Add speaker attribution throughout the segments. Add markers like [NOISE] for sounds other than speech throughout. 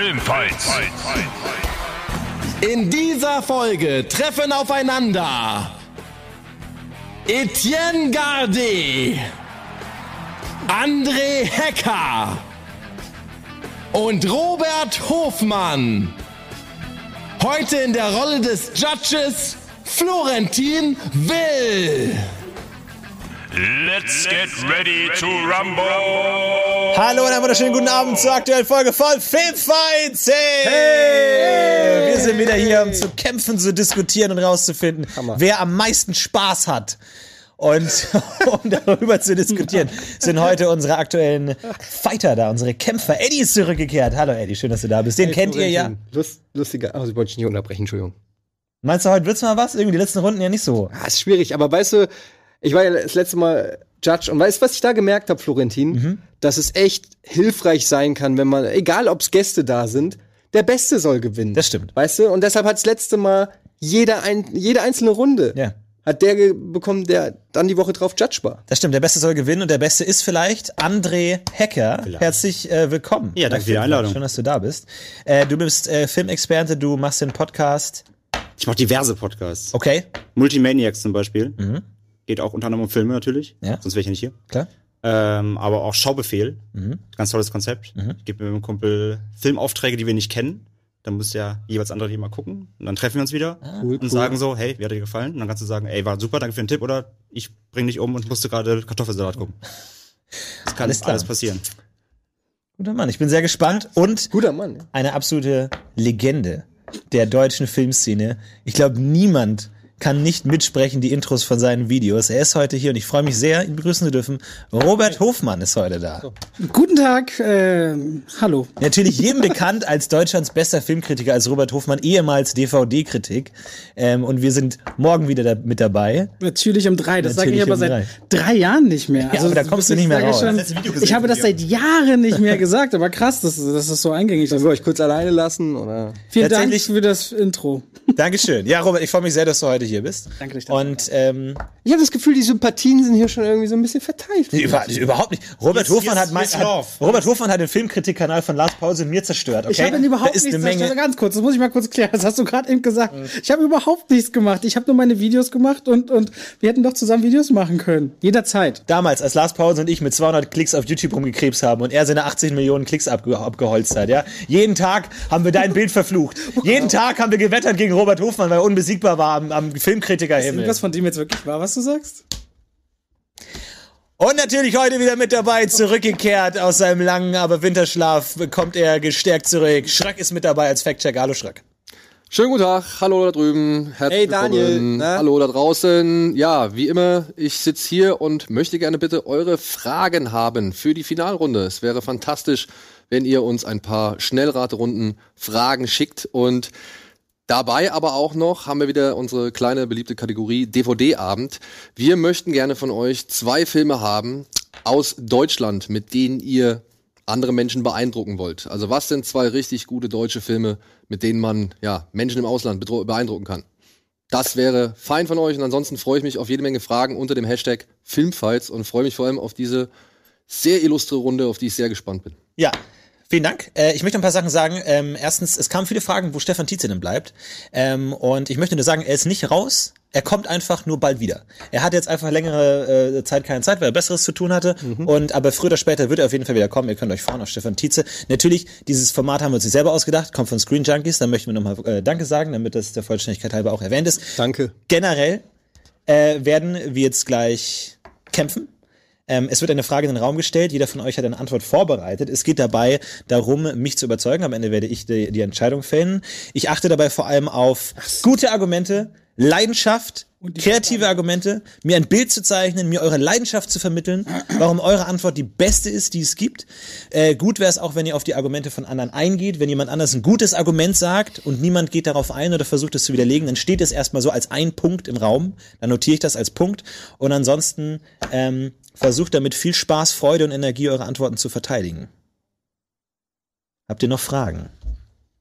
Speaker 1: Filmfights.
Speaker 2: In dieser Folge treffen aufeinander Etienne Gardet, André Hecker und Robert Hofmann. Heute in der Rolle des Judges Florentin Will.
Speaker 1: Let's get ready to rumble.
Speaker 3: Hallo und einen wunderschönen guten Abend zur aktuellen Folge von Filmfights. Hey! hey! Wir sind wieder hier, um zu kämpfen, zu diskutieren und rauszufinden, wer am meisten Spaß hat. Und [LAUGHS] um darüber zu diskutieren, sind heute unsere aktuellen Fighter da, unsere Kämpfer. Eddie ist zurückgekehrt. Hallo Eddie, schön, dass du da bist. Den hey, kennt ihr ja.
Speaker 4: Lust, lustiger, also ich wollte dich nicht unterbrechen, Entschuldigung.
Speaker 3: Meinst du, heute wird's mal was? Irgendwie die letzten Runden ja nicht so.
Speaker 4: Ah, ist schwierig, aber weißt du, ich war ja das letzte Mal Judge und weißt du, was ich da gemerkt habe, Florentin? Mhm. Dass es echt hilfreich sein kann, wenn man, egal ob's Gäste da sind, der Beste soll gewinnen.
Speaker 3: Das stimmt.
Speaker 4: Weißt du? Und deshalb hat das letzte Mal jeder ein, jede einzelne Runde. Ja. Hat der bekommen, der dann die Woche drauf Judge war.
Speaker 3: Das stimmt, der Beste soll gewinnen und der Beste ist vielleicht André Hecker. Vielleicht. Herzlich äh, willkommen.
Speaker 4: Ja, danke für die Einladung.
Speaker 3: Schön, dass du da bist. Äh, du bist äh, Filmexperte, du machst den Podcast.
Speaker 4: Ich mache diverse Podcasts.
Speaker 3: Okay.
Speaker 4: Multimaniacs zum Beispiel. Mhm. Geht auch unter anderem um Filme natürlich. Ja. Sonst wäre ich ja nicht hier.
Speaker 3: Klar.
Speaker 4: Ähm, aber auch Schaubefehl. Mhm. Ganz tolles Konzept. Mhm. Ich gebe mit meinem Kumpel Filmaufträge, die wir nicht kennen. Dann muss ja jeweils andere die mal gucken. Und dann treffen wir uns wieder ah, cool, und cool. sagen so, hey, wie hat dir gefallen? Und dann kannst du sagen, ey, war super, danke für den Tipp oder ich bring dich um und musste gerade Kartoffelsalat gucken. Das kann alles, alles passieren.
Speaker 3: Guter Mann, ich bin sehr gespannt und
Speaker 4: Guter Mann.
Speaker 3: eine absolute Legende der deutschen Filmszene. Ich glaube, niemand kann nicht mitsprechen die Intros von seinen Videos. Er ist heute hier und ich freue mich sehr, ihn begrüßen zu dürfen. Robert Hofmann ist heute da.
Speaker 5: Guten Tag, äh, hallo.
Speaker 3: Natürlich jedem bekannt als Deutschlands bester Filmkritiker, als Robert Hofmann, ehemals DVD-Kritik. Ähm, und wir sind morgen wieder da, mit dabei.
Speaker 5: Natürlich um drei, das sage ich aber um seit drei. drei. Jahren nicht mehr.
Speaker 3: Ja, also, aber da kommst du nicht mehr raus. Schon,
Speaker 5: ich habe das seit Jahren nicht mehr gesagt, aber krass, das, das ist so eingängig.
Speaker 4: Sollen wir euch kurz alleine lassen? Oder?
Speaker 5: Vielen Dank für das Intro.
Speaker 3: Dankeschön. Ja, Robert, ich freue mich sehr, dass du heute hier bist.
Speaker 5: Danke, dich
Speaker 3: Und ähm,
Speaker 4: ich habe das Gefühl, die Sympathien sind hier schon irgendwie so ein bisschen verteilt.
Speaker 3: Über, überhaupt nicht. Robert yes, Hofmann yes, hat, mein, hat Robert Hofmann hat den Filmkritikkanal von Lars Pause mir zerstört. Okay?
Speaker 5: Ich habe ihn überhaupt nicht zerstört. Ganz kurz, das muss ich mal kurz klären. Das hast du gerade eben gesagt. Mhm. Ich habe überhaupt nichts gemacht. Ich habe nur meine Videos gemacht und und wir hätten doch zusammen Videos machen können. Jederzeit.
Speaker 3: Damals, als Lars Pause und ich mit 200 Klicks auf YouTube rumgekrebst haben und er seine 80 Millionen Klicks abge abgeholzt hat, ja. Jeden Tag haben wir dein [LAUGHS] Bild verflucht. Jeden Tag haben wir gewettert gegen Robert Hofmann, weil er unbesiegbar war am, am Filmkritikerhimmel.
Speaker 5: Ist das von dem jetzt wirklich wahr, was du sagst?
Speaker 3: Und natürlich heute wieder mit dabei, zurückgekehrt aus seinem langen, aber Winterschlaf, kommt er gestärkt zurück. Schrack ist mit dabei als Fact-Check. Hallo Schrack.
Speaker 6: Schönen guten Tag, hallo da drüben.
Speaker 3: Herzlich hey Daniel.
Speaker 6: Na? Hallo da draußen. Ja, wie immer, ich sitze hier und möchte gerne bitte eure Fragen haben für die Finalrunde. Es wäre fantastisch, wenn ihr uns ein paar Schnellraterunden Fragen schickt und Dabei aber auch noch haben wir wieder unsere kleine beliebte Kategorie DVD-Abend. Wir möchten gerne von euch zwei Filme haben aus Deutschland, mit denen ihr andere Menschen beeindrucken wollt. Also was sind zwei richtig gute deutsche Filme, mit denen man ja Menschen im Ausland beeindrucken kann? Das wäre fein von euch und ansonsten freue ich mich auf jede Menge Fragen unter dem Hashtag Filmfights und freue mich vor allem auf diese sehr illustre Runde, auf die ich sehr gespannt bin.
Speaker 3: Ja, Vielen Dank. Äh, ich möchte ein paar Sachen sagen. Ähm, erstens, es kamen viele Fragen, wo Stefan Tietze denn bleibt. Ähm, und ich möchte nur sagen, er ist nicht raus. Er kommt einfach nur bald wieder. Er hat jetzt einfach längere äh, Zeit keine Zeit, weil er Besseres zu tun hatte. Mhm. Und aber früher oder später wird er auf jeden Fall wieder kommen. Ihr könnt euch freuen auf Stefan Tietze. Natürlich, dieses Format haben wir uns nicht selber ausgedacht, kommt von Screen Junkies. Da möchten wir nochmal äh, Danke sagen, damit das der Vollständigkeit halber auch erwähnt ist.
Speaker 4: Danke.
Speaker 3: Generell äh, werden wir jetzt gleich kämpfen. Ähm, es wird eine Frage in den Raum gestellt, jeder von euch hat eine Antwort vorbereitet. Es geht dabei darum, mich zu überzeugen. Am Ende werde ich die, die Entscheidung fällen. Ich achte dabei vor allem auf gute Argumente, Leidenschaft, kreative Argumente, mir ein Bild zu zeichnen, mir eure Leidenschaft zu vermitteln, warum eure Antwort die beste ist, die es gibt. Äh, gut wäre es auch, wenn ihr auf die Argumente von anderen eingeht. Wenn jemand anders ein gutes Argument sagt und niemand geht darauf ein oder versucht es zu widerlegen, dann steht es erstmal so als ein Punkt im Raum. Dann notiere ich das als Punkt. Und ansonsten ähm, versucht damit viel Spaß, Freude und Energie eure Antworten zu verteidigen. Habt ihr noch Fragen?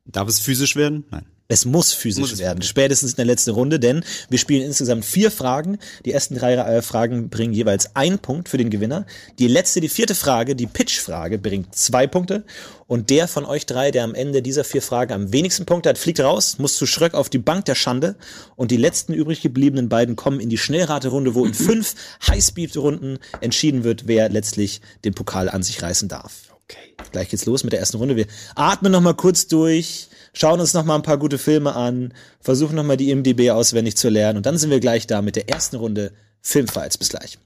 Speaker 4: Darf es physisch werden? Nein.
Speaker 3: Es muss physisch
Speaker 4: Muss es
Speaker 3: werden, spätestens in der letzten Runde, denn wir spielen insgesamt vier Fragen. Die ersten drei äh, Fragen bringen jeweils einen Punkt für den Gewinner. Die letzte, die vierte Frage, die Pitch-Frage, bringt zwei Punkte. Und der von euch drei, der am Ende dieser vier Fragen am wenigsten Punkte hat, fliegt raus, muss zu Schröck auf die Bank der Schande. Und die letzten übrig gebliebenen beiden kommen in die Schnellraterunde, wo in [LAUGHS] fünf Highspeed-Runden entschieden wird, wer letztlich den Pokal an sich reißen darf.
Speaker 5: Okay.
Speaker 3: Gleich geht's los mit der ersten Runde. Wir atmen noch mal kurz durch, schauen uns noch mal ein paar gute Filme an, versuchen noch mal die IMDb auswendig zu lernen und dann sind wir gleich da mit der ersten Runde Filmfights. Bis gleich.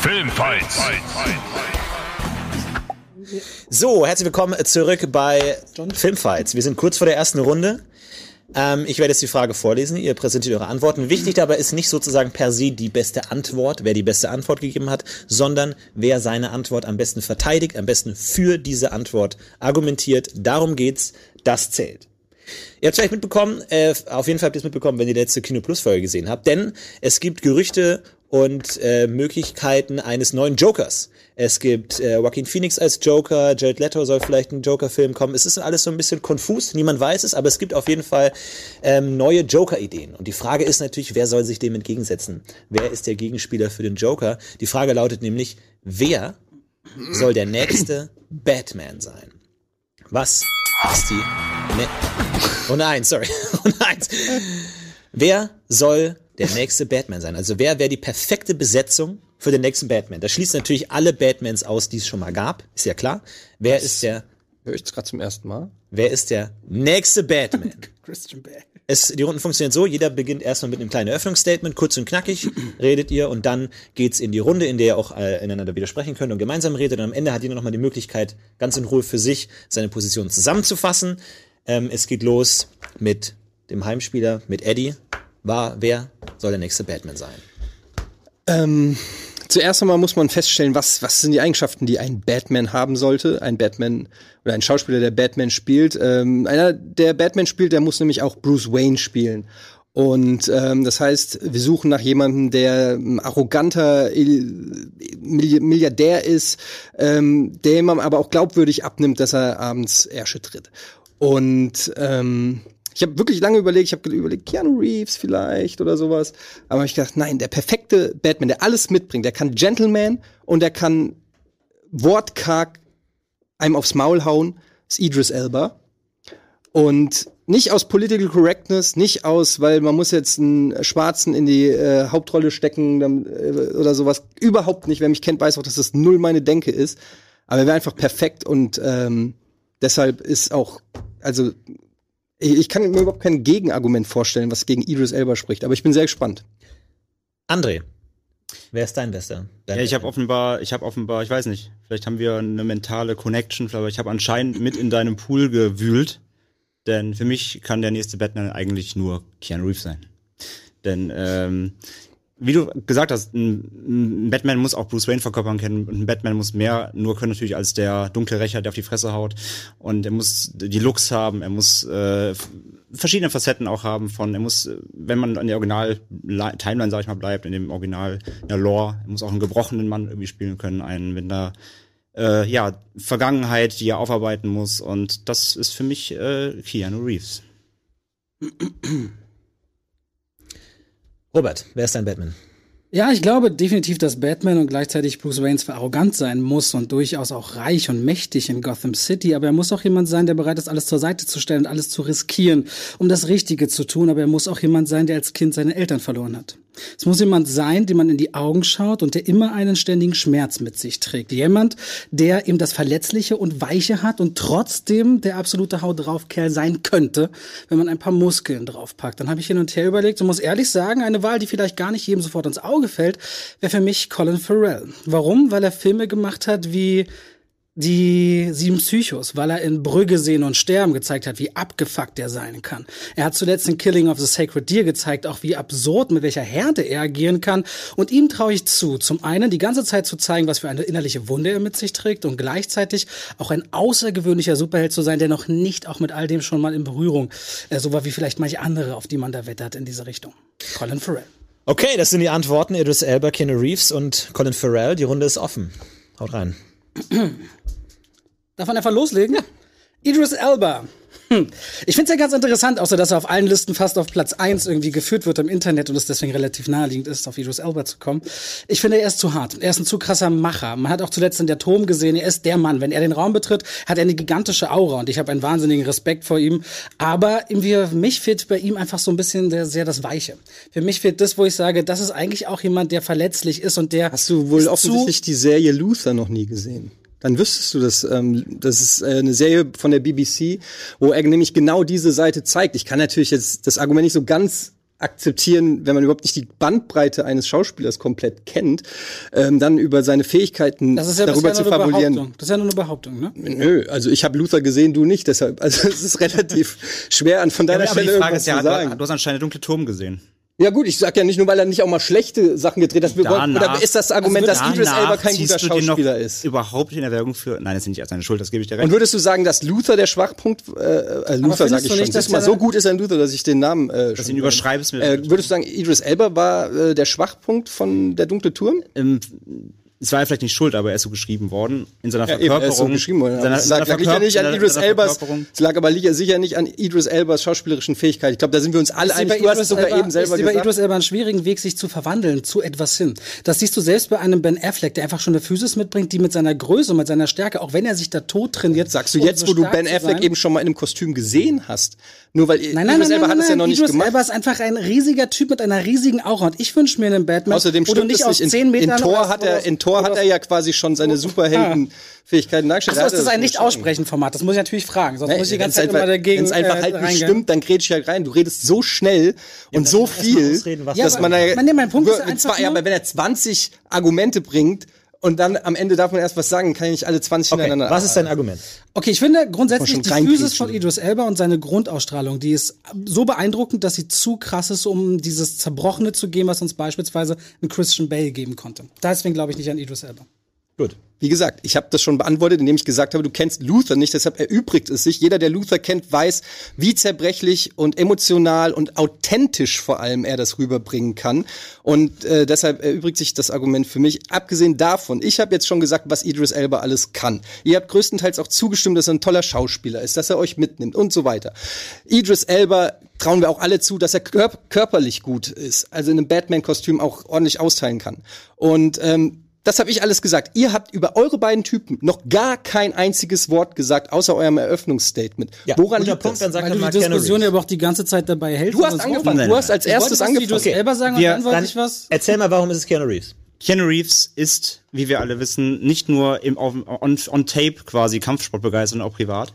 Speaker 1: Filmfights.
Speaker 3: So, herzlich willkommen zurück bei Filmfights. Wir sind kurz vor der ersten Runde. Ähm, ich werde jetzt die Frage vorlesen. Ihr präsentiert eure Antworten. Wichtig dabei ist nicht sozusagen per se die beste Antwort, wer die beste Antwort gegeben hat, sondern wer seine Antwort am besten verteidigt, am besten für diese Antwort argumentiert. Darum geht's. Das zählt. Ihr habt vielleicht mitbekommen, äh, auf jeden Fall habt ihr es mitbekommen, wenn ihr die letzte Kino Plus Folge gesehen habt, denn es gibt Gerüchte und äh, Möglichkeiten eines neuen Jokers. Es gibt äh, Joaquin Phoenix als Joker, Jared Leto soll vielleicht ein Joker-Film kommen. Es ist alles so ein bisschen konfus, niemand weiß es, aber es gibt auf jeden Fall ähm, neue Joker-Ideen. Und die Frage ist natürlich, wer soll sich dem entgegensetzen? Wer ist der Gegenspieler für den Joker? Die Frage lautet nämlich, wer soll der nächste Batman sein? Was ist die... Ne oh nein, sorry. [LAUGHS] Oh nein. Wer soll der nächste Batman sein? Also wer wäre die perfekte Besetzung für den nächsten Batman? Das schließt natürlich alle Batmans aus, die es schon mal gab. Ist ja klar. Wer ist der,
Speaker 6: Höre ich es gerade zum ersten Mal?
Speaker 3: wer ist der nächste Batman? [LAUGHS]
Speaker 5: Christian Bale.
Speaker 3: Es, die Runden funktionieren so, jeder beginnt erstmal mit einem kleinen Eröffnungsstatement, kurz und knackig redet ihr und dann geht's in die Runde, in der ihr auch äh, ineinander widersprechen könnt und gemeinsam redet und am Ende hat jeder nochmal die Möglichkeit, ganz in Ruhe für sich seine Position zusammenzufassen. Ähm, es geht los mit dem Heimspieler, mit Eddie. War, wer soll der nächste Batman sein?
Speaker 7: Ähm, zuerst einmal muss man feststellen, was, was sind die Eigenschaften, die ein Batman haben sollte. Ein Batman oder ein Schauspieler, der Batman spielt. Ähm, einer, der Batman spielt, der muss nämlich auch Bruce Wayne spielen. Und ähm, das heißt, wir suchen nach jemandem, der ein arroganter Il- Milli- Milliardär ist, ähm, dem man aber auch glaubwürdig abnimmt, dass er abends Ärsche tritt. Und ähm, ich habe wirklich lange überlegt, ich habe überlegt, Keanu Reeves vielleicht oder sowas. Aber ich gedacht, nein, der perfekte Batman, der alles mitbringt, der kann Gentleman und der kann wortkarg einem aufs Maul hauen, ist Idris Elba. Und nicht aus Political Correctness, nicht aus, weil man muss jetzt einen Schwarzen in die äh, Hauptrolle stecken äh, oder sowas. Überhaupt nicht. Wer mich kennt, weiß auch, dass das null meine Denke ist. Aber er wäre einfach perfekt und ähm, deshalb ist auch, also ich, ich kann mir überhaupt kein Gegenargument vorstellen, was gegen Idris Elba spricht. Aber ich bin sehr gespannt.
Speaker 3: André, wer ist dein Bester? Dein
Speaker 4: Ja, ich habe offenbar, ich habe offenbar, ich weiß nicht, vielleicht haben wir eine mentale Connection, aber ich habe anscheinend mit in deinem Pool gewühlt. Denn für mich kann der nächste Batman eigentlich nur Keanu Reeves sein. Denn ähm, wie du gesagt hast, ein, Batman muss auch Bruce Wayne verkörpern können und ein Batman muss mehr nur können natürlich als der dunkle Rächer, der auf die Fresse haut. Und er muss die Looks haben, er muss äh, verschiedene Facetten auch haben von, er muss, wenn man an der Original-Timeline, sag ich mal, bleibt, in dem Original, in der Lore, er muss auch einen gebrochenen Mann irgendwie spielen können, einen mit einer äh, ja, Vergangenheit, die er aufarbeiten muss. Und das ist für mich äh, Keanu Reeves.
Speaker 3: Robert, wer ist dein Batman?
Speaker 5: Ja, ich glaube definitiv, dass Batman und gleichzeitig Bruce Wayne zwar arrogant sein muss und durchaus auch reich und mächtig in Gotham City, aber er muss auch jemand sein, der bereit ist, alles zur Seite zu stellen und alles zu riskieren, um das Richtige zu tun. Aber er muss auch jemand sein, der als Kind seine Eltern verloren hat. Es muss jemand sein, dem man in die Augen schaut und der immer einen ständigen Schmerz mit sich trägt. Jemand, der eben das Verletzliche und Weiche hat und trotzdem der absolute Haut drauf Kerl sein könnte, wenn man ein paar Muskeln draufpackt. Dann habe ich hin und her überlegt und muss ehrlich sagen, eine Wahl, die vielleicht gar nicht jedem sofort ins Auge fällt, wäre für mich Colin Farrell. Warum? Weil er Filme gemacht hat wie die sieben Psychos, weil er in Brügge sehen und sterben gezeigt hat, wie abgefuckt er sein kann. Er hat zuletzt in Killing of the Sacred Deer gezeigt, auch wie absurd, mit welcher Härte er agieren kann. Und ihm traue ich zu, zum einen die ganze Zeit zu zeigen, was für eine innerliche Wunde er mit sich trägt und gleichzeitig auch ein außergewöhnlicher Superheld zu sein, der noch nicht auch mit all dem schon mal in Berührung äh, so war wie vielleicht manche andere, auf die man da wettert in diese Richtung. Colin Farrell.
Speaker 3: Okay, das sind die Antworten. Idris Elba, Keanu Reeves und Colin Farrell. Die Runde ist offen. Haut rein.
Speaker 5: Darf man einfach loslegen? Idris Elba. Hm. Ich finde es ja ganz interessant, außer dass er auf allen Listen fast auf Platz 1 irgendwie geführt wird im Internet und es deswegen relativ naheliegend ist, auf Idris Elba zu kommen. Ich finde, er ist zu hart. Er ist ein zu krasser Macher. Man hat auch zuletzt in der Turm gesehen, er ist der Mann. Wenn er den Raum betritt, hat er eine gigantische Aura und ich habe einen wahnsinnigen Respekt vor ihm. Aber irgendwie, für mich fehlt bei ihm einfach so ein bisschen sehr, sehr das Weiche. Für mich fehlt das, wo ich sage, das ist eigentlich auch jemand, der verletzlich ist und der
Speaker 7: Hast du wohl offensichtlich die Serie Luther noch nie gesehen? Dann wüsstest du das. Ähm, das ist äh, eine Serie von der BBC, wo er nämlich genau diese Seite zeigt. Ich kann natürlich jetzt das Argument nicht so ganz akzeptieren, wenn man überhaupt nicht die Bandbreite eines Schauspielers komplett kennt, ähm, dann über seine Fähigkeiten
Speaker 5: das ist ja
Speaker 7: darüber zu
Speaker 5: nur eine
Speaker 7: fabulieren.
Speaker 5: Behauptung. Das ist ja nur eine Behauptung, ne?
Speaker 7: Nö, also ich habe Luther gesehen, du nicht, deshalb. Also es ist relativ schwer an von deiner
Speaker 4: aber die
Speaker 7: Stelle
Speaker 4: Frage
Speaker 7: irgendwas
Speaker 4: ist ja, du hast anscheinend den dunkle Turm gesehen.
Speaker 7: Ja gut, ich sag ja nicht nur, weil er nicht auch mal schlechte Sachen gedreht hat.
Speaker 4: Danach-
Speaker 7: ist das Argument, dass
Speaker 4: Danach
Speaker 7: Idris Elba kein guter Schauspieler ist?
Speaker 4: Überhaupt in Erwägung für. Nein, das ist nicht seine Schuld, das gebe ich dir recht.
Speaker 7: Und würdest du sagen, dass Luther der Schwachpunkt, äh, äh, Luther
Speaker 5: findest
Speaker 7: sag ich schon,
Speaker 5: nicht, dass
Speaker 7: mal, so gut ist ein Luther, dass ich den Namen äh,
Speaker 4: dass
Speaker 7: schon-
Speaker 4: ihn überschreibst
Speaker 7: äh, Würdest du sagen, Idris Elba war äh, der Schwachpunkt von der dunkle Turm?
Speaker 4: ähm, es war ja vielleicht nicht schuld, aber er ist so geschrieben worden. In seiner
Speaker 7: Ja, eben,
Speaker 4: Verkörperung.
Speaker 7: er ist so geschrieben worden.
Speaker 4: seiner,
Speaker 7: Es lag, nicht an Idris Elbas, es aber sicher nicht an Idris Elbas schauspielerischen Fähigkeit. Ich glaube, da sind wir uns alle einig. Du hast
Speaker 5: Idris
Speaker 7: es sogar
Speaker 5: Elba-
Speaker 7: eben selber
Speaker 5: ist sie bei
Speaker 7: gesagt.
Speaker 5: Idris Elba einen schwierigen Weg, sich zu verwandeln zu etwas hin. Das siehst du selbst bei einem Ben Affleck, der einfach schon eine Physis mitbringt, die mit seiner Größe, mit seiner Stärke, auch wenn er sich da tot trainiert.
Speaker 7: Sagst du jetzt,
Speaker 5: so
Speaker 7: wo du Ben Affleck
Speaker 5: sein?
Speaker 7: eben schon mal in einem Kostüm gesehen hast? Nur weil
Speaker 5: Nein, nein,
Speaker 7: Idris
Speaker 5: nein,
Speaker 7: Elba
Speaker 5: nein,
Speaker 7: hat es ja noch nicht
Speaker 5: Idris
Speaker 7: gemacht.
Speaker 5: Elba ist einfach ein riesiger Typ mit einer riesigen Aura und ich wünsche mir einen Batman,
Speaker 7: Außerdem
Speaker 5: wo du nicht
Speaker 7: es
Speaker 5: aus
Speaker 7: nicht. In,
Speaker 5: 10 Metern
Speaker 7: in Tor hat er, in Tor hat
Speaker 5: oder-
Speaker 7: er ja quasi schon seine Superheldenfähigkeiten dargestellt.
Speaker 5: Achso,
Speaker 7: Er
Speaker 5: ist das ein. Nicht-Aussprechen-Format? Das muss ich natürlich fragen, sonst muss ich die ganze Zeit immer dagegen
Speaker 7: Wenn es einfach
Speaker 5: äh,
Speaker 7: halt nicht stimmt, dann grätsch ich halt rein. Du redest so schnell und so viel,
Speaker 3: ausreden,
Speaker 5: Ja,
Speaker 7: dass man da,
Speaker 5: man- nee, mein Punkt ist einfach
Speaker 7: ja,
Speaker 5: nur-
Speaker 7: aber wenn er 20 Argumente bringt und dann am Ende darf man erst was sagen, kann ich nicht alle 20
Speaker 3: Okay,
Speaker 7: hintereinander.
Speaker 3: was ist dein Argument?
Speaker 5: Okay, ich finde grundsätzlich die. Physis von Idris Elba und seine Grundausstrahlung, die ist so beeindruckend, dass sie zu krass ist, um dieses Zerbrochene zu geben, was uns beispielsweise ein Christian Bale geben konnte. Deswegen glaube ich nicht an Idris Elba.
Speaker 3: Gut.
Speaker 7: Wie gesagt, ich habe das schon beantwortet, indem ich gesagt habe, du kennst Luther nicht, deshalb erübrigt es sich. Jeder, der Luther kennt, weiß, wie zerbrechlich und emotional und authentisch vor allem er das rüberbringen kann. Und äh, deshalb erübrigt sich das Argument für mich. Abgesehen davon, ich habe jetzt schon gesagt, was Idris Elba alles kann. Ihr habt größtenteils auch zugestimmt, dass er ein toller Schauspieler ist, dass er euch mitnimmt und so weiter. Idris Elba trauen wir auch alle zu, dass er kör körperlich gut ist, also in einem Batman-Kostüm auch ordentlich austeilen kann. Und ähm, das habe ich alles gesagt. Ihr habt über eure beiden Typen noch gar kein einziges Wort gesagt, außer eurem Eröffnungsstatement.
Speaker 3: Ja,
Speaker 7: Woran liegt
Speaker 3: Punkt,
Speaker 7: das?
Speaker 3: dann sag
Speaker 5: Weil du die Diskussion ja aber auch die ganze Zeit dabei hältst.
Speaker 7: Du hast angefangen.
Speaker 4: Nein,
Speaker 7: Du hast als erstes
Speaker 5: was zu Idris
Speaker 7: angefangen.
Speaker 5: Elba sagen
Speaker 4: Wir-
Speaker 5: und dann wollte
Speaker 3: Dann
Speaker 5: ich was.
Speaker 3: erzähl mal, warum ist es Keanu Reeves?
Speaker 4: Keanu Reeves ist, wie wir alle wissen, nicht nur im, auf, on, on Tape quasi Kampfsport begeistert, sondern auch privat.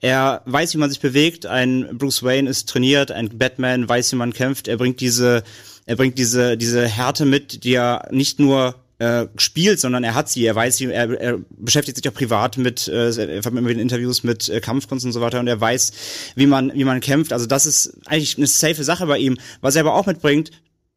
Speaker 4: Er weiß, wie man sich bewegt. Ein Bruce Wayne ist trainiert, ein Batman weiß, wie man kämpft. Er bringt diese, er bringt diese, diese Härte mit, die er nicht nur äh, spielt, sondern er hat sie. Er weiß, sie, er, er beschäftigt sich auch privat mit, äh, er hat Interviews mit äh, Kampfkunst und so weiter und er weiß, wie man, wie man kämpft. Also das ist eigentlich eine safe Sache bei ihm. Was er aber auch mitbringt,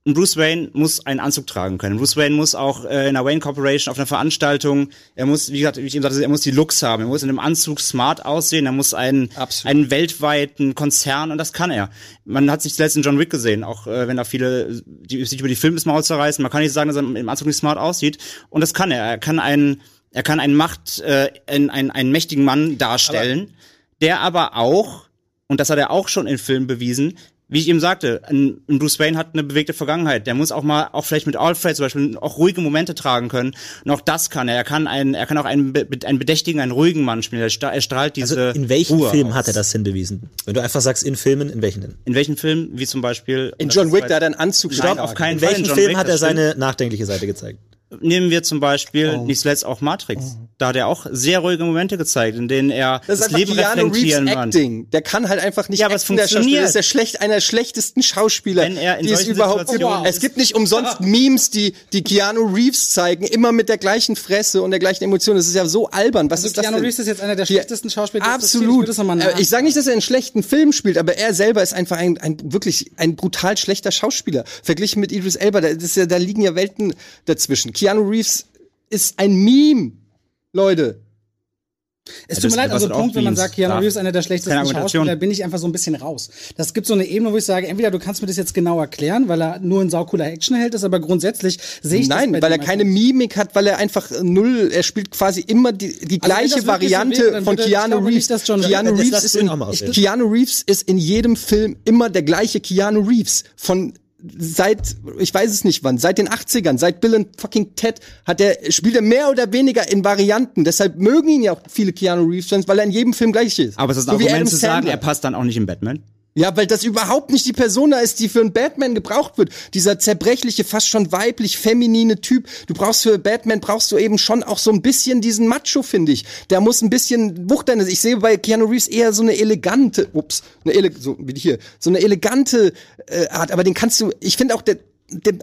Speaker 4: ein Bruce Wayne muss einen Anzug tragen können. Bruce Wayne muss auch äh, in der Wayne Corporation auf einer Veranstaltung, er muss, wie gesagt, wie ich eben sagte, er muss die Looks haben. Er muss in einem Anzug smart aussehen. Er muss einen,
Speaker 7: Absolut.
Speaker 4: einen weltweiten Konzern und das kann er. Man hat sich zuletzt in John Wick gesehen, auch äh, wenn da viele die, sich über die Filme Maul zerreißen. Man kann nicht sagen, dass er im Anzug nicht smart aussieht. Und das kann er. Er kann einen, er kann einen Macht, äh, einen, einen, einen mächtigen Mann darstellen, der aber auch und das hat er auch schon in Filmen bewiesen, wie ich eben sagte, ein, ein Bruce Wayne hat eine bewegte Vergangenheit. Der muss auch mal, auch vielleicht mit Alfred zum Beispiel, auch ruhige Momente tragen können. Und auch das kann er. Er kann einen, er kann auch einen, einen bedächtigen, einen ruhigen Mann spielen. Er, stra- strahlt
Speaker 3: Also
Speaker 4: diese
Speaker 3: in welchen
Speaker 4: Ruhe
Speaker 3: Filmen
Speaker 4: aus.
Speaker 3: hat er das hinbewiesen? Wenn du einfach sagst, in Filmen, in welchen denn?
Speaker 4: In welchen Filmen? Wie zum Beispiel
Speaker 7: In John Wick, da hat er einen Anzug
Speaker 4: Nein, auf keinen
Speaker 3: In
Speaker 4: Fall.
Speaker 3: welchen
Speaker 4: in John
Speaker 3: Film
Speaker 4: Wick,
Speaker 3: hat er seine nachdenkliche Seite gezeigt?
Speaker 4: Nehmen wir zum Beispiel nicht zuletzt auch Matrix. Da hat er auch sehr ruhige Momente gezeigt, in denen er
Speaker 7: Das
Speaker 4: das, Leben
Speaker 7: Keanu Reeves
Speaker 4: reflektieren kann.
Speaker 7: Acting. Der kann halt einfach nicht
Speaker 4: Ja, aber es
Speaker 7: acten, der
Speaker 4: funktioniert.
Speaker 7: Das ist der schlecht, einer der schlechtesten Schauspieler,
Speaker 4: Wenn er in
Speaker 7: die es überhaupt gibt. Es gibt nicht umsonst Memes, die, die Keanu Reeves zeigen, immer mit der gleichen Fresse und der gleichen Emotion. Das ist ja so albern. Was
Speaker 5: Also
Speaker 7: ist das
Speaker 5: Keanu
Speaker 7: denn?
Speaker 5: Reeves ist jetzt einer der schlechtesten Schauspieler. der. Ich
Speaker 7: Absolut.
Speaker 5: das
Speaker 7: Äh,
Speaker 5: nach-
Speaker 7: Ich sage nicht, dass er einen schlechten Film spielt, aber er selber ist einfach ein, ein wirklich ein brutal schlechter Schauspieler. Verglichen mit Idris Elba, da, das ist ja, da liegen ja Welten dazwischen. Keanu Reeves ist ein Meme, Leute.
Speaker 5: Es
Speaker 4: Ja,
Speaker 5: tut mir leid, also Punkt, wenn man sagt, Keanu Reeves ist einer der schlechtesten. Schauspieler, bin ich einfach so ein bisschen raus. Das gibt so eine Ebene, wo ich sage, entweder du kannst mir das jetzt genau erklären, weil er nur ein saucooler Actionheld ist, aber grundsätzlich sehe ich
Speaker 7: Nein,
Speaker 5: das
Speaker 7: weil er keine Mimik hat, weil er einfach null, er spielt quasi immer die, die
Speaker 5: Also
Speaker 7: gleiche
Speaker 5: so
Speaker 7: Variante
Speaker 5: dann
Speaker 7: von Keanu Reeves.
Speaker 5: nicht,
Speaker 7: Keanu Reeves ist in. Keanu Reeves ist in jedem Film immer der gleiche Keanu Reeves von seit ich weiß es nicht wann, seit den 80ern, seit Bill und fucking Ted hat er spielt er mehr oder weniger in Varianten. Deshalb mögen ihn ja auch viele Keanu Reeves Fans, weil er in jedem Film gleich ist.
Speaker 4: Aber es ist ein
Speaker 7: So
Speaker 4: Argument zu sagen, er passt dann auch nicht in Batman.
Speaker 7: Ja, weil das überhaupt nicht die Persona ist, die für einen Batman gebraucht wird. Dieser zerbrechliche, fast schon weiblich feminine Typ. Du brauchst für Batman brauchst du eben schon auch so ein bisschen diesen Macho, finde ich. Der muss ein bisschen wuchtern. Ich sehe bei Keanu Reeves eher so eine elegante, ups, eine ele so wie hier, so eine elegante äh, Art. Aber den kannst du, ich finde auch der,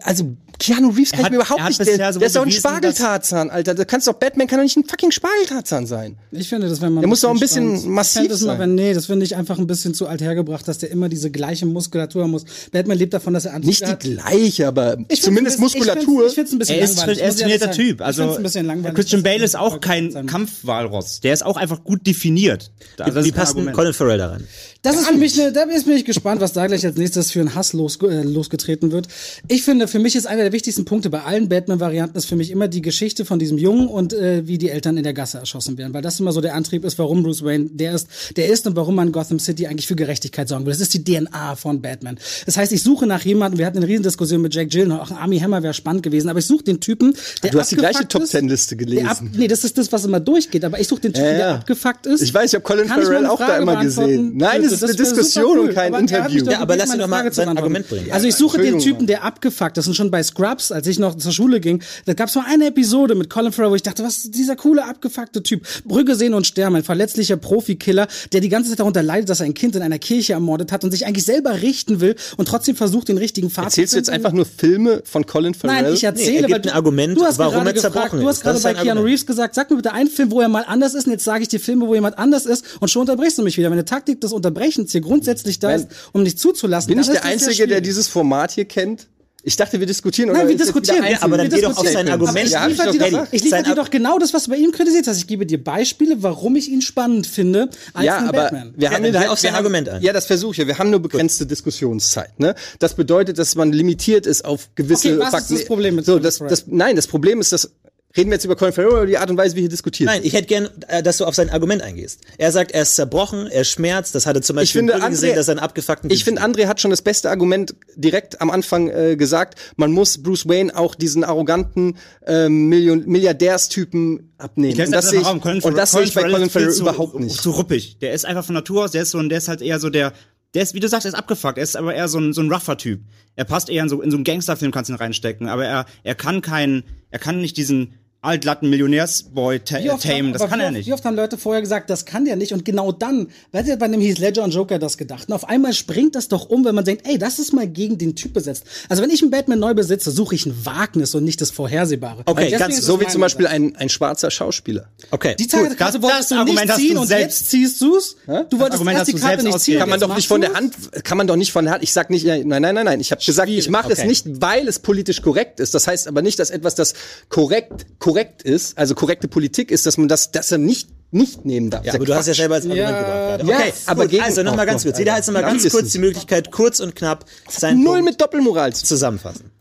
Speaker 7: also Keanu Reeves kann
Speaker 4: Er
Speaker 7: ich
Speaker 4: hat-
Speaker 7: mir überhaupt
Speaker 4: er hat
Speaker 7: nicht. Der,
Speaker 4: so
Speaker 7: der ist doch ein Spargeltarzan, Alter. Da kannst doch Batman kann doch nicht ein fucking Spargeltarzan sein.
Speaker 5: Ich finde, das wenn man
Speaker 7: Der muss doch ein bisschen massiv
Speaker 5: das mal,
Speaker 7: sein.
Speaker 5: wenn, nee, das finde ich einfach ein bisschen zu alt hergebracht, dass der immer diese gleiche Muskulatur muss. Batman lebt davon, dass er Anzüge
Speaker 7: Nicht die
Speaker 5: hat.
Speaker 7: gleiche, aber
Speaker 5: Ich
Speaker 7: zumindest
Speaker 5: ein bisschen-
Speaker 7: Muskulatur.
Speaker 5: Ich finde es ein bisschen
Speaker 4: Er ist,
Speaker 5: langweilig.
Speaker 4: er ist trainierter. Typ. Also
Speaker 5: find's ein bisschen langweilig.
Speaker 4: Christian Bale ist auch kein Kampfwalross. Der ist auch einfach gut definiert. Also das
Speaker 3: Wie passt. Colin Farrell daran?
Speaker 5: Das ist für mich eine, da bin ich gespannt, was da gleich als nächstes für einen Hass los, äh, losgetreten wird. Ich finde, für mich ist einer der wichtigsten Punkte bei allen Batman-Varianten ist für mich immer die Geschichte von diesem Jungen und äh, wie die Eltern in der Gasse erschossen werden, weil das immer so der Antrieb ist, warum Bruce Wayne der ist, der ist und warum man in Gotham City eigentlich für Gerechtigkeit sorgen will. Das ist die DNA von Batman. Das heißt, ich suche nach jemandem, wir hatten eine Riesendiskussion mit Jack Gyllenhaal, auch ein Army Hammer wäre spannend gewesen, aber ich suche den Typen, der
Speaker 7: Du hast die gleiche
Speaker 5: abgefuckt ist,
Speaker 7: Top-10-Liste
Speaker 5: der ab,
Speaker 7: gelesen.
Speaker 5: Nee, das ist das, was immer durchgeht, aber ich suche den Typen,
Speaker 7: Ja,
Speaker 5: der
Speaker 7: ja.
Speaker 5: abgefuckt ist.
Speaker 7: Ich weiß, ich habe Colin Farrell auch da immer gesehen. Nein,
Speaker 5: Bitte,
Speaker 7: das ist eine Diskussion
Speaker 5: cool,
Speaker 7: und kein
Speaker 5: er
Speaker 7: Interview.
Speaker 3: Ja, aber lass ihn doch mal sein. Argument bringen.
Speaker 5: Also ich suche den Typen, der abgefuckt ist und schon bei Scrubs, als ich noch zur Schule ging, da gab es mal eine Episode mit Colin Farrell, wo ich dachte, was ist dieser coole abgefuckte Typ? Brügge sehen und sterben, ein verletzlicher Profikiller, der die ganze Zeit darunter leidet, dass er ein Kind in einer Kirche ermordet hat und sich eigentlich selber richten will und trotzdem versucht, den richtigen Pfad
Speaker 7: Erzählst du jetzt
Speaker 5: finden.
Speaker 7: einfach nur Filme von Colin Farrell?
Speaker 5: Nein, ich erzähle,
Speaker 3: Nee, er gibt
Speaker 5: weil du,
Speaker 3: ein Argument,
Speaker 5: du hast
Speaker 3: warum
Speaker 5: gerade
Speaker 3: er
Speaker 5: gefragt,
Speaker 3: zerbrochen
Speaker 5: du
Speaker 3: ist.
Speaker 5: hast gerade bei Keanu
Speaker 3: Argument.
Speaker 5: Reeves gesagt, sag mir bitte einen Film, wo er mal anders ist und jetzt sage ich dir Filme, wo jemand anders ist und schon unterbrichst du mich wieder. Wenn eine Taktik des Unterbrechens hier grundsätzlich da ist, um nicht zuzulassen,
Speaker 7: Bin ich der Einzige, der dieses Format hier kennt? Ich dachte, wir diskutieren.
Speaker 5: Nein,
Speaker 7: oder
Speaker 5: wir
Speaker 7: ist
Speaker 5: diskutieren. Ja,
Speaker 3: aber dann
Speaker 5: Wir
Speaker 3: geh doch auf sein. Argument.
Speaker 5: Aber ich
Speaker 7: Ja, hab ich
Speaker 5: liefere
Speaker 7: doch
Speaker 5: dir doch, ich liefere
Speaker 3: Sein
Speaker 5: dir doch genau das, was du bei ihm kritisiert hast. Ich gebe dir Beispiele, warum ich ihn spannend finde, als
Speaker 7: Ja, aber
Speaker 5: Batman.
Speaker 7: wir haben ja
Speaker 3: geh auf sein Argument ein.
Speaker 7: Ja, das versuche ich. ja. Wir haben nur begrenzte Diskussionszeit. Ne? Das bedeutet, dass man limitiert ist auf gewisse
Speaker 5: Okay, was ist
Speaker 7: Fakten.
Speaker 5: das Problem mit
Speaker 7: so, das, das, Nein, das Problem ist, dass reden wir jetzt über Colin Farrell oder die Art und Weise, wie hier diskutiert
Speaker 3: Nein, ich hätte gern, äh, dass du auf sein Argument eingehst. Er sagt, er ist zerbrochen, er schmerzt. Das hatte zum Beispiel
Speaker 7: Ich finde,
Speaker 3: in Brügge gesehen,
Speaker 7: André-
Speaker 3: dass er einen abgefuckten
Speaker 7: Ich finde, André hat schon das beste Argument direkt am Anfang äh, gesagt. Man muss Bruce Wayne auch diesen arroganten ähm, Million Milliardärstypen abnehmen. Und das
Speaker 4: das
Speaker 7: sehe ich.
Speaker 4: Colin
Speaker 7: und das sehe ich bei Colin Farrell
Speaker 4: zu-
Speaker 7: überhaupt nicht.
Speaker 4: Zu ruppig. Der ist einfach von Natur aus, der ist so, und der ist halt eher so der, der ist, wie du sagst, er ist abgefuckt. Er ist aber eher so ein, so ein rougher Typ. Er passt eher in so, in so einen Gangsterfilm kannst du ihn reinstecken, aber er, er kann keinen, er kann nicht diesen altlatten Millionärsboy ta tamen, das kann er nicht.
Speaker 5: Wie oft haben Leute vorher gesagt, das kann der nicht und genau dann, wer hat bei dem Heath Ledger und Joker das gedacht? Und auf einmal springt das doch um, wenn man denkt, ey, das ist mal gegen den Typ besetzt. Also wenn ich einen Batman neu besitze, suche ich ein Wagnis und nicht das Vorhersehbare.
Speaker 3: Okay, ganz
Speaker 7: So
Speaker 5: es
Speaker 7: wie zum Beispiel ein, ein schwarzer Schauspieler.
Speaker 3: Okay.
Speaker 5: Die Tage,
Speaker 4: Gut, das-
Speaker 5: wolltest
Speaker 4: das
Speaker 5: du
Speaker 4: Argument
Speaker 5: nicht
Speaker 4: hast
Speaker 5: ziehen
Speaker 4: du
Speaker 5: und
Speaker 4: selbst-
Speaker 5: jetzt ziehst du's? Du wolltest
Speaker 4: Argument
Speaker 5: erst die Karte
Speaker 4: selbst
Speaker 5: nicht ziehen.
Speaker 7: Kann man doch nicht von der? Hand, kann man doch nicht von der Hand. Ich sag nicht, ja, nein, nein, nein, nein. Ich habe gesagt, ich mache es
Speaker 3: okay.
Speaker 7: nicht, weil es politisch korrekt ist. Das heißt aber nicht, dass etwas, das korrekt korrekt ist, also korrekte Politik ist, dass man das, dass er nicht nicht nehmen darf.
Speaker 3: Ja, aber du hast ja selber als Argument
Speaker 5: Ja,
Speaker 3: gebracht Okay,
Speaker 7: aber
Speaker 3: gut,
Speaker 7: gegen-
Speaker 3: also nochmal ganz kurz. Jeder hat jetzt nochmal ganz kurz die Möglichkeit, kurz und knapp sein
Speaker 7: null
Speaker 3: Punkt
Speaker 7: mit Doppelmoral zu
Speaker 3: zusammenfassen.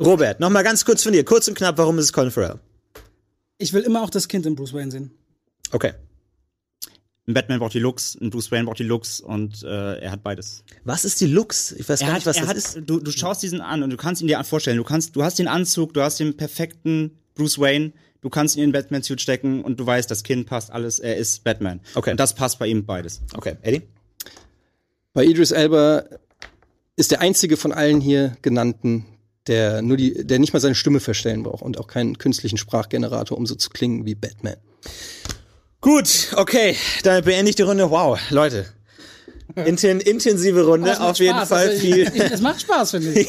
Speaker 3: Robert, nochmal ganz kurz von dir, kurz und knapp, warum ist es Colin Farrell?
Speaker 5: Ich will immer auch das Kind in Bruce Wayne sehen.
Speaker 3: Okay.
Speaker 4: Ein Batman braucht die Looks, ein Bruce Wayne braucht die Looks und äh, er hat beides.
Speaker 3: Was ist die Lux? Ich weiß
Speaker 4: Er
Speaker 3: gar
Speaker 4: hat,
Speaker 3: nicht, was
Speaker 4: er
Speaker 3: das
Speaker 4: hat,
Speaker 3: ist.
Speaker 4: Du, du schaust diesen an und du kannst ihn dir vorstellen. Du kannst, du hast den Anzug, du hast den perfekten Bruce Wayne, du kannst ihn in den Batman-Suit stecken und du weißt, das Kind passt alles, er ist Batman.
Speaker 3: Okay.
Speaker 4: Und das passt bei ihm beides.
Speaker 3: Okay, Eddie?
Speaker 7: Bei Idris Elba ist der einzige von allen hier genannten, der nur die, der nicht mal seine Stimme verstellen braucht und auch keinen künstlichen Sprachgenerator, um so zu klingen wie Batman.
Speaker 3: Gut, okay, damit beende ich die Runde. Wow, Leute. Inten intensive Runde,
Speaker 5: macht
Speaker 3: auf jeden
Speaker 5: Spaß.
Speaker 3: Fall
Speaker 5: Also,
Speaker 3: viel
Speaker 5: ich- Es macht Spaß, finde ich.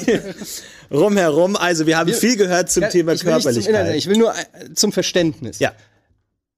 Speaker 5: [LAUGHS]
Speaker 3: rumherum. Also wir haben viel gehört zum Thema
Speaker 7: ich will, nicht zum Inhalt,
Speaker 3: Körperlichkeit.
Speaker 7: ich will nur äh, zum Verständnis.
Speaker 3: Ja.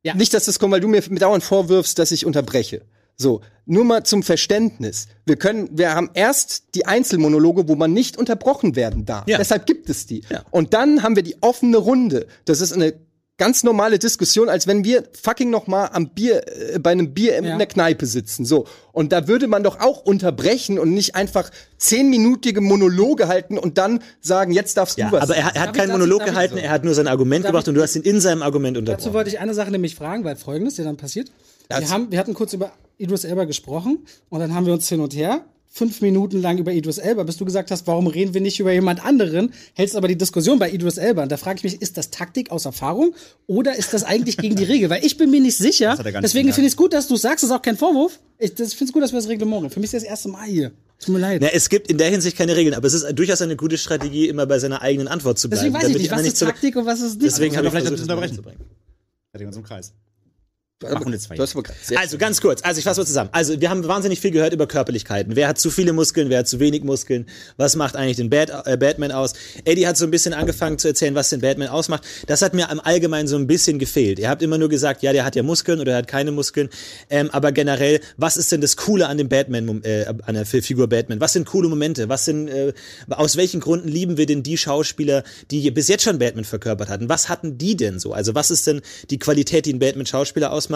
Speaker 5: Ja.
Speaker 7: Nicht, dass das kommt, weil du mir dauernd vorwirfst, dass ich unterbreche. So, nur mal zum Verständnis. Wir können, wir haben erst die Einzelmonologe, wo man nicht unterbrochen werden darf.
Speaker 3: Ja.
Speaker 7: Deshalb gibt es die.
Speaker 3: Ja.
Speaker 7: Und dann haben wir die offene Runde. Das ist eine ganz normale Diskussion, als wenn wir fucking noch mal am Bier äh, bei einem Bier in
Speaker 5: Ja.
Speaker 7: der Kneipe sitzen. So und da würde man doch auch unterbrechen und nicht einfach zehnminütige Monologe halten und dann sagen, jetzt darfst du
Speaker 3: Ja,
Speaker 7: was.
Speaker 3: aber er, er hat keinen
Speaker 5: dazu-
Speaker 3: Monolog gehalten,
Speaker 5: so?
Speaker 3: er hat nur sein Argument
Speaker 5: Darf
Speaker 3: gebracht
Speaker 5: ich-
Speaker 3: und du hast ihn in seinem Argument
Speaker 5: Dazu
Speaker 3: unterbrochen.
Speaker 5: wollte ich eine Sache nämlich fragen, weil folgendes ja dann passiert. Wir, haben, wir hatten kurz über Idris Elba gesprochen und dann haben wir uns hin und her fünf Minuten lang über Idris Elba, bis du gesagt hast, warum reden wir nicht über jemand anderen, hältst aber die Diskussion bei Idris Elba. Und da frage ich mich, ist das Taktik aus Erfahrung oder ist das eigentlich gegen die Regel? Weil ich bin mir nicht sicher.
Speaker 4: er nicht
Speaker 5: Deswegen finde ich es gut, dass du sagst, das ist auch kein Vorwurf. Ich finde es gut, dass wir das Reglement reden. Für mich ist das erste Mal hier. Tut mir leid.
Speaker 3: Na, es gibt in der Hinsicht keine Regeln, aber es ist durchaus eine gute Strategie, immer bei seiner eigenen Antwort zu bleiben.
Speaker 5: Deswegen weiß ich
Speaker 3: damit
Speaker 5: nicht, was ist Taktik und was ist nicht.
Speaker 3: Deswegen habe ich
Speaker 4: vielleicht
Speaker 3: versucht, das
Speaker 4: unterbrechen.
Speaker 3: unterbrechen.
Speaker 4: Fertig uns im Kreis. Machen wir zwei.
Speaker 3: Also ganz kurz, also ich fasse mal zusammen. Also wir haben wahnsinnig viel gehört über Körperlichkeiten. Wer hat zu viele Muskeln, wer hat zu wenig Muskeln? Was macht eigentlich den Bad, äh, Batman aus? Eddie hat so ein bisschen angefangen zu erzählen, was den Batman ausmacht. Das hat mir im Allgemeinen so ein bisschen gefehlt. Ihr habt immer nur gesagt, ja, der hat ja Muskeln oder er hat keine Muskeln. Ähm, aber generell, was ist denn das Coole an dem Batman, äh, an der Figur Batman? Was sind coole Momente? Was sind, äh, aus welchen Gründen lieben wir denn die Schauspieler, die bis jetzt schon Batman verkörpert hatten? Was hatten die denn so? Also was ist denn die Qualität, die ein Batman-Schauspieler ausmacht?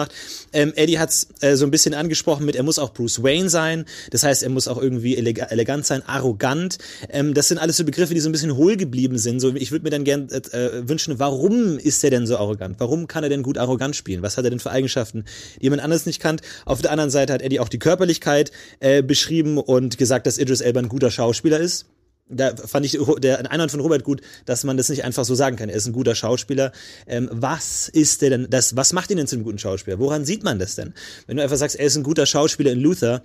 Speaker 3: Ähm, Eddie hat es äh, so ein bisschen angesprochen mit, er muss auch Bruce Wayne sein. Das heißt, er muss auch irgendwie elega elegant sein, arrogant. Ähm, das sind alles so Begriffe, die so ein bisschen hohl geblieben sind. So, ich würde mir dann gern äh, äh, wünschen, warum ist er denn so arrogant? Warum kann er denn gut arrogant spielen? Was hat er denn für Eigenschaften, die jemand anderes nicht kann? Auf der anderen Seite hat Eddie auch die Körperlichkeit äh, beschrieben und gesagt, dass Idris Elba ein guter Schauspieler ist. Da fand ich der Einwand von Robert gut, dass man das nicht einfach so sagen kann. Er ist ein guter Schauspieler. Ähm, was ist der denn, das, was macht ihn denn zu einem guten Schauspieler? Woran sieht man das denn? Wenn du einfach sagst, er ist ein guter Schauspieler in Luther,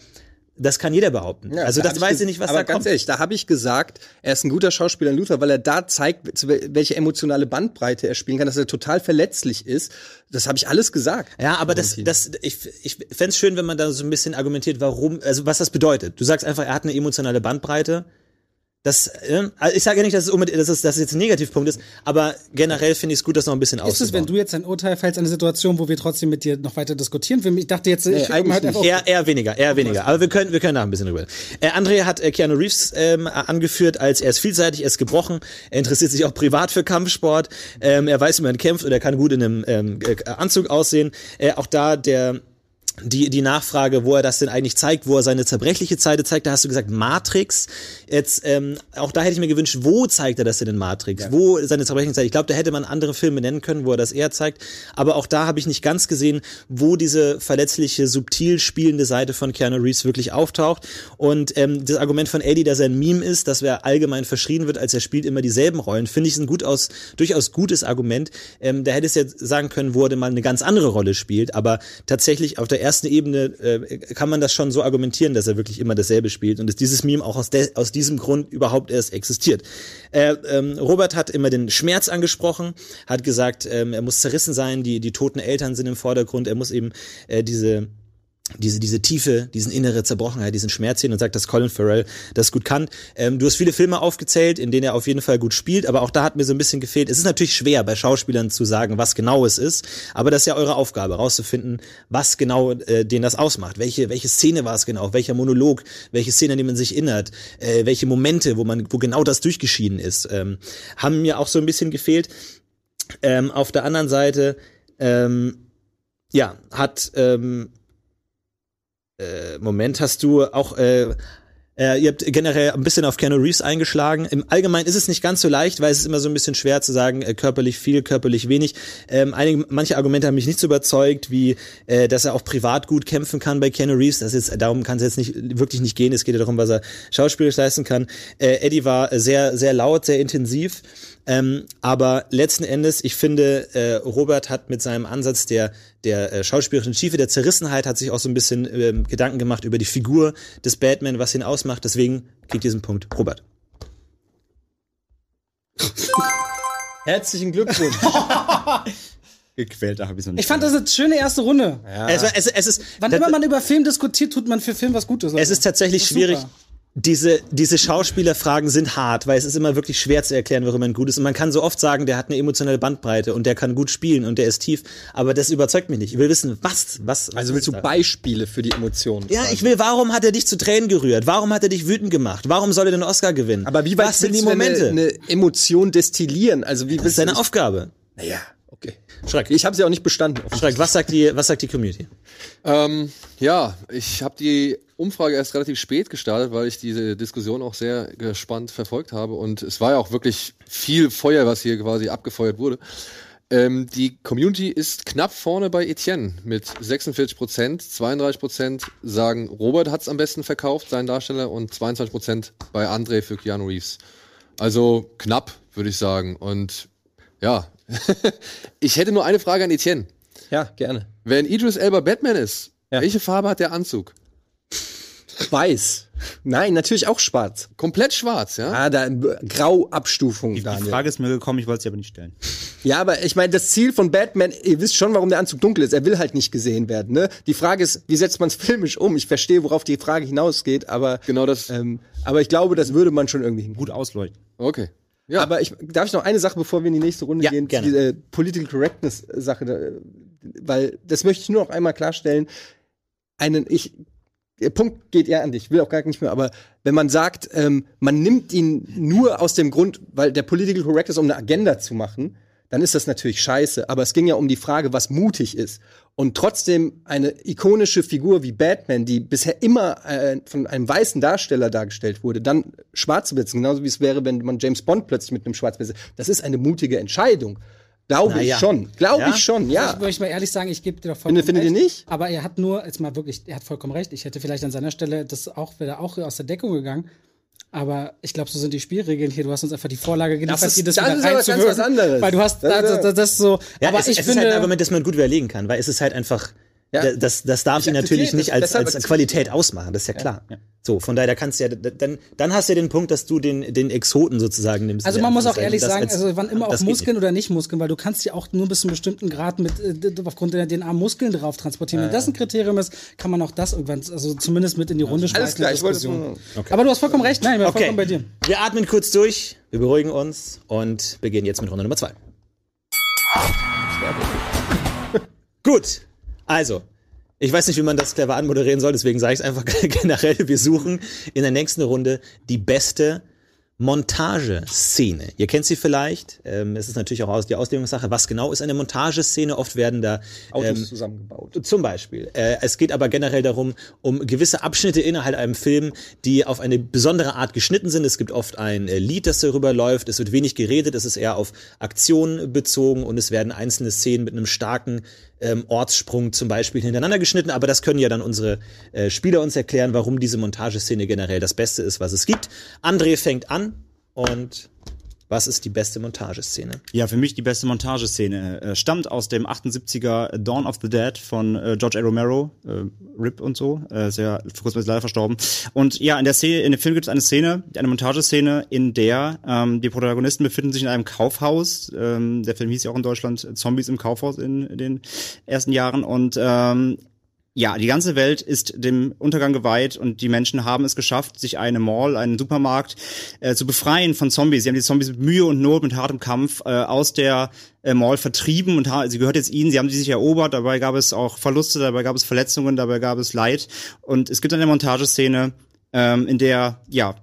Speaker 3: das kann jeder behaupten.
Speaker 7: Ja,
Speaker 3: also
Speaker 7: da
Speaker 3: das weiß ich nicht, was
Speaker 7: aber
Speaker 3: da
Speaker 7: ganz
Speaker 3: kommt.
Speaker 7: ehrlich, da habe ich gesagt, er ist ein guter Schauspieler in Luther, weil er da zeigt, welche emotionale Bandbreite er spielen kann, dass er total verletzlich ist. Das habe ich alles gesagt.
Speaker 3: Ja, aber das, das, ich, ich fände schön, wenn man da so ein bisschen argumentiert, warum, also was das bedeutet. Du sagst einfach, er hat eine emotionale Bandbreite. Das, äh, also ich sage ja nicht, dass es, unbedingt, dass es, dass es jetzt ein Negativpunkt ist, aber generell finde ich es gut, das noch ein bisschen
Speaker 5: ist es, wenn
Speaker 3: auszubauen.
Speaker 5: du jetzt ein Urteil fällst, eine Situation, wo wir trotzdem mit dir noch weiter diskutieren? Ich dachte jetzt, ich
Speaker 7: eigentlich
Speaker 5: halt einfach-
Speaker 3: Eher, eher weniger, eher weniger. Aber wir können, wir können nach ein bisschen drüber. Äh, André hat äh, Keanu Reeves ähm, angeführt, als er ist vielseitig, er ist gebrochen, er interessiert sich auch privat für Kampfsport, ähm, er weiß, wie man kämpft und er kann gut in einem ähm, äh, Anzug aussehen. Äh, auch da der die, die Nachfrage, wo er das denn eigentlich zeigt, wo er seine zerbrechliche Seite zeigt, da hast du gesagt Matrix. Jetzt, ähm, auch da hätte ich mir gewünscht, wo zeigt er das denn in Matrix? Wo seine zerbrechliche Seite? Ich glaube, da hätte man andere Filme nennen können, wo er das eher zeigt. Aber auch da habe ich nicht ganz gesehen, wo diese verletzliche, subtil spielende Seite von Keanu Reeves wirklich auftaucht. Und ähm, das Argument von Eddie, dass er ein Meme ist, dass er allgemein verschrien wird, als er spielt immer dieselben Rollen, finde ich ein gut aus, durchaus gutes Argument. Ähm, da hätte es jetzt sagen können, wo er denn mal eine ganz andere Rolle spielt. Aber tatsächlich auf der ersten Ebene äh, kann man das schon so argumentieren, dass er wirklich immer dasselbe spielt und dass dieses Meme auch aus, de aus diesem Grund überhaupt erst existiert. Äh, ähm, Robert hat immer den Schmerz angesprochen, hat gesagt, ähm, er muss zerrissen sein, die, die toten Eltern sind im Vordergrund, er muss eben äh, diese diese, diese Tiefe, diesen innere Zerbrochenheit, diesen Schmerz sehen und sagt, dass Colin Farrell das gut kann. Ähm, du hast viele Filme aufgezählt, in denen er auf jeden Fall gut spielt, aber auch da hat mir so ein bisschen gefehlt. Es ist natürlich schwer, bei Schauspielern zu sagen, was genau es ist, aber das ist ja eure Aufgabe, rauszufinden, was genau äh, den das ausmacht. Welche, welche Szene war es genau, welcher Monolog, welche Szene, an die man sich erinnert, äh, welche Momente, wo man, wo genau das durchgeschieden ist, ähm, haben mir auch so ein bisschen gefehlt. Ähm, auf der anderen Seite, ähm, ja, hat ähm, äh, Moment, hast du auch äh, äh, ihr habt generell ein bisschen auf Keanu Reeves eingeschlagen. Im Allgemeinen ist es nicht ganz so leicht, weil es ist immer so ein bisschen schwer zu sagen, äh, körperlich viel, körperlich wenig. Ähm, einige, manche Argumente haben mich nicht so überzeugt, wie äh, dass er auch privat gut kämpfen kann bei Keanu Reeves. Das ist, darum kann es jetzt nicht wirklich nicht gehen. Es geht ja darum, was er schauspielerisch leisten kann. Äh, Eddie war sehr, sehr laut, sehr intensiv. Ähm, aber letzten Endes, ich finde, äh, Robert hat mit seinem Ansatz der, der äh, schauspielerischen Tiefe, der Zerrissenheit, hat sich auch so ein bisschen ähm, Gedanken gemacht über die Figur des Batman, was ihn ausmacht. Deswegen kriegt diesen Punkt Robert.
Speaker 7: Herzlichen Glückwunsch. [LAUGHS]
Speaker 4: Gequält, da habe ich so nicht.
Speaker 5: Ich fand das eine schöne erste Runde.
Speaker 3: Es, es, es ist,
Speaker 5: Wann immer man über Film diskutiert, tut man für Film was Gutes.
Speaker 3: es ist tatsächlich
Speaker 5: ist
Speaker 3: schwierig.
Speaker 5: super.
Speaker 3: Diese, diese Schauspielerfragen sind hart, weil es ist immer wirklich schwer zu erklären, warum man gut ist. Und man kann so oft sagen, der hat eine emotionale Bandbreite und der kann gut spielen und der ist tief, aber das überzeugt mich nicht. Ich will wissen, was, was.
Speaker 7: Also
Speaker 3: was
Speaker 7: willst du
Speaker 3: da?
Speaker 7: Beispiele für die Emotionen?
Speaker 3: Ja,
Speaker 7: quasi?
Speaker 3: ich will, warum hat er dich zu Tränen gerührt? Warum hat er dich wütend gemacht? Warum soll er den Oscar gewinnen?
Speaker 7: Aber wie weit
Speaker 3: was sind die Momente?
Speaker 7: Eine, eine Emotion destillieren? Also wie
Speaker 3: das ist seine Aufgabe.
Speaker 7: Naja. Okay.
Speaker 3: Schreck.
Speaker 7: Ich habe sie auch nicht bestanden.
Speaker 3: Schreck, was sagt die, was sagt die Community?
Speaker 6: Ähm, ja, ich habe die Umfrage erst relativ spät gestartet, weil ich diese Diskussion auch sehr gespannt verfolgt habe. Und es war ja auch wirklich viel Feuer, was hier quasi abgefeuert wurde. Ähm, die Community ist knapp vorne bei Etienne mit 46 Prozent. 32 Prozent sagen, Robert hat's am besten verkauft, sein Darsteller, und 22 Prozent bei André für Keanu Reeves. Also knapp, würde ich sagen. Und ja, [LAUGHS] ich hätte nur eine Frage an Etienne.
Speaker 7: Ja, gerne.
Speaker 6: Wenn Idris Elba Batman ist,
Speaker 7: Ja.
Speaker 6: welche Farbe hat der Anzug?
Speaker 7: Weiß. Nein, natürlich auch schwarz.
Speaker 6: Komplett schwarz, ja?
Speaker 7: Ah, da Grauabstufung,
Speaker 4: Die, die
Speaker 7: Daniel.
Speaker 4: Frage ist mir gekommen, ich wollte sie aber nicht stellen.
Speaker 7: Ja, aber ich meine, das Ziel von Batman, ihr wisst schon, warum der Anzug dunkel ist. Er will halt nicht gesehen werden. Ne? Die Frage ist, wie setzt man es filmisch um? Ich verstehe, worauf die Frage hinausgeht, aber
Speaker 6: Genau das.
Speaker 7: ähm, aber ich glaube, das würde man schon irgendwie hinkriegen.
Speaker 4: Gut ausleuchten.
Speaker 6: Okay. Ja,
Speaker 7: Aber ich darf ich noch eine Sache, bevor wir in die nächste Runde
Speaker 3: Ja,
Speaker 7: gehen,
Speaker 3: gerne.
Speaker 7: diese äh, Political Correctness Sache, da, weil das möchte ich nur noch einmal klarstellen. Einen, ich, der Punkt geht eher an dich, will auch gar nicht mehr, aber wenn man sagt, ähm, man nimmt ihn nur aus dem Grund, weil der Political Correctness, um eine Agenda zu machen, dann ist das natürlich scheiße. Aber es ging ja um die Frage, was mutig ist. Und trotzdem eine ikonische Figur wie Batman, die bisher immer äh, von einem weißen Darsteller dargestellt wurde, dann schwarz zu besetzen, genauso wie es wäre, wenn man James Bond plötzlich mit einem Schwarz besetzt. Das ist eine mutige Entscheidung. Glaube
Speaker 3: Na
Speaker 7: ich schon. Glaube
Speaker 3: Ja?
Speaker 7: ich schon, ja.
Speaker 5: Ich möchte mal ehrlich sagen, ich gebe dir doch vollkommen
Speaker 7: Findet- findet ihr
Speaker 5: recht.
Speaker 7: nicht?
Speaker 5: Aber er hat nur, jetzt mal wirklich, er hat vollkommen recht. Ich hätte vielleicht an seiner Stelle das auch, wäre auch aus der Deckung gegangen. Aber ich glaube, so sind die Spielregeln hier. Du hast uns einfach die Vorlage geliefert,
Speaker 7: ist-
Speaker 5: die das,
Speaker 7: das
Speaker 5: wieder
Speaker 7: ist aber ganz was anderes.
Speaker 5: Weil du hast,
Speaker 7: Das
Speaker 5: das,
Speaker 7: ist-
Speaker 5: das, das ist so.
Speaker 3: Ja,
Speaker 5: aber
Speaker 3: es,
Speaker 5: ich
Speaker 3: es
Speaker 5: finde,
Speaker 3: ist halt ein Argument, das man gut überlegen kann, weil es ist halt einfach,
Speaker 7: Ja.
Speaker 3: da- das, das darf
Speaker 7: Ich
Speaker 3: ihn natürlich nicht als, als Qualität ausmachen, das ist ja klar. So, von daher, da kannst du ja, dann, dann hast du ja den Punkt, dass du den, den Exoten sozusagen nimmst.
Speaker 5: Also man muss auch ehrlich sagen,
Speaker 3: als-
Speaker 5: also wann immer auch Muskeln oder nicht Muskeln, weil du kannst ja auch nur bis zu einem bestimmten Grad mit äh, aufgrund der DNA Muskeln drauf transportieren. Wenn das ein Kriterium ist, kann man auch das irgendwann, also zumindest mit in die Runde schmeißen.
Speaker 7: Alles klar, ich wollte nur.
Speaker 5: Aber du hast vollkommen recht, nein, bin
Speaker 3: Okay,
Speaker 5: vollkommen bei dir.
Speaker 3: wir atmen kurz durch, wir beruhigen uns und beginnen jetzt mit Runde Nummer zwei. Gut, also, ich weiß nicht, wie man das clever anmoderieren soll, deswegen sage ich es einfach [LAUGHS] generell. Wir suchen in der nächsten Runde die beste Montageszene. Ihr kennt sie vielleicht. Ähm, es ist natürlich auch aus die Auslegungssache. Was genau ist eine Montageszene? Oft werden da
Speaker 7: Autos
Speaker 3: ähm,
Speaker 7: zusammengebaut.
Speaker 3: zum Beispiel. Äh, es geht aber generell darum, um gewisse Abschnitte innerhalb einem Film, die auf eine besondere Art geschnitten sind. Es gibt oft ein äh, Lied, das darüber läuft. Es wird wenig geredet. Es ist eher auf Aktion bezogen und es werden einzelne Szenen mit einem starken ähm, Ortssprung zum Beispiel hintereinander geschnitten. Aber das können ja dann unsere äh, Spieler uns erklären, warum diese Montageszene generell das Beste ist, was es gibt. André fängt an und was ist die beste Montageszene?
Speaker 4: Ja, für mich die beste Montageszene äh, stammt aus dem 78er Dawn of the Dead von äh, George A. Romero, äh, Rip und so, äh, ist ja vor kurzem ist leider verstorben. Und ja, in der Szene, in dem Film gibt es eine Szene, eine Montageszene, in der ähm, die Protagonisten befinden sich in einem Kaufhaus. Ähm, der Film hieß ja auch in Deutschland Zombies im Kaufhaus in, in den ersten Jahren und ähm, ja, die ganze Welt ist dem Untergang geweiht und die Menschen haben es geschafft, sich eine Mall, einen Supermarkt äh, zu befreien von Zombies. Sie haben die Zombies mit Mühe und Not, mit hartem Kampf äh, aus der äh, Mall vertrieben und sie gehört jetzt ihnen. Sie haben sie sich erobert. Dabei gab es auch Verluste, dabei gab es Verletzungen, dabei gab es Leid. Und es gibt eine Montageszene, ähm, in der ja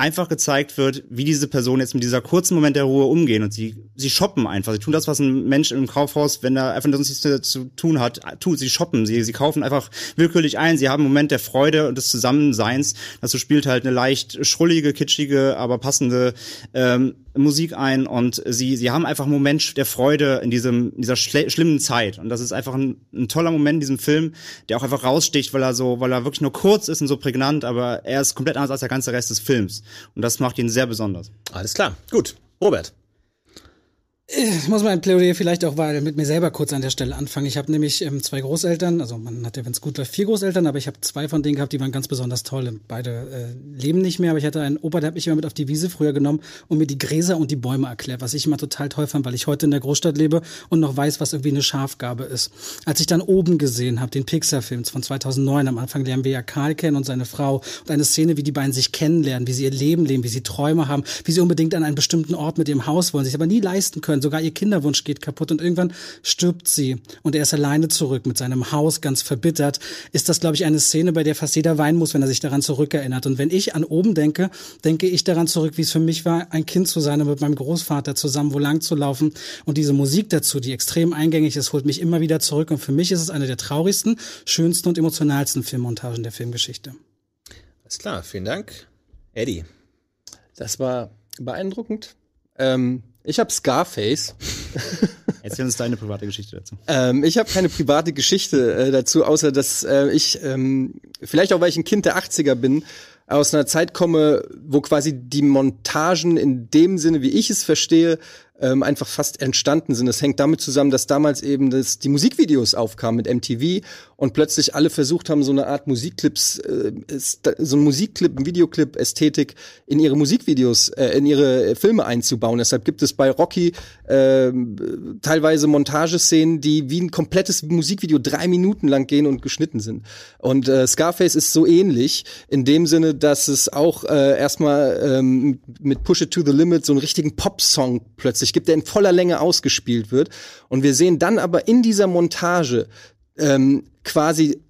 Speaker 4: einfach gezeigt wird, wie diese Personen jetzt mit dieser kurzen Moment der Ruhe umgehen und sie sie shoppen einfach. Sie tun das, was ein Mensch im Kaufhaus, wenn er einfach nichts zu tun hat, tut. Sie shoppen, sie sie kaufen einfach willkürlich ein. Sie haben einen Moment der Freude und des Zusammenseins. Dazu spielt halt eine leicht schrullige, kitschige, aber passende ähm, Musik ein und sie sie haben einfach einen Moment der Freude in diesem dieser schlimmen Zeit und das ist einfach ein, ein toller Moment in diesem Film, der auch einfach raussticht, weil er so weil er wirklich nur kurz ist und so prägnant, aber er ist komplett anders als der ganze Rest des Films und das macht ihn sehr besonders.
Speaker 3: Alles klar. Gut. Robert.
Speaker 5: Ich muss mein Plädoyer vielleicht auch mal mit mir selber kurz an der Stelle anfangen. Ich habe nämlich ähm, zwei Großeltern, also man hat ja, wenn es gut läuft, vier Großeltern, aber ich habe zwei von denen gehabt, die waren ganz besonders toll. Beide äh, leben nicht mehr, aber ich hatte einen Opa, der hat mich immer mit auf die Wiese früher genommen und mir die Gräser und die Bäume erklärt, was ich immer total toll fand, weil ich heute in der Großstadt lebe und noch weiß, was irgendwie eine Schafgabe ist. Als ich dann oben gesehen habe, den Pixar-Film von 2009, am Anfang lernen wir ja Karl kennen und seine Frau und eine Szene, wie die beiden sich kennenlernen, wie sie ihr Leben leben, wie sie Träume haben, wie sie unbedingt an einen bestimmten Ort mit ihrem Haus wollen, sich aber nie leisten können, werden. Sogar ihr Kinderwunsch geht kaputt und irgendwann stirbt sie und er ist alleine zurück mit seinem Haus ganz verbittert. Ist das, glaube ich, eine Szene, bei der fast jeder weinen muss, wenn er sich daran zurückerinnert. Und wenn ich an oben denke, denke ich daran zurück, wie es für mich war, ein Kind zu sein und mit meinem Großvater zusammen wo lang zu laufen. Und diese Musik dazu, die extrem eingängig ist, holt mich immer wieder zurück. Und für mich ist es eine der traurigsten, schönsten und emotionalsten Filmmontagen der Filmgeschichte.
Speaker 3: Alles klar, vielen Dank. Eddie.
Speaker 7: Das war beeindruckend. Ähm, ich habe Scarface. [LAUGHS]
Speaker 4: Erzähl uns deine private Geschichte dazu.
Speaker 7: Ähm, ich habe keine private Geschichte äh, dazu, außer dass äh, ich, ähm, vielleicht auch weil ich ein Kind der 80er bin, aus einer Zeit komme, wo quasi die Montagen in dem Sinne, wie ich es verstehe, ähm, einfach fast entstanden sind. Es hängt damit zusammen, dass damals eben das, die Musikvideos aufkamen mit MTV und plötzlich alle versucht haben, so eine Art Musikclips, äh, so ein Musikclip, ein Videoclip, Ästhetik in ihre Musikvideos, äh, in ihre Filme einzubauen. Deshalb gibt es bei Rocky äh, teilweise Montageszenen, die wie ein komplettes Musikvideo drei Minuten lang gehen und geschnitten sind. Und äh, Scarface ist so ähnlich in dem Sinne, dass es auch äh, erstmal ähm, mit Push It to the Limit so einen richtigen Pop-Song plötzlich gibt, der in voller Länge ausgespielt wird. Und wir sehen dann aber in dieser Montage ähm, quasi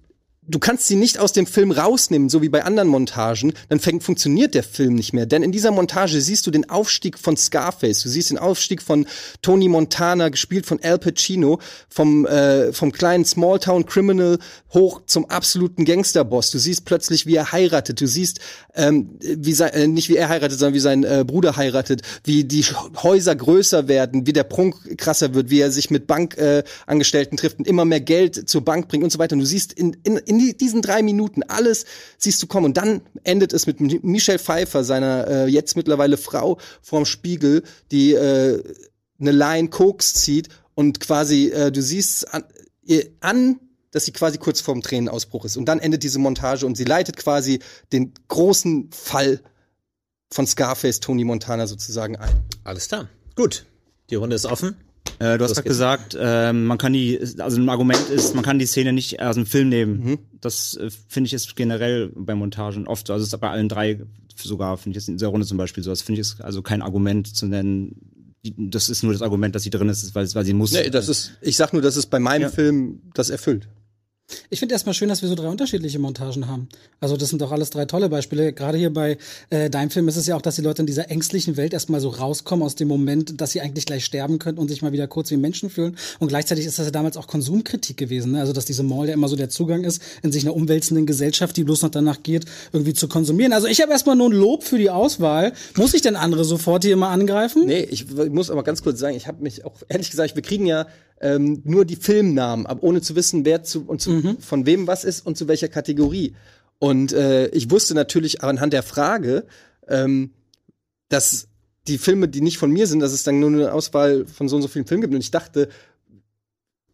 Speaker 7: du kannst sie nicht aus dem Film rausnehmen, so wie bei anderen Montagen, dann fängt, funktioniert der Film nicht mehr. Denn in dieser Montage siehst du den Aufstieg von Scarface, du siehst den Aufstieg von Tony Montana, gespielt von Al Pacino, vom, äh, vom kleinen Smalltown Criminal hoch zum absoluten Gangsterboss. Du siehst plötzlich, wie er heiratet. Du siehst, ähm, wie sein, äh, nicht wie er heiratet, sondern wie sein äh, Bruder heiratet, wie die Häuser größer werden, wie der Prunk krasser wird, wie er sich mit Bankangestellten äh, trifft und immer mehr Geld zur Bank bringt und so weiter. Und du siehst in, in, in die, diesen drei Minuten alles siehst du kommen. Und dann endet es mit Michelle Pfeiffer, seiner äh, jetzt mittlerweile Frau, vorm Spiegel, die äh, eine Line Koks zieht und quasi, äh, du siehst an, ihr an dass sie quasi kurz vorm Tränenausbruch ist. Und dann endet diese Montage und sie leitet quasi den großen Fall von Scarface Tony Montana sozusagen ein.
Speaker 3: Alles klar. Gut. Die Runde ist offen.
Speaker 4: Äh, du hast gerade gesagt, äh, man kann die, also ein Argument ist, man kann die Szene nicht aus dem Film nehmen.
Speaker 7: Mhm.
Speaker 4: Das äh, finde ich ist generell bei Montagen oft so. Also ist bei allen drei sogar, finde ich jetzt in dieser Runde zum Beispiel so. Das finde ich ist also kein Argument zu nennen. Das ist nur das Argument, dass sie drin ist, weil, weil sie muss.
Speaker 7: Nee, das ist, ich sag nur, dass es bei meinem
Speaker 4: Ja.
Speaker 7: Film das erfüllt.
Speaker 5: Ich finde erstmal schön, dass wir so drei unterschiedliche Montagen haben. Also das sind doch alles drei tolle Beispiele. Gerade hier bei äh, deinem Film ist es ja auch, dass die Leute in dieser ängstlichen Welt erstmal so rauskommen aus dem Moment, dass sie eigentlich gleich sterben könnten und sich mal wieder kurz wie Menschen fühlen. Und gleichzeitig ist das ja damals auch Konsumkritik gewesen. Ne? Also dass diese Mall ja immer so der Zugang ist in sich einer umwälzenden Gesellschaft, die bloß noch danach geht, irgendwie zu konsumieren. Also ich habe erstmal nur ein Lob für die Auswahl. Muss ich denn andere sofort hier immer angreifen?
Speaker 7: Nee, ich w- muss aber ganz kurz sagen, ich habe mich auch ehrlich gesagt, wir kriegen ja ähm, nur die Filmnamen, aber ohne zu wissen, wer zu und zu, von wem was ist und zu welcher Kategorie. Und äh, ich wusste natürlich anhand der Frage, ähm, dass die Filme, die nicht von mir sind, dass es dann nur eine Auswahl von so und so vielen Filmen gibt. Und ich dachte,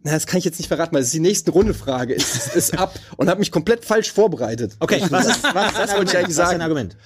Speaker 7: na, das kann ich jetzt nicht verraten, weil es ist die nächste Runde Frage, ist, ist ab [LAUGHS] und habe mich komplett falsch vorbereitet.
Speaker 3: Okay, was ist, was ist
Speaker 7: Das wollte ich eigentlich
Speaker 3: Was ist dein
Speaker 7: sagen.
Speaker 3: Argument?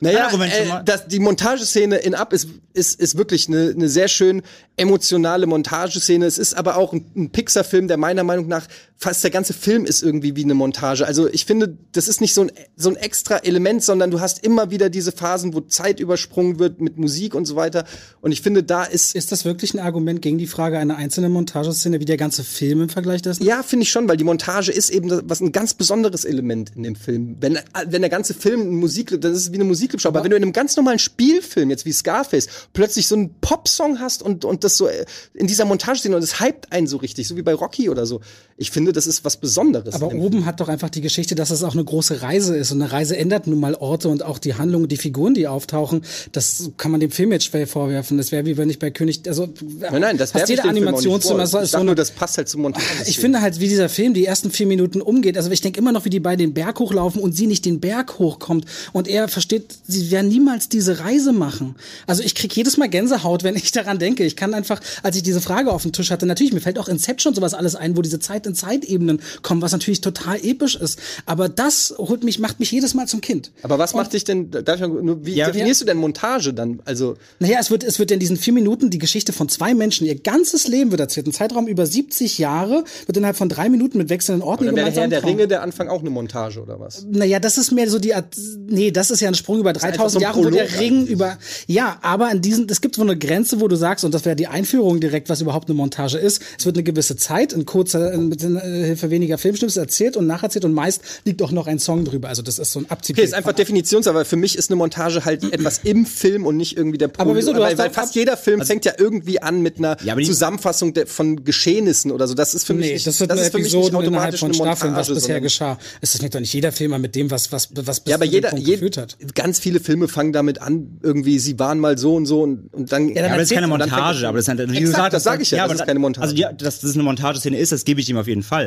Speaker 7: Naja,
Speaker 4: schon
Speaker 7: äh, das, die Montageszene in Up ist, ist, ist wirklich eine, eine sehr schön emotionale Montageszene. Es ist aber auch ein, ein Pixar-Film, der meiner Meinung nach fast der ganze Film ist irgendwie wie eine Montage. Also ich finde, das ist nicht so ein, so ein extra Element, sondern du hast immer wieder diese Phasen, wo Zeit übersprungen wird mit Musik und so weiter. Und ich finde, da ist,
Speaker 5: Ist das wirklich ein Argument gegen die Frage einer einzelnen Montageszene wie der ganze Film im Vergleich dessen?
Speaker 7: Ja, finde ich schon, weil die Montage ist eben das- was ein ganz besonderes Element in dem Film. Wenn, wenn der ganze Film Musik, das ist wie eine Musikclip-Show. Aber wenn du in einem ganz normalen Spielfilm, jetzt wie Scarface, plötzlich so einen Popsong hast und, und das so äh, in dieser Montage sehen und es hypt einen so richtig, so wie bei Rocky oder so. Ich finde, das ist was Besonderes.
Speaker 5: Aber oben hat doch einfach die Geschichte, dass es auch eine große Reise ist. Und eine Reise ändert nun mal Orte und auch die Handlungen, die Figuren, die auftauchen. Das kann man dem Film jetzt schwer vorwerfen. Das wäre wie wenn ich bei König, also
Speaker 7: Nein, nein, das
Speaker 5: fast
Speaker 7: werfe ich
Speaker 5: jede
Speaker 7: dem Film auch nicht
Speaker 5: Animationsfilm
Speaker 7: Ich
Speaker 5: so
Speaker 7: nur, das passt halt zum Montage.
Speaker 5: ich finde halt, wie dieser Film die ersten vier Minuten umgeht. Also ich denke immer noch, wie die beiden den Berg hochlaufen und sie nicht den Berg hochkommt. Und er versteht, sie werden niemals diese Reise machen. Also ich krieg jedes Mal Gänsehaut, wenn ich daran denke. Ich kann einfach, als ich diese Frage auf dem Tisch hatte, natürlich, mir fällt auch Inception sowas alles ein, wo diese Zeit in Zeit Zeitebenen kommen, was natürlich total episch ist. Aber das holt mich, macht mich jedes Mal zum Kind.
Speaker 7: Aber was macht dich denn, darf ich mal, wie
Speaker 3: Ja,
Speaker 7: definierst du denn Montage dann? Also,
Speaker 5: Naja, es wird, es wird in diesen vier Minuten die Geschichte von zwei Menschen, ihr ganzes Leben wird erzählt. Ein Zeitraum über 70 Jahre wird innerhalb von drei Minuten mit wechselnden Orten
Speaker 7: wäre der Herr
Speaker 5: gemeinsam
Speaker 7: der. Ringe der Anfang auch eine Montage oder was?
Speaker 5: Naja, das ist mehr so die Art, nee, das ist ja ein Sprung über
Speaker 7: einfach
Speaker 5: 3000
Speaker 7: so ein
Speaker 5: Jahre, wo der
Speaker 7: Prolog
Speaker 5: Ring
Speaker 7: eigentlich.
Speaker 5: über, ja, aber in diesen, es gibt so eine Grenze, wo du sagst, und das wäre die Einführung direkt, was überhaupt eine Montage ist. Es wird eine gewisse Zeit in kurzer, in- äh, Hilfe weniger Filmschnipsel erzählt und nacherzählt und meist liegt auch noch ein Song drüber. Also das ist so ein Abzieh.
Speaker 7: Okay, ist einfach Definitions, aber für mich ist eine Montage halt etwas im Film und nicht irgendwie der Prolog.
Speaker 5: Aber wieso? Du
Speaker 7: weil,
Speaker 5: hast
Speaker 7: weil fast jeder Film fängt ja irgendwie an mit einer
Speaker 4: Ja,
Speaker 7: Zusammenfassung der, von Geschehnissen oder so. Das ist für mich
Speaker 5: Nee,
Speaker 7: nicht,
Speaker 5: das
Speaker 7: das
Speaker 5: nur
Speaker 7: ist für mich nicht automatisch
Speaker 5: von
Speaker 7: eine
Speaker 5: Staffeln, was bisher geschah. Es ist nicht doch nicht jeder Film mit dem, was, was, was bis
Speaker 7: Ja, aber jeder,
Speaker 5: Punkt
Speaker 7: jed,
Speaker 5: geführt hat.
Speaker 7: ganz viele Filme fangen damit an, irgendwie, sie waren mal so und so und, und dann.
Speaker 5: dann
Speaker 4: Ja, aber das ist keine Montage,
Speaker 7: das-
Speaker 4: aber das ist halt, wie
Speaker 7: Exakt,
Speaker 4: gesagt,
Speaker 7: das sag ich ja, das
Speaker 4: aber
Speaker 7: ist keine Montage.
Speaker 4: Also, ja, dass das eine Montageszene ist, das gebe ich ihm auf jeden Fall.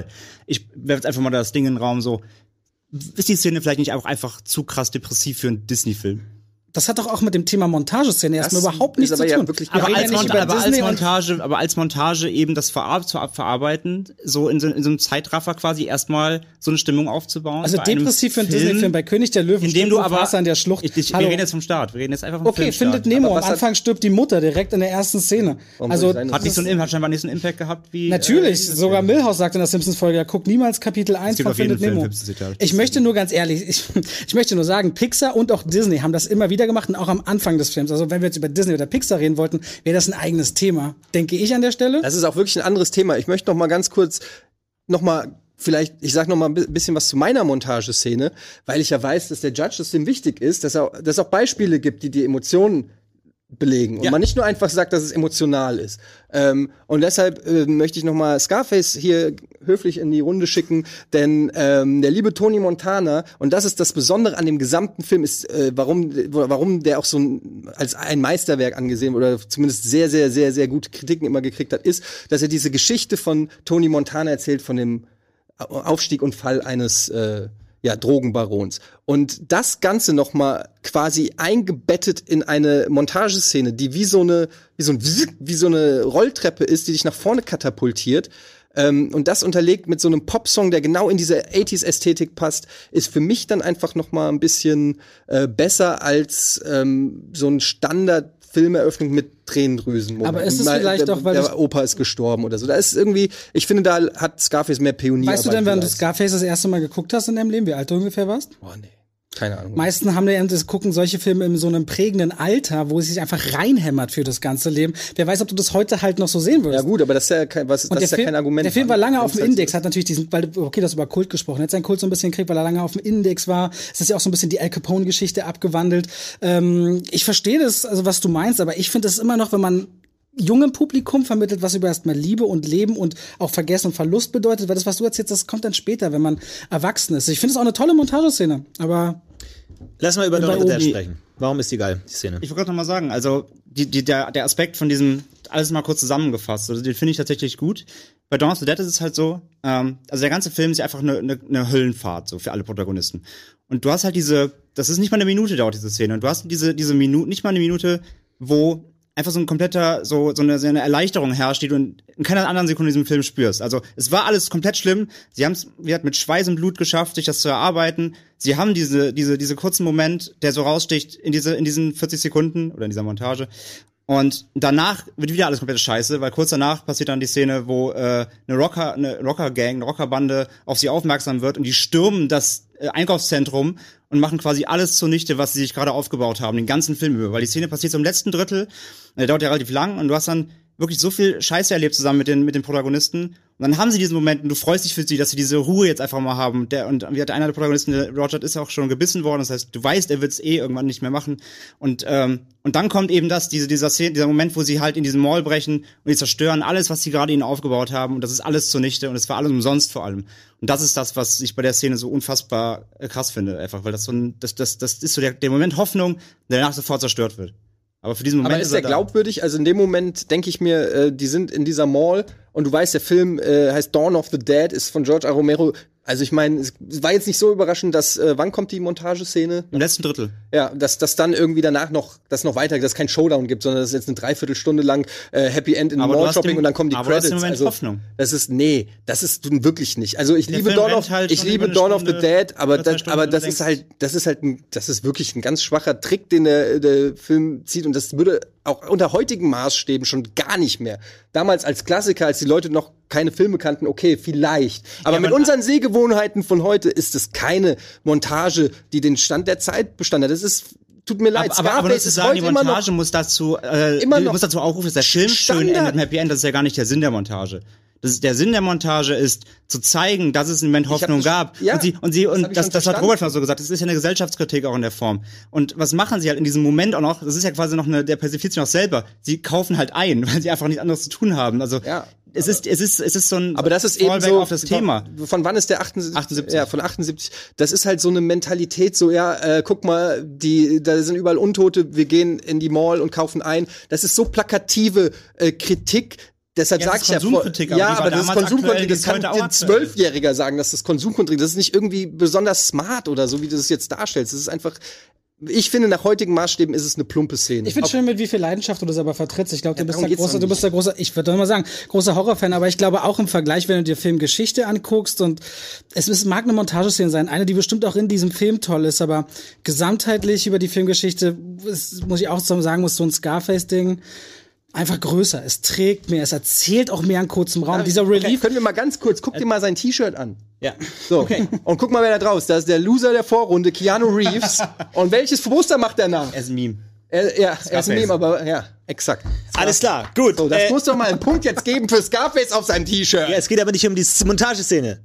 Speaker 4: Ich werfe jetzt einfach mal das Ding in den Raum so. Ist die Szene vielleicht nicht auch einfach zu krass depressiv für einen Disney-Film?
Speaker 5: Das hat doch auch mit dem Thema Montageszene erstmal überhaupt nichts
Speaker 7: aber
Speaker 5: zu
Speaker 7: ja
Speaker 5: tun.
Speaker 4: aber als,
Speaker 5: über
Speaker 4: aber als Montage, aber als Montage eben das Verab zu verarbeiten, so in so, in so einem Zeitraffer quasi erstmal so eine Stimmung aufzubauen.
Speaker 5: Also depressiv für einen
Speaker 4: Film,
Speaker 5: Disney-Film bei König der Löwen
Speaker 4: in dem
Speaker 5: stirbt
Speaker 4: du aber
Speaker 5: an der Schlucht.
Speaker 4: Ich, ich, wir reden jetzt vom Start. Wir reden jetzt einfach vom
Speaker 5: Okay,
Speaker 4: Filmstart.
Speaker 5: findet Nemo. Am Anfang stirbt die Mutter direkt in der ersten Szene. Also
Speaker 4: Hat nicht so einen, hat scheinbar nicht so einen Impact gehabt wie.
Speaker 5: Natürlich,
Speaker 4: äh,
Speaker 5: sogar Milhouse sagt in der Simpsons-Folge, ja, guck niemals Kapitel 1
Speaker 4: gibt
Speaker 5: von Findet
Speaker 4: Film
Speaker 5: Nemo. Ich möchte nur ganz ehrlich, [LAUGHS] ich, ich möchte nur sagen, Pixar und auch Disney haben das immer wieder gemacht und auch am Anfang des Films. Also wenn wir jetzt über Disney oder Pixar reden wollten, wäre das ein eigenes Thema, denke ich an der Stelle.
Speaker 7: Das ist auch wirklich ein anderes Thema. Ich möchte noch mal ganz kurz noch mal vielleicht, ich sag noch mal ein bi- bisschen was zu meiner Montageszene, weil ich ja weiß, dass der Judge es dem wichtig ist, dass er, dass es auch Beispiele gibt, die die Emotionen belegen und
Speaker 4: Ja.
Speaker 7: man nicht nur einfach sagt, dass es emotional ist. Ähm, und deshalb äh, möchte ich noch mal Scarface hier höflich in die Runde schicken, denn ähm, der liebe Tony Montana und das ist das Besondere an dem gesamten Film ist, äh, warum warum der auch so ein, als ein Meisterwerk angesehen oder zumindest sehr sehr sehr sehr gute Kritiken immer gekriegt hat, ist, dass er diese Geschichte von Tony Montana erzählt von dem Aufstieg und Fall eines äh, ja, Drogenbarons. Und das Ganze noch mal quasi eingebettet in eine Montageszene, die wie so eine, wie so, ein, wie so eine Rolltreppe ist, die dich nach vorne katapultiert. Ähm, und das unterlegt mit so einem Popsong, der genau in diese 80s-Ästhetik passt, ist für mich dann einfach noch mal ein bisschen äh, besser als ähm, so ein Standard Filmeröffnung mit Tränendrüsen.
Speaker 5: Aber ist es
Speaker 7: Mal,
Speaker 5: vielleicht
Speaker 7: der,
Speaker 5: doch, weil
Speaker 7: der Opa ist gestorben oder so. Da ist irgendwie, ich finde, da hat Scarface mehr Pionier.
Speaker 5: weißt du denn, wenn du Scarface das erste Mal geguckt hast in deinem Leben, wie alt du ungefähr warst?
Speaker 7: Boah, nee. Keine Ahnung.
Speaker 5: Meisten haben ja das gucken solche Filme in so einem prägenden Alter, wo es sich einfach reinhämmert für das ganze Leben. Wer weiß, ob du das heute halt noch so sehen würdest.
Speaker 7: ja gut, aber das ist ja kein, was,
Speaker 5: Und
Speaker 7: das ist ja
Speaker 5: Film,
Speaker 7: kein Argument.
Speaker 5: der Film war lange auf dem Index, hat natürlich diesen, weil du- okay, das über Kult gesprochen, hat seinen Kult so ein bisschen gekriegt, weil er lange auf dem Index war. Es ist ja auch so ein bisschen die Al Capone-Geschichte abgewandelt. Ähm, ich verstehe das, also was du meinst, aber ich finde es immer noch, wenn man jungem Publikum vermittelt, was über erstmal Liebe und Leben und auch Vergessen und Verlust bedeutet, weil das, was du erzählst, das kommt dann später, wenn man erwachsen ist. Ich finde es auch eine tolle Montageszene, aber
Speaker 3: Lass mal über Dawn of the Dead
Speaker 5: Obi-
Speaker 3: sprechen. Warum ist die geil, die Szene?
Speaker 4: Ich wollte gerade noch mal sagen, also die, die, der, der Aspekt von diesem, alles mal kurz zusammengefasst, also den finde ich tatsächlich gut. Bei Dawn of the Dead ist es halt so, ähm, also der ganze Film ist ja einfach eine, eine, eine Höllenfahrt, so für alle Protagonisten. Und du hast halt diese, das ist nicht mal eine Minute dauert diese Szene, und du hast diese, diese Minute, nicht mal eine Minute, wo einfach so ein kompletter, so, so eine, so eine Erleichterung herrscht, die du in, in keiner anderen Sekunde in diesem Film spürst. Also es war alles komplett schlimm. Sie haben es, mit Schweiß und Blut geschafft, sich das zu erarbeiten. Sie haben diese, diese, diese kurzen Moment, der so raussticht in diese, in diesen 40 Sekunden oder in dieser Montage. Und danach wird wieder alles komplett scheiße, weil kurz danach passiert dann die Szene, wo äh, eine Rocker, eine Rocker-Gang, eine Rockerbande auf sie aufmerksam wird und die stürmen das äh, Einkaufszentrum und machen quasi alles zunichte, was sie sich gerade aufgebaut haben, den ganzen Film über. Weil die Szene passiert im letzten Drittel, der dauert ja relativ lang und du hast dann wirklich so viel Scheiße erlebt zusammen mit den, mit den Protagonisten. Und dann haben sie diesen Moment und du freust dich für sie, dass sie diese Ruhe jetzt einfach mal haben. Der, und wie hat einer der Protagonisten, der Roger, ist auch schon gebissen worden. Das heißt, du weißt, er wird es eh irgendwann nicht mehr machen. Und, ähm, und dann kommt eben das, diese, dieser, Szene, dieser Moment, wo sie halt in diesen Mall brechen und die zerstören alles, was sie gerade ihnen aufgebaut haben. Und das ist alles zunichte und es war alles umsonst vor allem. Und das ist das, was ich bei der Szene so unfassbar äh, krass finde, einfach, weil das so ein, das, das, das ist so der, der Moment Hoffnung, der danach sofort zerstört wird. Aber für diesen Moment
Speaker 7: Aber ist der
Speaker 4: er da.
Speaker 7: glaubwürdig? Also in dem Moment denke ich mir, äh, die sind in dieser Mall und du weißt, der Film äh, heißt Dawn of the Dead, ist von George A. Romero. Also ich meine, es war jetzt nicht so überraschend, dass äh, wann kommt die Montageszene?
Speaker 4: Im letzten Drittel.
Speaker 7: Ja, dass dass dann irgendwie danach noch das noch weiter, dass es kein Showdown gibt, sondern dass es jetzt eine Dreiviertelstunde lang äh, Happy End in
Speaker 4: Aber
Speaker 7: Mall Shopping
Speaker 4: im-
Speaker 7: und dann kommen die
Speaker 4: aber du hast
Speaker 7: Credits.
Speaker 4: im Moment
Speaker 7: also,
Speaker 4: Hoffnung.
Speaker 7: Das ist nee, das ist wirklich nicht. Also ich
Speaker 4: Der
Speaker 7: liebe
Speaker 4: Film
Speaker 7: Dawn of
Speaker 4: halt
Speaker 7: ich liebe Dawn of the
Speaker 4: Stunde,
Speaker 7: Dead, aber das, aber das ist halt das ist halt ein, das ist wirklich ein ganz schwacher Trick, den der, der Film zieht und das würde auch unter heutigen Maßstäben schon gar nicht mehr. Damals als Klassiker, als die Leute noch keine Filme kannten, okay, vielleicht. Aber
Speaker 4: Ja,
Speaker 7: mit unseren Sehgewohnheiten von heute ist es keine Montage, die den Stand der Zeit bestand hat. Das ist tut mir leid.
Speaker 4: Aber, aber, aber zu
Speaker 7: ist
Speaker 4: sagen, die
Speaker 7: heute immer noch
Speaker 4: Montage muss dazu, äh,
Speaker 7: immer
Speaker 4: die
Speaker 7: noch
Speaker 4: muss dazu aufrufen, dass der Film schön
Speaker 7: Standard.
Speaker 4: endet mit Happy End. Das ist ja gar nicht der Sinn der Montage. Das der Sinn der Montage ist, zu zeigen, dass es im Moment Hoffnung
Speaker 7: das-
Speaker 4: gab.
Speaker 7: ja,
Speaker 4: und sie, und sie,
Speaker 7: das
Speaker 4: und das,
Speaker 7: schon
Speaker 4: das hat. Robert schon so gesagt, das ist ja eine Gesellschaftskritik auch in der Form. Und was machen sie halt in diesem Moment auch noch? Das ist ja quasi noch eine, der persifliert sich noch selber. Sie kaufen halt ein, weil sie einfach nichts anderes zu tun haben. Also,
Speaker 7: Ja,
Speaker 4: es ist, es ist, es ist so ein
Speaker 7: Aber das ist eben
Speaker 4: Fallback
Speaker 7: so
Speaker 4: auf das Thema.
Speaker 7: Von wann ist der 78?
Speaker 4: 78.
Speaker 7: Ja, von 78. Das ist halt so eine Mentalität, so ja, äh, guck mal, die da sind überall Untote, wir gehen in die Mall und kaufen ein. Das ist so plakative äh, Kritik. Deshalb
Speaker 4: Ja, das
Speaker 7: sag
Speaker 4: ist
Speaker 7: ich ja, vor-
Speaker 4: Konsumkritik, aber
Speaker 7: ja, aber das ist Konsumkritik. Das kann ein. Zwölfjähriger sagen, dass das Konsumkritik. Das ist nicht irgendwie besonders smart oder so, wie du das jetzt darstellst. Das ist einfach. Ich finde, nach heutigen Maßstäben ist es eine plumpe Szene.
Speaker 5: Ich finde schön, mit wie viel Leidenschaft du das aber vertrittst. Ich glaube, du
Speaker 7: Ja,
Speaker 5: bist
Speaker 7: darum
Speaker 5: der
Speaker 7: geht's
Speaker 5: große,
Speaker 7: doch
Speaker 5: du bist der große, ich würde mal sagen, großer Horrorfan, aber ich glaube auch im Vergleich, wenn du dir Filmgeschichte anguckst und es ist, mag eine Montageszene sein, eine, die bestimmt auch in diesem Film toll ist, aber gesamtheitlich über die Filmgeschichte, ist, muss ich auch so sagen, muss so ein Scarface-Ding einfach größer. Es trägt mehr, es erzählt auch mehr an kurzem Raum. Dieser
Speaker 7: Okay,
Speaker 5: Relief,
Speaker 7: können wir mal ganz kurz, guck dir mal sein T-Shirt an.
Speaker 3: Ja.
Speaker 7: So, okay. und guck mal, wer da draus ist. Da ist der Loser der Vorrunde, Keanu Reeves. [LAUGHS] und welches Poster macht er nach?
Speaker 4: Er ist ein Meme.
Speaker 7: Er, ja, er ist ein
Speaker 4: Scarface.
Speaker 7: Meme, aber ja, exakt.
Speaker 3: Alles klar, gut.
Speaker 7: So, das
Speaker 3: äh,
Speaker 7: muss doch mal einen Punkt jetzt geben für Scarface auf seinem T-Shirt.
Speaker 3: ja, es geht aber nicht um die Montageszene.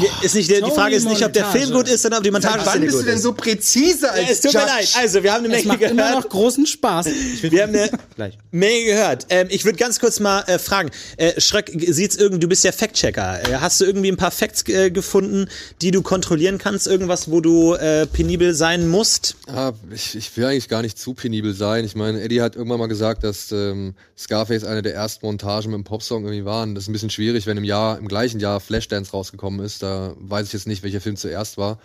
Speaker 3: Mir Ist nicht, der- die Frage ist nicht, ob der
Speaker 5: Montage.
Speaker 3: Film gut ist, sondern ob die
Speaker 7: Seit wann
Speaker 3: Montageszene
Speaker 7: bist du
Speaker 3: gut
Speaker 7: denn
Speaker 3: ist.
Speaker 7: so präzise als
Speaker 3: Ja, es tut mir
Speaker 7: Judge?
Speaker 3: leid. Also, wir haben eine
Speaker 5: es
Speaker 3: Menge
Speaker 5: macht immer noch
Speaker 3: gehört.
Speaker 5: großen Spaß.
Speaker 3: Wir haben eine. Menge gehört. Ähm, ich würde ganz kurz mal äh, fragen. Äh, Schröck, sieht's irgendwie, du bist ja Fact-Checker. Äh, hast du irgendwie ein paar Facts äh, gefunden, die du kontrollieren kannst? Irgendwas, wo du äh, penibel sein musst?
Speaker 6: Ah, ich, ich will eigentlich gar nicht zu penibel sein. Ich meine, Eddie hat irgendwann mal gesagt, dass ähm, Scarface eine der ersten Montagen mit dem Popsong irgendwie waren. Das ist ein bisschen schwierig, wenn im Jahr, im gleichen Jahr Flashdance rausgekommen ist. Da weiß ich jetzt nicht, welcher Film zuerst war.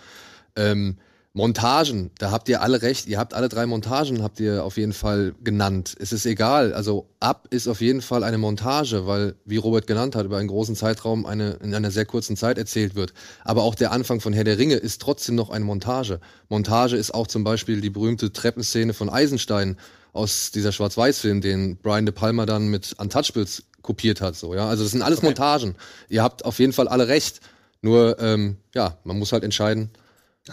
Speaker 6: Ähm, Montagen, da habt ihr alle recht. Ihr habt alle drei Montagen, habt ihr auf jeden Fall genannt. Es ist egal. Also ab ist auf jeden Fall eine Montage, weil, wie Robert genannt hat, über einen großen Zeitraum eine, in einer sehr kurzen Zeit erzählt wird. Aber auch der Anfang von Herr der Ringe ist trotzdem noch eine Montage. Montage ist auch zum Beispiel die berühmte Treppenszene von Eisenstein aus dieser Schwarz-Weiß-Film, den Brian De Palma dann mit Untouchables kopiert hat. So, ja? Also das sind alles Montagen. Ihr habt auf jeden Fall alle recht. Nur, ähm, ja, man muss halt entscheiden,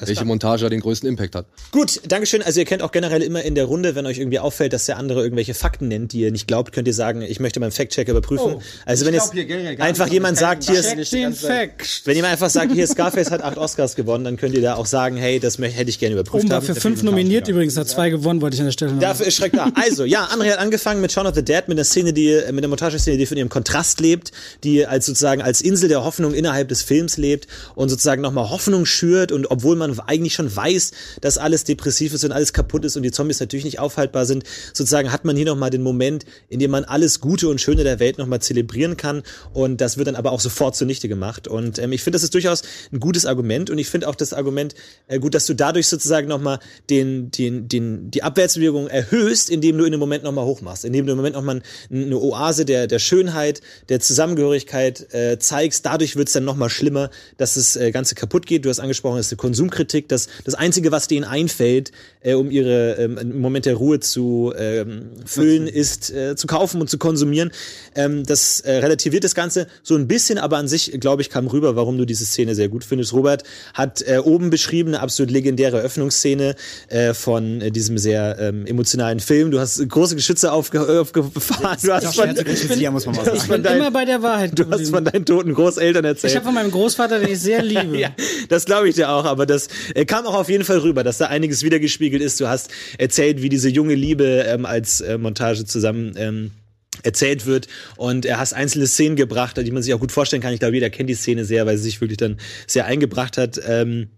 Speaker 6: welche Montage den größten Impact hat.
Speaker 3: Gut, Dankeschön. Also ihr kennt auch generell immer in der Runde, wenn euch irgendwie auffällt, dass der andere irgendwelche Fakten nennt, die ihr nicht glaubt, könnt ihr sagen, ich möchte beim Fact-Check überprüfen.
Speaker 7: Oh,
Speaker 3: also wenn jetzt einfach jemand sagt, hier ist, wenn jemand einfach sagt, hier Scarface hat acht Oscars gewonnen, dann könnt ihr da auch sagen, hey, das hätte ich gerne überprüft
Speaker 5: Oben war
Speaker 3: haben.
Speaker 5: für fünf nominiert übrigens, hat zwei gewonnen, wollte ich an der Stelle noch
Speaker 3: Dafür ist Schreck da. Also, ja, André hat angefangen mit Shaun of the Dead, mit einer Szene, die, mit der Montageszene, die von ihrem Kontrast lebt, die als sozusagen als Insel der Hoffnung innerhalb des Films lebt und sozusagen nochmal Hoffnung schürt und obwohl man eigentlich schon weiß, dass alles depressiv ist und alles kaputt ist und die Zombies natürlich nicht aufhaltbar sind, sozusagen hat man hier nochmal den Moment, in dem man alles Gute und Schöne der Welt nochmal zelebrieren kann. Und das wird dann aber auch sofort zunichte gemacht. Und ähm, ich finde, das ist durchaus ein gutes Argument. Und ich finde auch das Argument äh, gut, dass du dadurch sozusagen nochmal den, den, den, die Abwärtsbewegung erhöhst, indem du in dem Moment nochmal hochmachst, indem du im Moment nochmal eine Oase der, der Schönheit, der Zusammengehörigkeit äh, zeigst. Dadurch wird es dann nochmal schlimmer, dass das äh, Ganze kaputt geht. Du hast angesprochen, das ist eine Konsumkritik. Das, das Einzige, was denen einfällt, äh, um ihre ähm, Moment der Ruhe zu ähm, füllen, ist äh, zu kaufen und zu konsumieren. Ähm, das äh, relativiert das Ganze so ein bisschen, aber an sich, glaube ich, kam rüber, warum du diese Szene sehr gut findest. Robert hat äh, oben beschrieben eine absolut legendäre Öffnungsszene äh, von äh, diesem sehr ähm, emotionalen Film. Du hast große Geschütze aufge aufgefahren. Du hast von,
Speaker 4: kritisieren, muss man mal
Speaker 3: hast
Speaker 5: Ich bin immer
Speaker 3: dein,
Speaker 5: bei der Wahrheit
Speaker 3: du hast von deinen toten Großeltern
Speaker 5: Ich
Speaker 3: erzählt.
Speaker 5: habe von meinem Großvater, den ich sehr [LAUGHS] liebe.
Speaker 3: Ja, das glaube ich dir auch, aber das äh, kam auch auf jeden Fall rüber, dass da einiges wiedergespiegelt ist. Du hast erzählt, wie diese junge Liebe ähm, als äh, Montage zusammen ähm, erzählt wird und er hast einzelne Szenen gebracht, die man sich auch gut vorstellen kann. Ich glaube, jeder kennt die Szene sehr, weil sie sich wirklich dann sehr eingebracht hat. Ähm,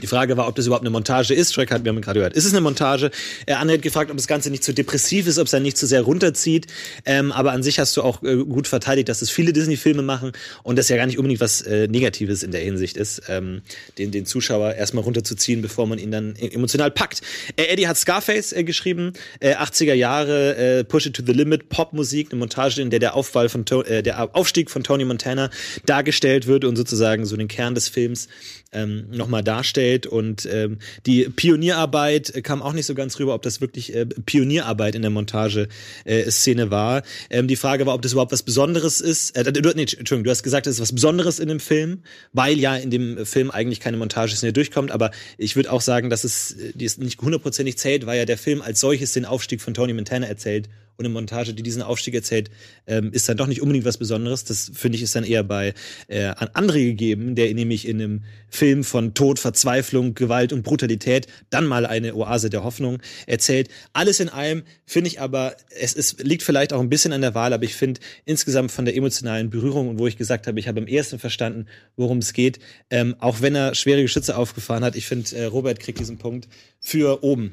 Speaker 3: Die Frage war, ob das überhaupt eine Montage ist. Shrek hat, wir haben gerade gehört, ist es eine Montage? Äh, Anne hat gefragt, ob das Ganze nicht zu depressiv ist, ob es dann nicht zu sehr runterzieht. Ähm, aber an sich hast du auch äh, gut verteidigt, dass es viele Disney-Filme machen und das ja gar nicht unbedingt was äh, Negatives in der Hinsicht ist, ähm, den, den Zuschauer erstmal runterzuziehen, bevor man ihn dann e- emotional packt. Äh, Eddie hat Scarface äh, geschrieben, äh, 80er Jahre, äh, Push It to the Limit, Popmusik, eine Montage, in der der Aufball von to äh, der Aufstieg von Tony Montana dargestellt wird und sozusagen so den Kern des Films ähm, nochmal darstellt. Und ähm, die Pionierarbeit äh, kam auch nicht so ganz rüber, ob das wirklich äh, Pionierarbeit in der Montage-Szene war. Ähm, die Frage war, ob das überhaupt was Besonderes ist. Äh, du, nee, Entschuldigung, du hast gesagt, es ist was Besonderes in dem Film, weil ja in dem Film eigentlich keine Montageszene durchkommt. Aber ich würde auch sagen, dass es äh, die es nicht hundertprozentig zählt, weil ja der Film als solches den Aufstieg von Tony Montana erzählt und eine Montage, die diesen Aufstieg erzählt, ähm, ist dann doch nicht unbedingt was Besonderes. Das finde ich ist dann eher bei äh, an André gegeben, der nämlich in einem Film von Tod, Verzweiflung, Gewalt und Brutalität dann mal eine Oase der Hoffnung erzählt. Alles in allem finde ich aber, es ist, liegt vielleicht auch ein bisschen an der Wahl, aber ich finde insgesamt von der emotionalen Berührung und wo ich gesagt habe, ich habe am ersten verstanden, worum es geht, ähm, auch wenn er schwere Geschütze aufgefahren hat, ich finde, äh, Robert kriegt diesen Punkt für oben.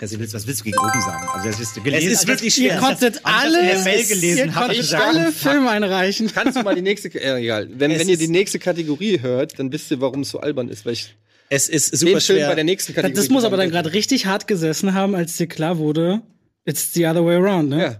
Speaker 4: Also, willst, was willst du gegen oben sagen? Also, das ist gelesen.
Speaker 3: Es ist wirklich
Speaker 5: Ihr
Speaker 3: schwer.
Speaker 5: konntet
Speaker 4: ich in der
Speaker 5: alles,
Speaker 4: Mail gelesen,
Speaker 5: ihr
Speaker 4: ich
Speaker 5: konntet
Speaker 4: gesagt.
Speaker 5: alle Filme einreichen.
Speaker 7: Kannst du mal die nächste, äh, egal. Wenn,
Speaker 3: Es
Speaker 7: wenn ihr die nächste Kategorie hört, dann wisst ihr, warum es so albern ist, weil ich
Speaker 3: Es ist super schwer.
Speaker 7: bei der nächsten Kategorie.
Speaker 5: Das muss aber dann gerade richtig hart gesessen haben, als dir klar wurde, it's the other way around, ne?
Speaker 7: Ja.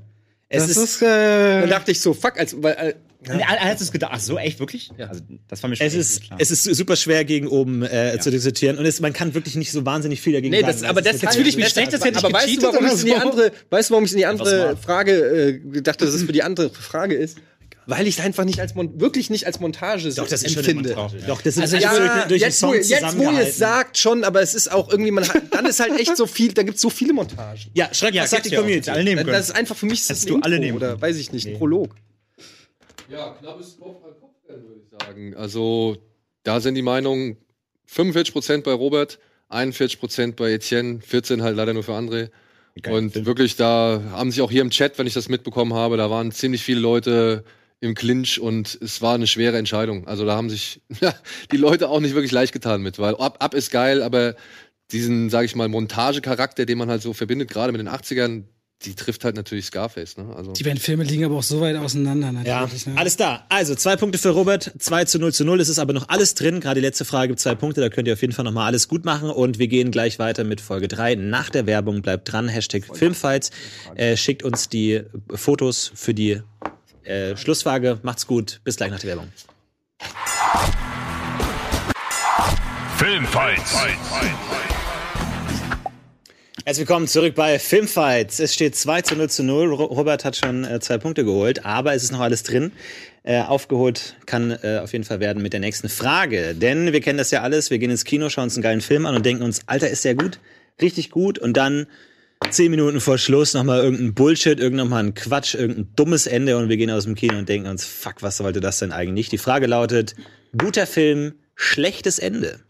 Speaker 3: es
Speaker 5: Das
Speaker 3: ist,
Speaker 5: ist, äh,
Speaker 7: Dann dachte ich so, fuck, als, weil,
Speaker 4: Und er, hat es gedacht. Ach so, echt, wirklich?
Speaker 7: Ja.
Speaker 4: Also, das war mir schon
Speaker 3: es ist,
Speaker 4: klar.
Speaker 3: es ist super schwer gegen oben äh, zu diskutieren und es, man kann wirklich nicht so wahnsinnig viel dagegen
Speaker 7: Nee,
Speaker 3: sagen.
Speaker 7: das, aber das
Speaker 3: ist
Speaker 7: fühle ich mich schlecht, das hätte ich aber weißt du, warum ich es in die
Speaker 5: so?
Speaker 7: andere, weißt du, warum ich es in die andere. Frage äh, gedacht habe, dass es für die andere Frage ist? Weil ich es einfach nicht als Mon wirklich nicht als Montage
Speaker 3: Doch, das ist schon
Speaker 7: empfinde.
Speaker 3: Montage. Doch, das ist
Speaker 5: Also ja,
Speaker 3: durch, durch
Speaker 7: jetzt, wo, jetzt, wo ihr es sagt, schon, aber es ist auch irgendwie, man hat, dann ist halt echt so viel, da gibt es so viele Montagen.
Speaker 3: Ja, Schreck,
Speaker 4: Ja,
Speaker 3: was sagt die
Speaker 4: ja.
Speaker 3: Community?
Speaker 4: Alle nehmen können.
Speaker 7: Das ist einfach für mich ist das ein
Speaker 4: du alle
Speaker 7: Intro
Speaker 4: nehmen
Speaker 7: oder weiß ich nicht, ein Prolog.
Speaker 6: Ja, knappes Kopf an Kopf, würde ich sagen. Also, da sind die Meinungen 45% bei Robert, 41% bei Etienne, 14 halt leider nur für André. Und wirklich, da haben sich auch hier im Chat, wenn ich das mitbekommen habe, da waren ziemlich viele Leute im Clinch und es war eine schwere Entscheidung. Also da haben sich [LAUGHS] die Leute auch nicht wirklich leicht getan mit, weil Up, Up ist geil, aber diesen, sag ich mal, Montagecharakter, den man halt so verbindet, gerade mit den 80ern, die trifft halt natürlich Scarface, ne? Also.
Speaker 5: die beiden Filme liegen aber auch so weit auseinander,
Speaker 3: Ja,
Speaker 5: natürlich. ne?
Speaker 3: alles da. Also, zwei Punkte für Robert, 2 zu 0 zu 0. Es ist aber noch alles drin. Gerade die letzte Frage gibt zwei Punkte. Da könnt ihr auf jeden Fall noch mal alles gut machen. Und wir gehen gleich weiter mit Folge 3. Nach der Werbung bleibt dran. Hashtag Filmfights. Äh, schickt uns die Fotos für die äh, Schlussfrage. Macht's gut. Bis gleich nach der Werbung.
Speaker 1: Filmfights.
Speaker 3: Herzlich willkommen zurück bei Filmfights. Es steht 2 zu 0 zu 0. Ro- Robert hat schon äh, zwei Punkte geholt, aber es ist noch alles drin. Äh, aufgeholt kann äh, auf jeden Fall werden mit der nächsten Frage. Denn wir kennen das ja alles. Wir gehen ins Kino, schauen uns einen geilen Film an und denken uns, Alter, ist der gut? Richtig gut. Und dann zehn Minuten vor Schluss nochmal irgendein Bullshit, irgendwann mal ein Quatsch, irgendein dummes Ende und wir gehen aus dem Kino und denken uns, fuck, was sollte das denn eigentlich? Die Frage lautet, guter Film, schlechtes Ende.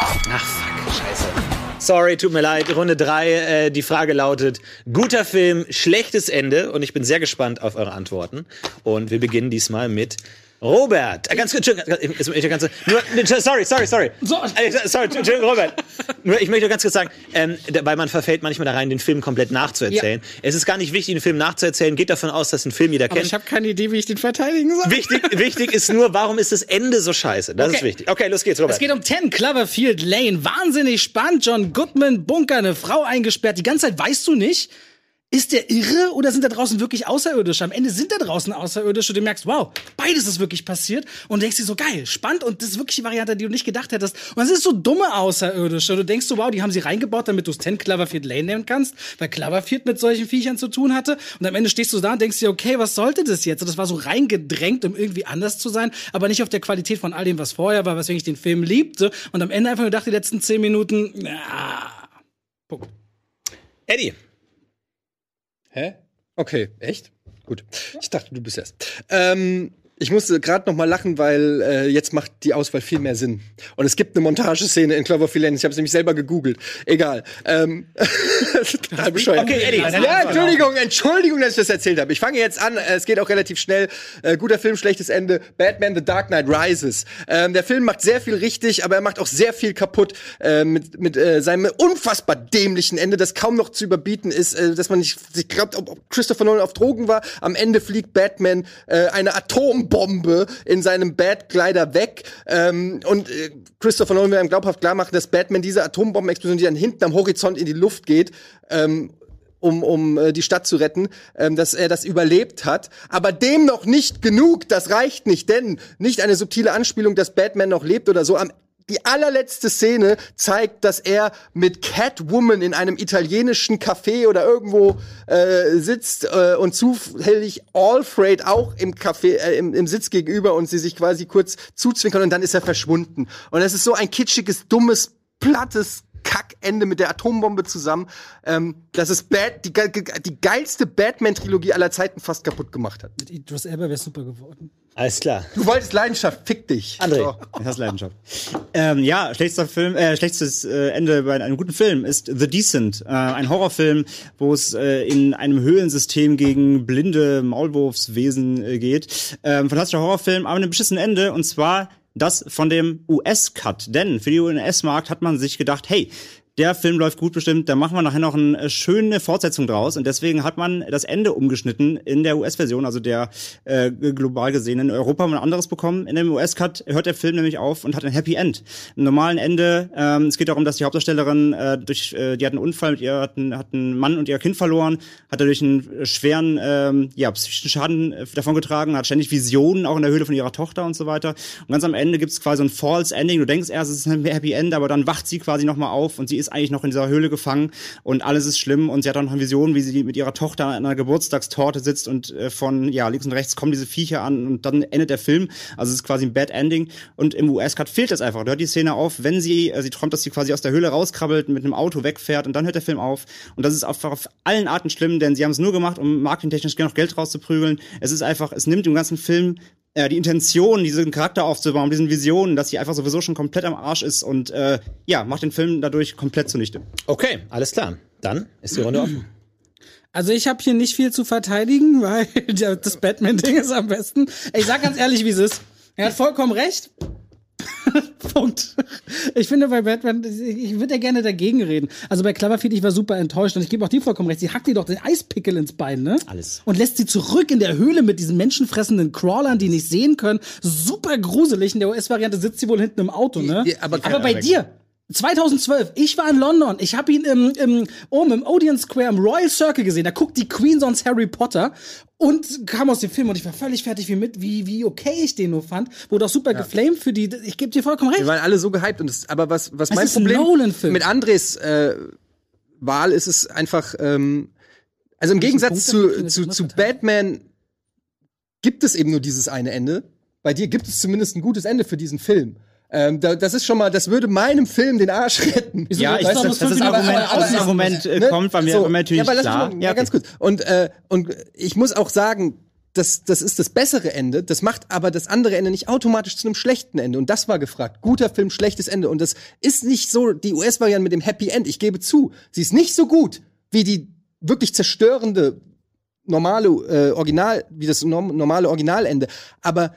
Speaker 3: Ach fuck, scheiße. Sorry, tut mir leid. Runde drei. Äh, die Frage lautet: Guter Film, schlechtes Ende. Und ich bin sehr gespannt auf eure Antworten. Und wir beginnen diesmal mit Robert. Äh, ganz kurz, sorry, sorry, sorry.
Speaker 5: So.
Speaker 3: Äh, sorry, Entschuldigung, Robert. Ich möchte ganz kurz sagen, ähm, weil man verfällt manchmal da rein, den Film komplett nachzuerzählen. Es ist gar nicht wichtig, den Film nachzuerzählen. Geht davon aus, dass ein Film jeder
Speaker 5: aber
Speaker 3: kennt.
Speaker 5: ich habe keine Idee, wie ich den verteidigen soll.
Speaker 3: Wichtig, wichtig ist nur, warum ist das Ende so scheiße? Das ist
Speaker 5: Okay.
Speaker 3: wichtig. Okay, los geht's, Robert.
Speaker 5: Es geht um 10 Cloverfield Lane. Wahnsinnig spannend. John Goodman, Bunker, eine Frau eingesperrt. Die ganze Zeit weißt du nicht, ist der irre oder sind da draußen wirklich Außerirdische? Am Ende sind da draußen Außerirdische du merkst, wow, beides ist wirklich passiert und denkst dir so, geil, spannend und das ist wirklich die Variante, die du nicht gedacht hättest. Und es ist so dumme Außerirdische. Und du denkst so, wow, die haben sie reingebaut, damit du es 10 Cloverfield Lane nennen kannst, weil Cloverfield mit solchen Viechern zu tun hatte. Und am Ende stehst du da und denkst dir, okay, was sollte das jetzt? Und das war so reingedrängt, um irgendwie anders zu sein, aber nicht auf der Qualität von all dem, was vorher war, weswegen ich den Film liebte. Und am Ende einfach nur dachte, die letzten 10 Minuten, ja, Punkt.
Speaker 3: Eddie.
Speaker 7: Hä? Okay, echt? Gut. Ich dachte, du bist erst. Ähm, Ich musste gerade noch mal lachen, weil äh, jetzt macht die Auswahl viel mehr Sinn. Und es gibt eine Montageszene in Cloverfield Lane. Ich habe es nämlich selber gegoogelt. Egal. Ähm, [LAUGHS] total bescheuert.
Speaker 3: Okay, Eddie.
Speaker 7: Ja, Entschuldigung, Entschuldigung, dass ich das erzählt habe. Ich fange jetzt an. Äh, Es geht auch relativ schnell. Äh, guter Film, schlechtes Ende. Batman: The Dark Knight Rises. Ähm, der Film macht sehr viel richtig, aber er macht auch sehr viel kaputt äh, mit mit äh, seinem unfassbar dämlichen Ende, das kaum noch zu überbieten ist, äh, dass man nicht sich glaubt, ob Christopher Nolan auf Drogen war. Am Ende fliegt Batman äh, eine Atombombe in seinem Batkleider weg ähm, und äh, Christopher Nolan will einem glaubhaft klar machen, dass Batman diese Atombombenexplosion, die dann hinten am Horizont in die Luft geht, ähm, um, um äh, die Stadt zu retten, ähm, dass er das überlebt hat. Aber dem noch nicht genug, das reicht nicht, denn nicht eine subtile Anspielung, dass Batman noch lebt oder so. Am die allerletzte Szene zeigt, dass er mit Catwoman in einem italienischen Café oder irgendwo äh, sitzt äh, und zufällig Alfred auch im Café, äh, im, im Sitz gegenüber und sie sich quasi kurz zuzwinkern und dann ist er verschwunden. Und das ist so ein kitschiges, dummes, plattes Kackende mit der Atombombe zusammen, ähm, dass es Bad, die, die geilste Batman-Trilogie aller Zeiten fast kaputt gemacht hat.
Speaker 5: Mit Idris Elba wäre super geworden.
Speaker 3: Alles klar.
Speaker 7: Du wolltest Leidenschaft, fick dich.
Speaker 3: André.
Speaker 7: So.
Speaker 4: Das ist Leidenschaft. [LAUGHS] ähm, ja, schlechtester Film, äh, schlechtes äh, Ende bei einem guten Film ist The Decent, äh, ein Horrorfilm, wo es äh, in einem Höhlensystem gegen blinde Maulwurfswesen äh, geht. Ähm, fantastischer Horrorfilm, aber mit einem beschissenen Ende und zwar das von dem US-Cut. Denn für die US-Markt hat man sich gedacht, hey, der Film läuft gut bestimmt, da machen wir nachher noch eine schöne Fortsetzung draus. Und deswegen hat man das Ende umgeschnitten in der US-Version, also der äh, global gesehen. In Europa haben wir ein anderes bekommen. In dem US-Cut hört der Film nämlich auf und hat ein Happy End. Ein normalen Ende. Ähm, es geht darum, dass die Hauptdarstellerin äh, durch, äh, die hat einen Unfall mit ihr, hat einen, hat einen Mann und ihr Kind verloren, hat dadurch einen schweren ähm, ja, psychischen Schaden äh, davongetragen, hat ständig Visionen auch in der Höhle von ihrer Tochter und so weiter. Und ganz am Ende gibt's quasi ein False Ending. Du denkst erst, es ist ein Happy End, aber dann wacht sie quasi nochmal auf und sie ist eigentlich noch in dieser Höhle gefangen und alles ist schlimm und sie hat auch noch eine Vision, wie sie mit ihrer Tochter an einer Geburtstagstorte sitzt und äh, von ja links und rechts kommen diese Viecher an und dann endet der Film. Also es ist quasi ein Bad Ending und im US-Cut fehlt das einfach. Da hört die Szene auf, wenn sie, äh, sie träumt, dass sie quasi aus der Höhle rauskrabbelt, mit einem Auto wegfährt und dann hört der Film auf und das ist auf, auf allen Arten schlimm, denn sie haben es nur gemacht, um marketingtechnisch noch Geld rauszuprügeln. Es ist einfach, es nimmt dem ganzen Film äh, die Intention, diesen Charakter aufzubauen, diesen Visionen, dass sie einfach sowieso schon komplett am Arsch ist und äh, ja, macht den Film dadurch komplett zunichte.
Speaker 3: Okay, alles klar. Dann ist die Runde offen.
Speaker 5: Also ich habe hier nicht viel zu verteidigen, [LAUGHS] weil das Batman-Ding ist am besten. Ich sag ganz ehrlich, wie es ist. Er hat vollkommen recht. [LAUGHS] Punkt. Ich finde bei Batman, ich würde ja gerne dagegen reden. Also bei Cloverfield, ich war super enttäuscht und ich gebe auch dir vollkommen recht. Sie hackt ihr doch den Eispickel ins Bein, ne?
Speaker 3: Alles.
Speaker 5: Und lässt sie zurück in der Höhle mit diesen menschenfressenden Crawlern, die nicht sehen können. Super gruselig. In der US-Variante sitzt sie wohl hinten im Auto, ne?
Speaker 7: Ja, aber-
Speaker 5: aber bei dir, 2012, ich war in London, ich habe ihn im, im, oben im Odeon Square im Royal Circle gesehen, da guckt die Queen sonst Harry Potter und kam aus dem Film und ich war völlig fertig, wie, mit, wie, wie okay ich den nur fand. Wurde auch super geflamed für die, ich gebe dir vollkommen recht.
Speaker 7: Wir waren alle so gehypt und das, aber was, was
Speaker 5: Es
Speaker 7: mein Problem mit Andres äh, Wahl ist es einfach, ähm, also im Gegensatz
Speaker 5: Punkt,
Speaker 7: zu, zu, zu. Batman gibt es eben nur dieses eine Ende. Bei dir gibt es zumindest ein gutes Ende für diesen Film. Ähm, da, das ist schon mal, das würde meinem Film den Arsch retten.
Speaker 4: Ja, ich
Speaker 5: was
Speaker 4: dass das
Speaker 5: fünf
Speaker 4: Argument, das
Speaker 5: aber-
Speaker 4: Argument äh,
Speaker 7: Ne?
Speaker 4: kommt, war mir,
Speaker 7: So,
Speaker 4: natürlich
Speaker 7: ja, aber lass
Speaker 4: klar.
Speaker 7: mal, ja, ganz kurz. Und, äh, und ich muss auch sagen, das, das ist das bessere Ende. Das macht aber das andere Ende nicht automatisch zu einem schlechten Ende. Und das war gefragt. Guter Film, schlechtes Ende. Und das ist nicht so die US-Variante mit dem Happy End. Ich gebe zu, sie ist nicht so gut wie die wirklich zerstörende normale äh, Original, wie das norm normale Originalende. Aber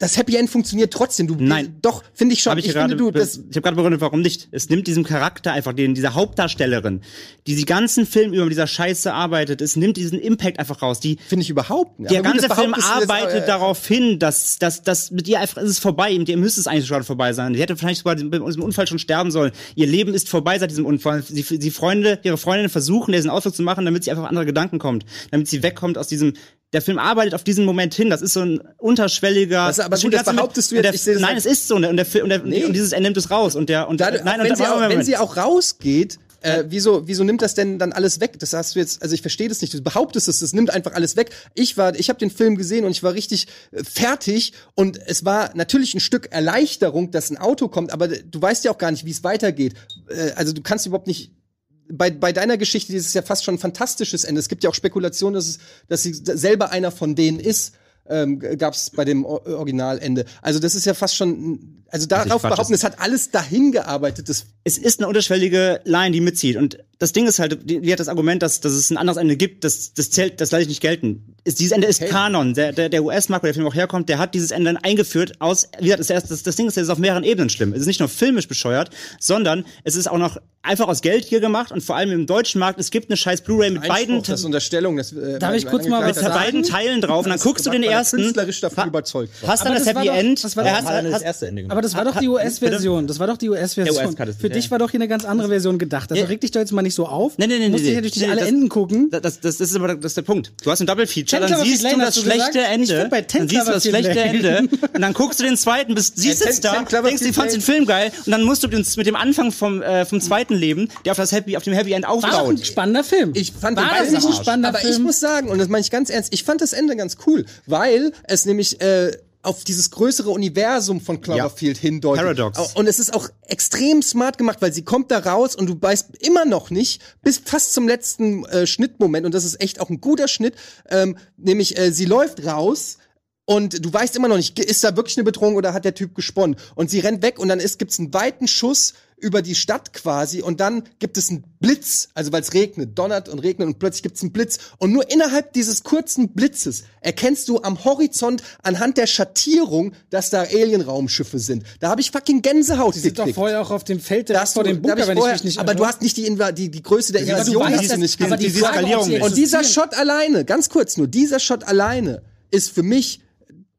Speaker 7: das Happy End funktioniert trotzdem. Du,
Speaker 4: Nein.
Speaker 7: Doch, finde ich schon.
Speaker 4: Hab ich,
Speaker 7: ich
Speaker 4: gerade,
Speaker 7: finde, du, das,
Speaker 4: ich habe gerade begründet, warum nicht. Es nimmt diesem Charakter einfach, den, dieser Hauptdarstellerin, die die ganzen Film über mit dieser Scheiße arbeitet, es nimmt diesen Impact einfach raus. Die,
Speaker 7: finde ich überhaupt nicht.
Speaker 4: der ganze
Speaker 7: das
Speaker 4: Film arbeitet
Speaker 7: äh,
Speaker 4: darauf hin, dass, dass, dass mit ihr einfach, es ist vorbei, mit ihr müsste es eigentlich schon vorbei sein. Sie hätte vielleicht sogar bei diesem Unfall schon sterben sollen. Ihr Leben ist vorbei seit diesem Unfall. Sie, sie Freunde, ihre Freundinnen versuchen, diesen Ausflug zu machen, damit sie einfach auf andere Gedanken kommt. Damit sie wegkommt aus diesem, der Film arbeitet auf diesen Moment hin. Das ist so ein unterschwelliger.
Speaker 7: Das aber gut, das behauptest du
Speaker 4: mit-
Speaker 7: jetzt.
Speaker 4: der, Nein,
Speaker 7: als-
Speaker 4: es ist so. Und, der, und, der,
Speaker 7: Nee.
Speaker 4: und dieses, er nimmt es raus. Und der, und
Speaker 7: Da,
Speaker 4: nein,
Speaker 7: wenn,
Speaker 4: und
Speaker 7: sie auch, wenn sie auch rausgeht, äh, wieso, wieso nimmt das denn dann alles weg? Das hast du jetzt, also ich verstehe das nicht. Du behauptest es, das nimmt einfach alles weg. Ich war, ich habe den Film gesehen und ich war richtig äh, fertig und es war natürlich ein Stück Erleichterung, dass ein Auto kommt, aber du weißt ja auch gar nicht, wie es weitergeht. Äh, also du kannst überhaupt nicht bei, bei deiner Geschichte, ist ja fast schon ein fantastisches Ende. Es gibt ja auch Spekulationen, dass, es, dass sie selber einer von denen ist. ähm, gab es bei dem O- Originalende. Also das ist ja fast schon, also darauf
Speaker 4: Quatsch,
Speaker 7: behaupten, es hat alles dahin gearbeitet. Das
Speaker 4: es ist eine unterschwellige Line, die mitzieht. Und das Ding ist halt, die, die hat das Argument, dass, dass es ein anderes Ende gibt, das, das zählt, das lasse ich nicht gelten. Ist, dieses Ende ist Kanon. Der, der, der US-Markt, wo der Film auch herkommt, der hat dieses Ende dann eingeführt aus, wie gesagt, das, das, das Ding ist, das ist auf mehreren Ebenen schlimm. Es ist nicht nur filmisch bescheuert, sondern es ist auch noch einfach aus Geld hier gemacht und vor allem im deutschen Markt, es gibt eine scheiß Bluray mit beiden,
Speaker 7: Einspruch, das ist Unterstellung. Das, äh,
Speaker 5: Darf ich kurz mal
Speaker 4: mit
Speaker 5: was sagen?
Speaker 4: beiden Teilen drauf und dann guckst du den
Speaker 7: er
Speaker 4: ersten,
Speaker 7: künstlerisch davon überzeugt
Speaker 4: hast dann das
Speaker 5: das
Speaker 4: Happy
Speaker 5: doch-
Speaker 4: End,
Speaker 5: das war doch-
Speaker 4: Hat
Speaker 3: das
Speaker 4: hast,
Speaker 3: erste Ende gemacht.
Speaker 5: Aber das war doch die US-Version. Das war doch die US-Version. Für
Speaker 4: das,
Speaker 5: dich war doch hier eine ganz andere Version gedacht. Also reg dich doch jetzt mal nicht so auf.
Speaker 4: Nee, nee, nee,
Speaker 5: Du musst
Speaker 4: nee,
Speaker 5: natürlich nicht
Speaker 4: Nee,
Speaker 5: alle
Speaker 4: das-
Speaker 5: Enden gucken.
Speaker 4: Das, das, das ist aber das ist der Punkt. Du hast ein Double Feature, dann siehst du das schlechte
Speaker 5: gesagt?
Speaker 4: Ende,
Speaker 5: bei
Speaker 4: dann siehst du das schlechte
Speaker 5: Lane.
Speaker 4: Ende [LAUGHS] und dann guckst du den zweiten, bist, siehst es da, denkst, du fandst den. Film geil und dann musst du mit dem Anfang vom äh, vom zweiten Leben, der auf das Happy auf dem Happy End
Speaker 5: War doch ein
Speaker 4: aufbaut.
Speaker 5: spannender Film.
Speaker 7: Ich fand
Speaker 5: war
Speaker 7: den
Speaker 5: das nicht ein spannender
Speaker 7: Aber
Speaker 5: Film?
Speaker 7: ich muss sagen, und das meine ich ganz ernst, ich fand das Ende ganz cool, weil es nämlich äh, auf dieses größere Universum von Cloverfield hindeutet.
Speaker 4: Paradox.
Speaker 7: Und es ist auch extrem smart gemacht, weil sie kommt da raus und du weißt immer noch nicht, bis fast zum letzten äh, Schnittmoment, und das ist echt auch ein guter Schnitt, ähm, nämlich äh, sie läuft raus und du weißt immer noch nicht, ist da wirklich eine Bedrohung oder hat der Typ gesponnen? Und sie rennt weg und dann ist, gibt's einen weiten Schuss über die Stadt quasi und dann gibt es einen Blitz, also weil es regnet, donnert und regnet und plötzlich gibt's einen Blitz und nur innerhalb dieses kurzen Blitzes erkennst du am Horizont anhand der Schattierung, dass da Alienraumschiffe sind. Da habe ich fucking Gänsehaut
Speaker 5: Sie sind doch vorher auch auf dem Feld direkt vor dem Bunker, wenn
Speaker 7: vorher,
Speaker 5: ich mich nicht
Speaker 7: aber du hast nicht die, Inva die, die Größe der Invasion
Speaker 5: weißt,
Speaker 7: hast du nicht gesehen.
Speaker 5: die Frage.
Speaker 7: Und dieser Shot alleine, ganz kurz nur, dieser Shot alleine ist für mich,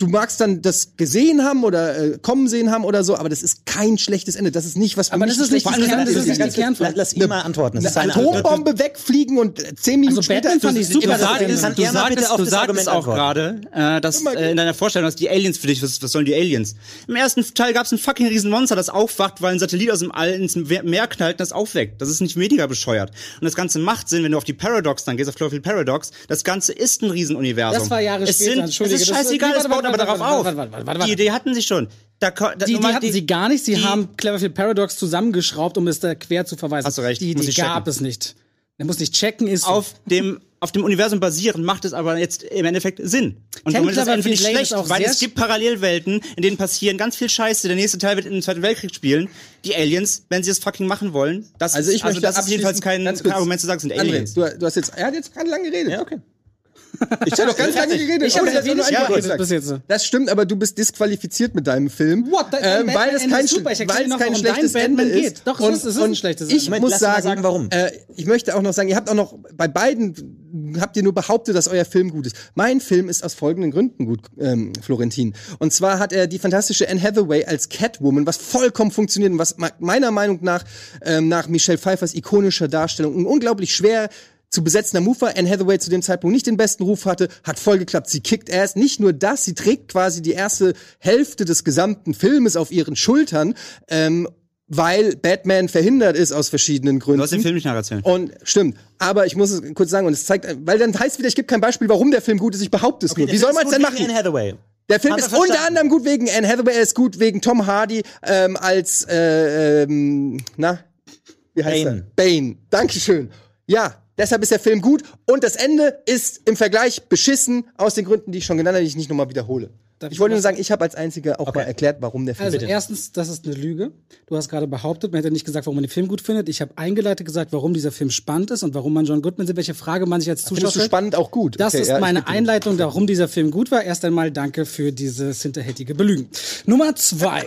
Speaker 7: du magst dann das gesehen haben oder äh, kommen sehen haben oder so, aber das ist kein schlechtes Ende. Das ist nicht was für
Speaker 5: Aber
Speaker 7: mich
Speaker 5: das ist nicht
Speaker 7: schlechtes
Speaker 5: Kern- das ist nicht die Kernfrage.
Speaker 3: Lass ihn mal antworten. Das ist
Speaker 7: Eine. Atombombe wegfliegen und äh, zehn Minuten
Speaker 5: Also
Speaker 7: später
Speaker 5: Batman fand ich super,
Speaker 7: das
Speaker 5: er-
Speaker 4: du sagtest, du
Speaker 3: das
Speaker 4: sagtest
Speaker 3: Argument
Speaker 4: auch gerade, äh, dass äh, in deiner Vorstellung, dass die Aliens für dich, was, was sollen die Aliens? Im ersten Teil gab es ein fucking Riesenmonster, das aufwacht, weil ein Satellit aus dem All ins Meer knallt und das aufweckt. Das ist nicht weniger bescheuert. Und das Ganze macht Sinn, wenn du auf die Paradox dann gehst, auf Cloverfield Paradox. Das Ganze ist ein Riesenuniversum.
Speaker 5: Das war Jahre
Speaker 4: es
Speaker 5: später,
Speaker 4: Sind,
Speaker 5: entschuldige,
Speaker 4: Es ist
Speaker 5: das-
Speaker 4: scheißegal, es baut aber darauf auf. Die Idee hatten sie schon. Da, da,
Speaker 5: Die, die hatten sie gar nicht. Sie
Speaker 4: die-
Speaker 5: haben Cleverfield Paradox zusammengeschraubt, um es da quer zu verweisen.
Speaker 4: Hast du recht,
Speaker 5: Die, die gab
Speaker 4: checken.
Speaker 5: es nicht. Er muss nicht checken, ist
Speaker 4: auf dem auf dem Universum basieren, macht es aber jetzt im Endeffekt Sinn. Und
Speaker 5: Ten
Speaker 4: somit ist das nicht schlecht,
Speaker 5: ist
Speaker 4: weil es gibt Parallelwelten, in denen passieren ganz viel Scheiße. Der nächste Teil wird in den Zweiten Weltkrieg spielen. Die Aliens, wenn sie es fucking machen wollen, das
Speaker 7: Also ich
Speaker 4: also
Speaker 7: möchte
Speaker 4: das ist jedenfalls kein, kein Argument zu sagen, sind
Speaker 7: André,
Speaker 4: Aliens.
Speaker 7: du, du hast jetzt, er hat jetzt gerade lange geredet.
Speaker 3: Ja, okay.
Speaker 7: Ich habe doch ganz lange geredet.
Speaker 5: Ich hab
Speaker 7: ohne
Speaker 5: ja
Speaker 7: dass er nur
Speaker 5: wenig
Speaker 7: Wort
Speaker 5: geredet bis jetzt.
Speaker 7: Das stimmt, aber du bist disqualifiziert mit deinem Film.
Speaker 5: What? Dein-
Speaker 7: Ähm, weil es kein,
Speaker 5: ist super. Ich
Speaker 7: weil es kein schlechtes Ende
Speaker 5: Batman
Speaker 7: ist.
Speaker 5: geht. Doch, ist- es ist ein schlechtes
Speaker 7: Ich
Speaker 5: Ende.
Speaker 3: Moment,
Speaker 7: muss sagen,
Speaker 3: sagen, warum.
Speaker 7: Äh, ich möchte auch noch sagen, ihr habt auch noch bei beiden habt ihr nur behauptet, dass euer Film gut ist. Mein Film ist aus folgenden Gründen gut, ähm, Florentin. Und zwar hat er die fantastische Anne Hathaway als Catwoman, was vollkommen funktioniert und was me- meiner Meinung nach ähm, nach Michelle Pfeiffers ikonischer Darstellung ein unglaublich schwer zu besetzender Move war. Anne Hathaway zu dem Zeitpunkt nicht den besten Ruf hatte, hat voll geklappt. Sie kickt ass. Nicht nur das, sie trägt quasi die erste Hälfte des gesamten Filmes auf ihren Schultern, ähm, weil Batman verhindert ist aus verschiedenen Gründen.
Speaker 4: Du hast den Film nicht nacherzählen.
Speaker 7: Und stimmt, aber ich muss es kurz sagen, und es zeigt, weil dann heißt wieder, ich gebe kein Beispiel, warum der Film gut ist, ich behaupte es nur. Wie soll man es denn machen?
Speaker 3: Anne Hathaway.
Speaker 7: Der Film ist unter
Speaker 3: verstanden.
Speaker 7: anderem gut wegen Anne Hathaway, er ist gut wegen Tom Hardy ähm, als äh, ähm, na, wie heißt
Speaker 3: Bane.
Speaker 7: er? Bane. Dankeschön. Ja, deshalb ist der Film gut und das Ende ist im Vergleich beschissen aus den Gründen, die ich schon genannt habe, die ich nicht nochmal wiederhole.
Speaker 5: Darf
Speaker 7: ich wollte nur sagen, ich habe als einziger auch mal erklärt, warum der Film
Speaker 5: Also
Speaker 7: bitte.
Speaker 5: erstens, das ist eine Lüge. Du hast gerade behauptet, man hätte nicht gesagt, warum man den Film gut findet. Ich habe eingeleitet gesagt, warum dieser Film spannend ist und warum man John Goodman sieht, welche Frage man sich als Zuschauer
Speaker 7: Findest du spannend auch gut?
Speaker 5: Das
Speaker 7: Okay,
Speaker 5: ist
Speaker 7: ja,
Speaker 5: meine. Einleitung, warum dieser Film gut war. Erst einmal danke für dieses hinterhältige Belügen. Nummer zwei.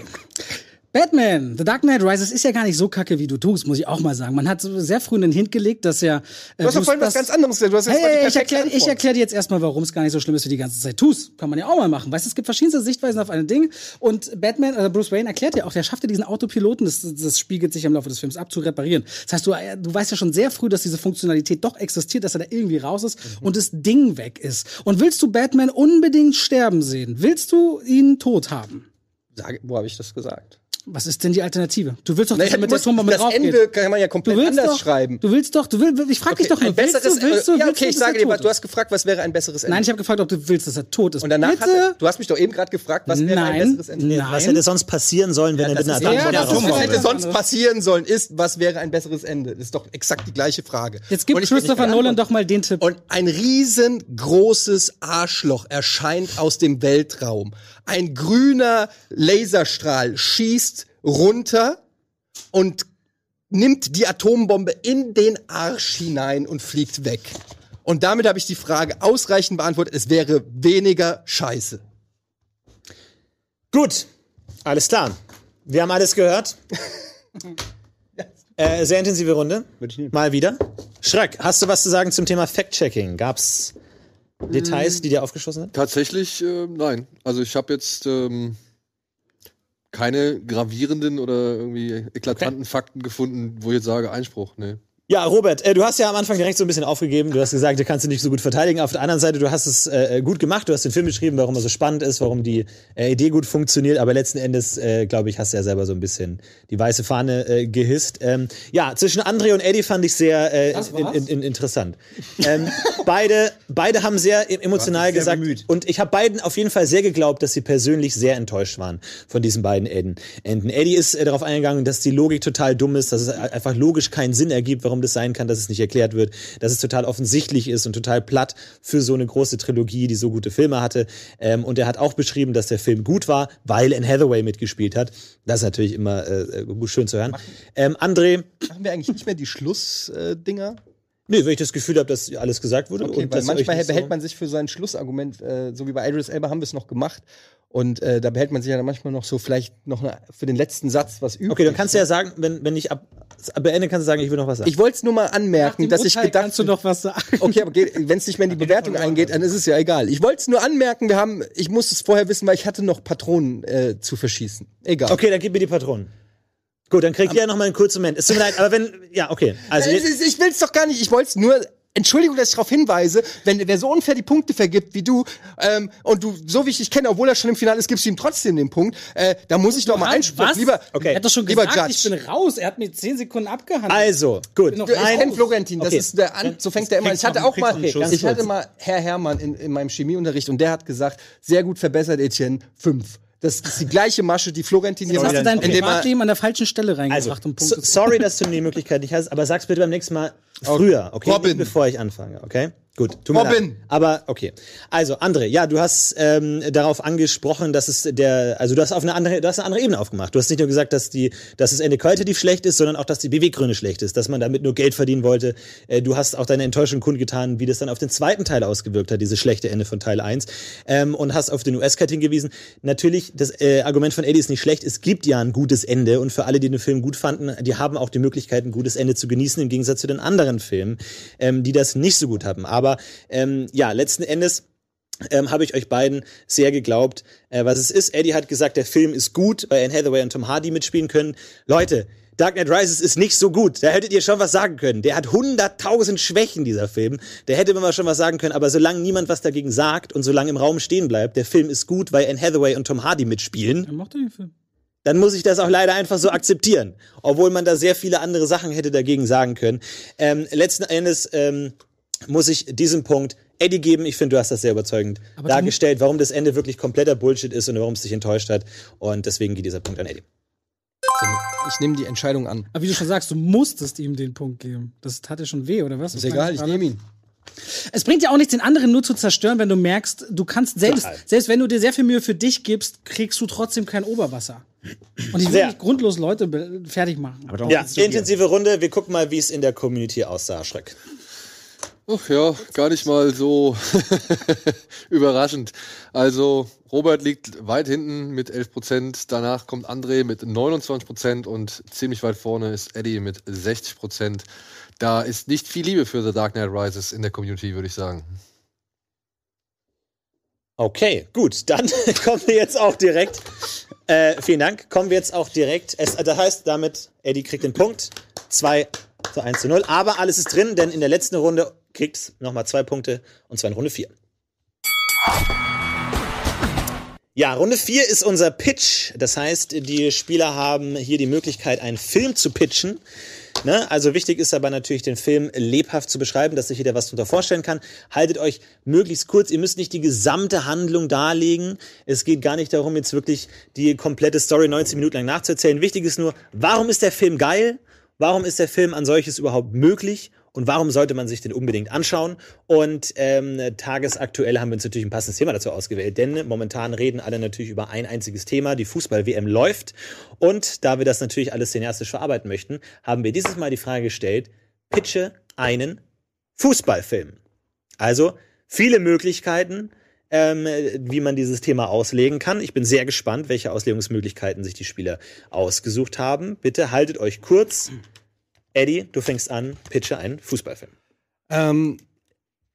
Speaker 5: Batman, The Dark Knight Rises ist ja gar nicht so kacke, wie du tust, muss ich auch mal sagen. Man hat sehr früh einen Hint gelegt, dass er. Äh,
Speaker 7: Du hast doch vorhin was ganz anderes gesagt. Du hast jetzt
Speaker 5: Hey, ich erkläre ich erklär dir jetzt erstmal, warum es gar nicht so schlimm ist, wie die ganze Zeit tust. Kann man ja auch mal machen. Weißt du, es gibt verschiedenste Sichtweisen auf ein Ding. Und Batman, äh, Bruce Wayne erklärt ja auch, der schafft ja diesen Autopiloten, das, das spiegelt sich im Laufe des Films ab, zu reparieren. Das heißt, du, äh, du weißt ja schon sehr früh, dass diese Funktionalität doch existiert, dass er da irgendwie raus ist
Speaker 7: Mhm.
Speaker 5: und das Ding weg ist. Und willst du Batman unbedingt sterben sehen? Willst du ihn tot haben?
Speaker 7: Sage, wo habe ich das gesagt?
Speaker 5: Was ist denn die Alternative? Du willst doch, dass
Speaker 7: Naja,
Speaker 5: er mit
Speaker 7: du
Speaker 5: der Atombombe
Speaker 7: das
Speaker 5: draufgeht.
Speaker 7: Ende kann man ja
Speaker 5: Du
Speaker 7: komplett
Speaker 5: willst
Speaker 7: anders
Speaker 5: doch,
Speaker 7: schreiben.
Speaker 5: Du willst doch, du willst, ich frag dich doch nur,
Speaker 7: ein besseres,
Speaker 5: willst du, willst du,
Speaker 7: ja,
Speaker 5: willst
Speaker 7: okay,
Speaker 5: du,
Speaker 7: ich sage dir, du hast gefragt, was wäre ein besseres Ende?
Speaker 5: Nein, ich habe gefragt, ob du willst, dass er tot ist.
Speaker 7: und danach
Speaker 5: Bitte?
Speaker 7: hat, du hast mich doch eben gerade gefragt, was wäre ein
Speaker 5: Nein.
Speaker 7: besseres Ende?
Speaker 5: Nein.
Speaker 3: Was hätte sonst passieren sollen, wenn er mit einer
Speaker 7: ja,
Speaker 3: Atombombe
Speaker 5: ist
Speaker 7: was hätte sonst passieren sollen, ist, was wäre ein besseres Ende? Das ist doch exakt die gleiche Frage.
Speaker 5: Jetzt gibt Christopher Nolan doch mal den Tipp.
Speaker 7: Und ein riesengroßes Arschloch erscheint aus dem Weltraum. Ein grüner Laserstrahl schießt runter und nimmt die Atombombe in den Arsch hinein und fliegt weg. Und damit habe ich die Frage ausreichend beantwortet. Es wäre weniger Scheiße.
Speaker 3: Gut, alles klar. Wir haben alles gehört. [LAUGHS] äh, sehr intensive Runde. Mal wieder. Schreck, hast du was zu sagen zum Thema Fact-Checking? Gab's Details, die dir aufgeschossen sind?
Speaker 6: Tatsächlich, äh, nein. Also ich habe jetzt ähm, keine gravierenden oder irgendwie eklatanten Fakten gefunden, wo ich jetzt sage, Einspruch. Nee.
Speaker 3: Ja, Robert, äh, du hast ja am Anfang direkt so ein bisschen aufgegeben. Du hast gesagt, du kannst ihn nicht so gut verteidigen. Auf der anderen Seite, du hast es äh, gut gemacht. Du hast den Film beschrieben, warum er so spannend ist, warum die äh, Idee gut funktioniert. Aber letzten Endes, äh, glaube ich, hast du ja selber so ein bisschen die weiße Fahne äh, gehisst. Ähm, ja, zwischen André und Eddie fand ich sehr äh, in, in, in, interessant. ähm, beide, beide haben sehr e- emotional
Speaker 4: sehr
Speaker 3: gesagt.
Speaker 4: bemüht.
Speaker 3: Und ich habe beiden auf jeden Fall sehr geglaubt, dass sie persönlich sehr enttäuscht waren von diesen beiden Enden. Eddie ist äh, darauf eingegangen, dass die Logik total dumm ist, dass es einfach logisch keinen Sinn ergibt, warum das sein kann, dass es nicht erklärt wird, dass es total offensichtlich ist und total platt für so eine große Trilogie, die so gute Filme hatte. Ähm, und er hat auch beschrieben, dass der Film gut war, weil Anne Hathaway mitgespielt hat. Das ist natürlich immer äh, gut schön zu hören. Ähm, André,
Speaker 7: Machen wir eigentlich nicht mehr die Schlussdinger?
Speaker 3: nee, wenn ich das Gefühl habe, dass alles gesagt wurde.
Speaker 7: Okay,
Speaker 3: und
Speaker 7: weil manchmal behält
Speaker 3: so-
Speaker 7: man sich für sein Schlussargument, äh, so wie bei Idris Elba haben wir es noch gemacht. Und äh, da behält man sich ja dann manchmal noch so vielleicht noch eine, für den letzten Satz was übrig.
Speaker 3: Okay, dann kannst du ja sagen, wenn, wenn ich ab, beende, kannst du sagen, ich will noch was sagen.
Speaker 7: Ich wollte es nur mal anmerken, dass ich gedacht
Speaker 5: kannst du noch was sagen.
Speaker 7: Okay, aber wenn es nicht mehr in die [LAUGHS] Bewertung eingeht, dann ist es ja egal. Ich wollte es nur anmerken, wir haben, ich muss es vorher wissen, weil ich hatte noch Patronen äh, zu verschießen. Egal.
Speaker 3: Okay, dann gib mir die Patronen. Gut, dann kriegt ihr noch mal einen kurzen Moment. Es tut mir leid, aber wenn, ja, okay. Also,
Speaker 7: ich ich will es doch gar nicht, ich wollte es nur. Entschuldigung, dass ich darauf hinweise, wenn wer so unfair die Punkte vergibt wie du ähm, und du so wie ich dich kenne, obwohl er schon im Finale ist, gibst du ihm trotzdem den Punkt. Äh, da muss ich doch mal Einspruch. Lieber,
Speaker 3: Okay.
Speaker 5: Er hat doch schon
Speaker 7: lieber
Speaker 5: gesagt,
Speaker 7: Judge.
Speaker 5: ich bin raus. Er hat mir zehn Sekunden abgehandelt.
Speaker 3: also, gut.
Speaker 5: noch-
Speaker 7: ich
Speaker 5: Nein.
Speaker 7: kenne Florentin, das
Speaker 3: Okay.
Speaker 7: ist der an, so fängt er immer. Ich hatte
Speaker 4: noch-
Speaker 7: auch mal,
Speaker 4: noch
Speaker 7: ich hatte mal Herr Hermann in, in meinem Chemieunterricht und der hat gesagt, sehr gut verbessert, Etienne, fünf. Das ist die gleiche Masche, die Florentin hier
Speaker 5: Jetzt hast du
Speaker 7: macht,
Speaker 5: dein Privatleben an der falschen Stelle
Speaker 3: Also,
Speaker 5: reingebracht, Punkte
Speaker 3: so, sorry, dass du die Möglichkeit nicht hast, aber sag's bitte beim nächsten Mal früher, okay?
Speaker 7: Robin.
Speaker 3: Bevor ich anfange, okay? Gut, tut mir
Speaker 7: Robin.
Speaker 3: Aber okay. Also, André, ja, du hast ähm, darauf angesprochen, dass es der, also du hast auf eine andere, du hast eine andere Ebene aufgemacht. Du hast nicht nur gesagt, dass die, dass das Ende qualitativ schlecht ist, sondern auch, dass die Beweggründe schlecht ist, dass man damit nur Geld verdienen wollte. Äh, du hast auch deine Enttäuschung kundgetan, wie das dann auf den zweiten Teil ausgewirkt hat, diese schlechte Ende von Teil 1. Ähm, und hast auf den US-Cut hingewiesen. Natürlich, das äh, Argument von Eddie ist nicht schlecht. Es gibt ja ein gutes Ende und für alle, die den Film gut fanden, die haben auch die Möglichkeit, ein gutes Ende zu genießen, im Gegensatz zu den anderen Filmen, ähm, die das nicht so gut haben. Aber ähm, ja, letzten Endes ähm, habe ich euch beiden sehr geglaubt, äh, was es ist. Eddie hat gesagt, der Film ist gut, weil Anne Hathaway und Tom Hardy mitspielen können. Leute, Dark Knight Rises ist nicht so gut. Da hättet ihr schon was sagen können. Der hat hunderttausend Schwächen, dieser Film. Da hätte man mal schon was sagen können. Aber solange niemand was dagegen sagt und solange im Raum stehen bleibt, der Film ist gut, weil Anne Hathaway und Tom Hardy mitspielen,
Speaker 5: Er mochte den Film.
Speaker 3: dann muss ich das auch leider einfach so akzeptieren. Obwohl man da sehr viele andere Sachen hätte dagegen sagen können. Ähm, letzten Endes ähm, muss ich diesen Punkt Eddie geben. Ich finde, du hast das sehr überzeugend
Speaker 5: Aber
Speaker 3: dargestellt, warum das Ende wirklich kompletter Bullshit ist und warum es dich enttäuscht hat. Und deswegen geht dieser Punkt an Eddie.
Speaker 7: Ich nehme die Entscheidung an.
Speaker 5: Aber wie du schon sagst, du musstest ihm den Punkt geben. Das tat dir schon weh, oder was?
Speaker 7: Ist egal, ich nehme ihn.
Speaker 5: Es bringt ja auch nichts, den anderen nur zu zerstören, wenn du merkst, du kannst selbst,
Speaker 3: Total.
Speaker 5: selbst wenn du dir sehr viel Mühe für dich gibst, kriegst du trotzdem kein Oberwasser. Und ich will
Speaker 3: Sehr.
Speaker 5: nicht grundlos Leute fertig machen.
Speaker 3: Ja, intensive Runde. Wir gucken mal, wie es in der Community aussah, Schreck.
Speaker 6: Ach ja, gar nicht mal so [LAUGHS] überraschend. Also Robert liegt weit hinten mit 11 Prozent. Danach kommt André mit 29 Prozent und ziemlich weit vorne ist Eddie mit 60 Prozent. Da ist nicht viel Liebe für The Dark Knight Rises in der Community, würde ich sagen.
Speaker 3: Okay, gut, dann [LAUGHS] kommen wir jetzt auch direkt. Äh, vielen Dank. Kommen wir jetzt auch direkt. Es, das heißt, damit Eddie kriegt den Punkt. 2 zu 1 zu 0. Aber alles ist drin, denn in der letzten Runde kriegt nochmal zwei Punkte und zwar in Runde 4. Ja, Runde 4 ist unser Pitch. Das heißt, die Spieler haben hier die Möglichkeit, einen Film zu pitchen. Ne? Also wichtig ist aber natürlich, den Film lebhaft zu beschreiben, dass sich jeder was darunter vorstellen kann. Haltet euch möglichst kurz. Ihr müsst nicht die gesamte Handlung darlegen. Es geht gar nicht darum, jetzt wirklich die komplette Story 90 Minuten lang nachzuerzählen. Wichtig ist nur, warum ist der Film geil? Warum ist der Film an solches überhaupt möglich? Und warum sollte man sich den unbedingt anschauen? Und ähm, tagesaktuell haben wir uns natürlich ein passendes Thema dazu ausgewählt, denn momentan reden alle natürlich über ein einziges Thema, die Fußball-WM läuft. Und da wir das natürlich alles cineastisch verarbeiten möchten, haben wir dieses Mal die Frage gestellt, pitche einen Fußballfilm. Also viele Möglichkeiten, ähm, wie man dieses Thema auslegen kann. Ich bin sehr gespannt, welche Auslegungsmöglichkeiten sich die Spieler ausgesucht haben. Bitte haltet euch kurz. Eddie, du fängst an, pitche einen Fußballfilm.
Speaker 7: Ähm,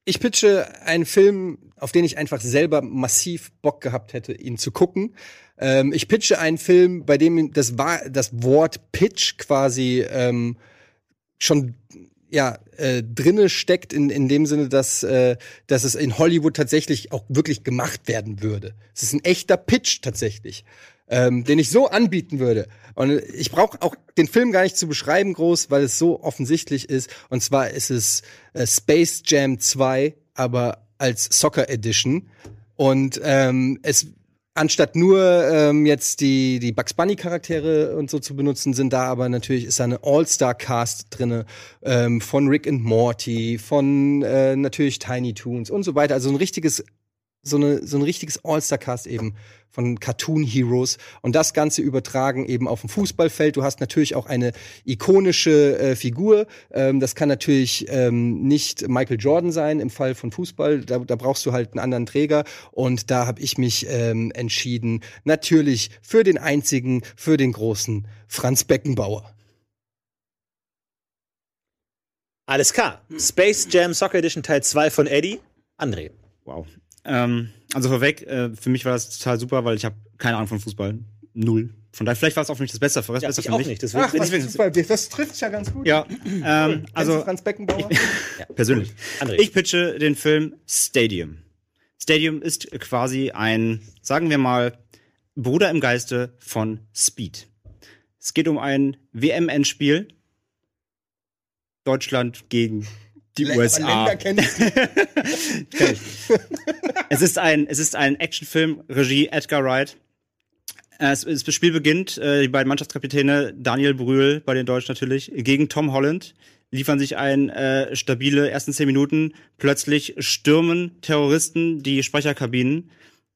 Speaker 7: ich pitche einen Film, auf den ich einfach selber massiv Bock gehabt hätte, ihn zu gucken. Ähm, ich pitche einen Film, bei dem das, das Wort Pitch quasi ähm, schon ja äh, drinne steckt in, in dem Sinne, dass äh, dass es in Hollywood tatsächlich auch wirklich gemacht werden würde. Es ist ein echter Pitch tatsächlich, ähm, den ich so anbieten würde. Und ich brauche auch den Film gar nicht zu beschreiben groß, weil es so offensichtlich ist. Und zwar ist es äh, Space Jam 2, aber als Soccer Edition. Und ähm, es anstatt nur ähm, jetzt die die Bugs Bunny Charaktere und so zu benutzen, sind da aber natürlich ist da eine All-Star Cast drinne ähm, von Rick and Morty, von äh, natürlich Tiny Toons und so weiter. Also ein richtiges so, eine, so ein richtiges All-Star-Cast eben von Cartoon-Heroes und das Ganze übertragen eben auf dem Fußballfeld. Du hast natürlich auch eine ikonische äh, Figur. Ähm, das kann natürlich ähm, nicht Michael Jordan sein im Fall von Fußball. Da, da brauchst du halt einen anderen Träger und da habe ich mich ähm, entschieden, natürlich für den einzigen, für den großen Franz Beckenbauer.
Speaker 3: Alles klar. Space Jam Soccer Edition Teil 2 von Eddie. André.
Speaker 4: Wow. Ähm, also vorweg, äh, für mich war das total super, weil ich habe keine Ahnung von Fußball. Null. Von daher, vielleicht war es auch für mich das Beste, für das
Speaker 3: Ja,
Speaker 4: Beste
Speaker 3: ich
Speaker 4: für
Speaker 3: auch
Speaker 4: mich.
Speaker 3: nicht. Deswegen
Speaker 7: Ach, was
Speaker 3: ich
Speaker 7: Fußball, das trifft ja ganz gut.
Speaker 4: Ja, ähm,
Speaker 7: Also Franz Beckenbauer. [LAUGHS]
Speaker 4: persönlich.
Speaker 3: André.
Speaker 4: Ich pitche den Film Stadium. Stadium ist quasi ein, sagen wir mal, Bruder im Geiste von Speed. Es geht um ein WM-Endspiel. Deutschland gegen die USA.
Speaker 7: Länder [LAUGHS]
Speaker 4: Es ist ein, es ist ein Actionfilm, Regie Edgar Wright. Es, es, das Spiel beginnt, äh, die beiden Mannschaftskapitäne, Daniel Brühl bei den Deutschen natürlich, gegen Tom Holland, liefern sich ein äh, stabile ersten zehn Minuten. Plötzlich stürmen Terroristen die Sprecherkabinen.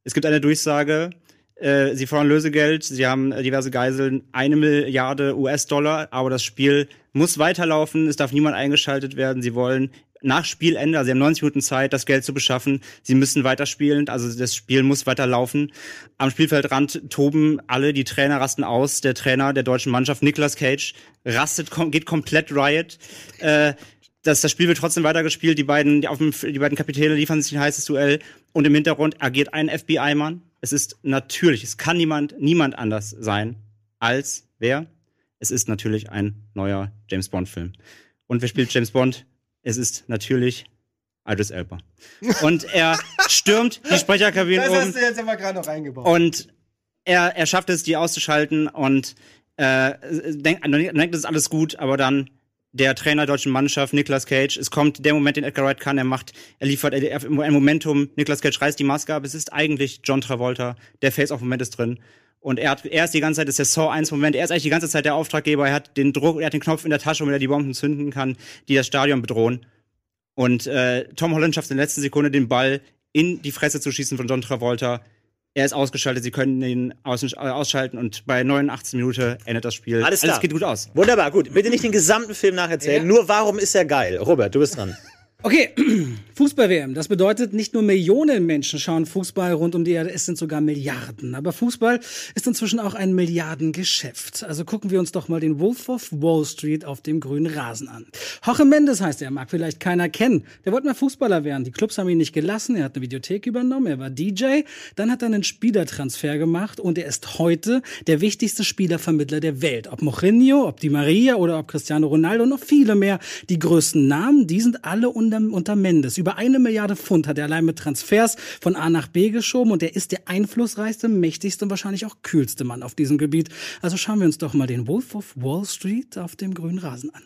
Speaker 4: Es gibt eine Durchsage, äh, sie fordern Lösegeld, sie haben äh, diverse Geiseln, eine Milliarde US-Dollar, aber das Spiel muss weiterlaufen, es darf niemand eingeschaltet werden, sie wollen nach Spielende, also sie haben 90 Minuten Zeit, das Geld zu beschaffen. Sie müssen weiterspielen, also das Spiel muss weiterlaufen. Am Spielfeldrand toben alle, die Trainer rasten aus. Der Trainer der deutschen Mannschaft, Nicolas Cage, rastet, geht komplett riot. Äh, das, das Spiel wird trotzdem weitergespielt. Die beiden, die, auf dem, die beiden Kapitäne liefern sich ein heißes Duell. Und im Hintergrund agiert ein FBI-Mann. Es ist natürlich, es kann niemand, niemand anders sein als wer? Es ist natürlich ein neuer James Bond-Film. Und wer spielt James Bond? Es ist natürlich Idris Elba. Und er [LAUGHS] stürmt die Sprecherkabine um.
Speaker 7: du jetzt aber gerade noch eingebaut.
Speaker 4: Und er, er schafft es, die auszuschalten und äh, denkt, denkt, das ist alles gut, aber dann der Trainer der deutschen Mannschaft, Nicolas Cage, es kommt der Moment, den Edgar Wright kann, er macht, er liefert er, ein Momentum, Nicolas Cage reißt die Maske ab, es ist eigentlich John Travolta, der Face-Off-Moment ist drin. Und er hat, er ist die ganze Zeit, das ist der Saw 1 Moment, er ist eigentlich die ganze Zeit der Auftraggeber, er hat den Druck, er hat den Knopf in der Tasche, womit er die Bomben zünden kann, die das Stadion bedrohen. Und äh, Tom Holland schafft in der letzten Sekunde den Ball in die Fresse zu schießen von John Travolta. Er ist ausgeschaltet, sie können ihn aus, äh, ausschalten und bei 89 Minuten endet das Spiel.
Speaker 3: Alles klar.
Speaker 4: Alles geht gut aus.
Speaker 3: Wunderbar, gut. Bitte nicht den gesamten Film nacherzählen. Nur warum ist er geil? Robert, du bist dran. [LAUGHS]
Speaker 5: Okay, [CLEARS THROAT] Fußball-WM. Das bedeutet, nicht nur Millionen Menschen schauen Fußball rund um die Erde, es sind sogar Milliarden. Aber Fußball ist inzwischen auch ein Milliardengeschäft. Also gucken wir uns doch mal den Wolf of Wall Street auf dem grünen Rasen an. Jorge Mendes heißt er, mag vielleicht keiner kennen. Der wollte mal Fußballer werden. Die Clubs haben ihn nicht gelassen. Er hat eine Videothek übernommen, er war DJ. Dann hat er einen Spielertransfer gemacht und er ist heute der wichtigste Spielervermittler der Welt. Ob Mourinho, ob Di Maria oder ob Cristiano Ronaldo, noch viele mehr. Die größten Namen, die sind alle unter unter, Mendes. Über eine Milliarde Pfund hat er allein mit Transfers von A nach B geschoben und er ist der einflussreichste, mächtigste und wahrscheinlich auch kühlste Mann auf diesem Gebiet. Also schauen wir uns doch mal den Wolf of Wall Street auf dem grünen Rasen an.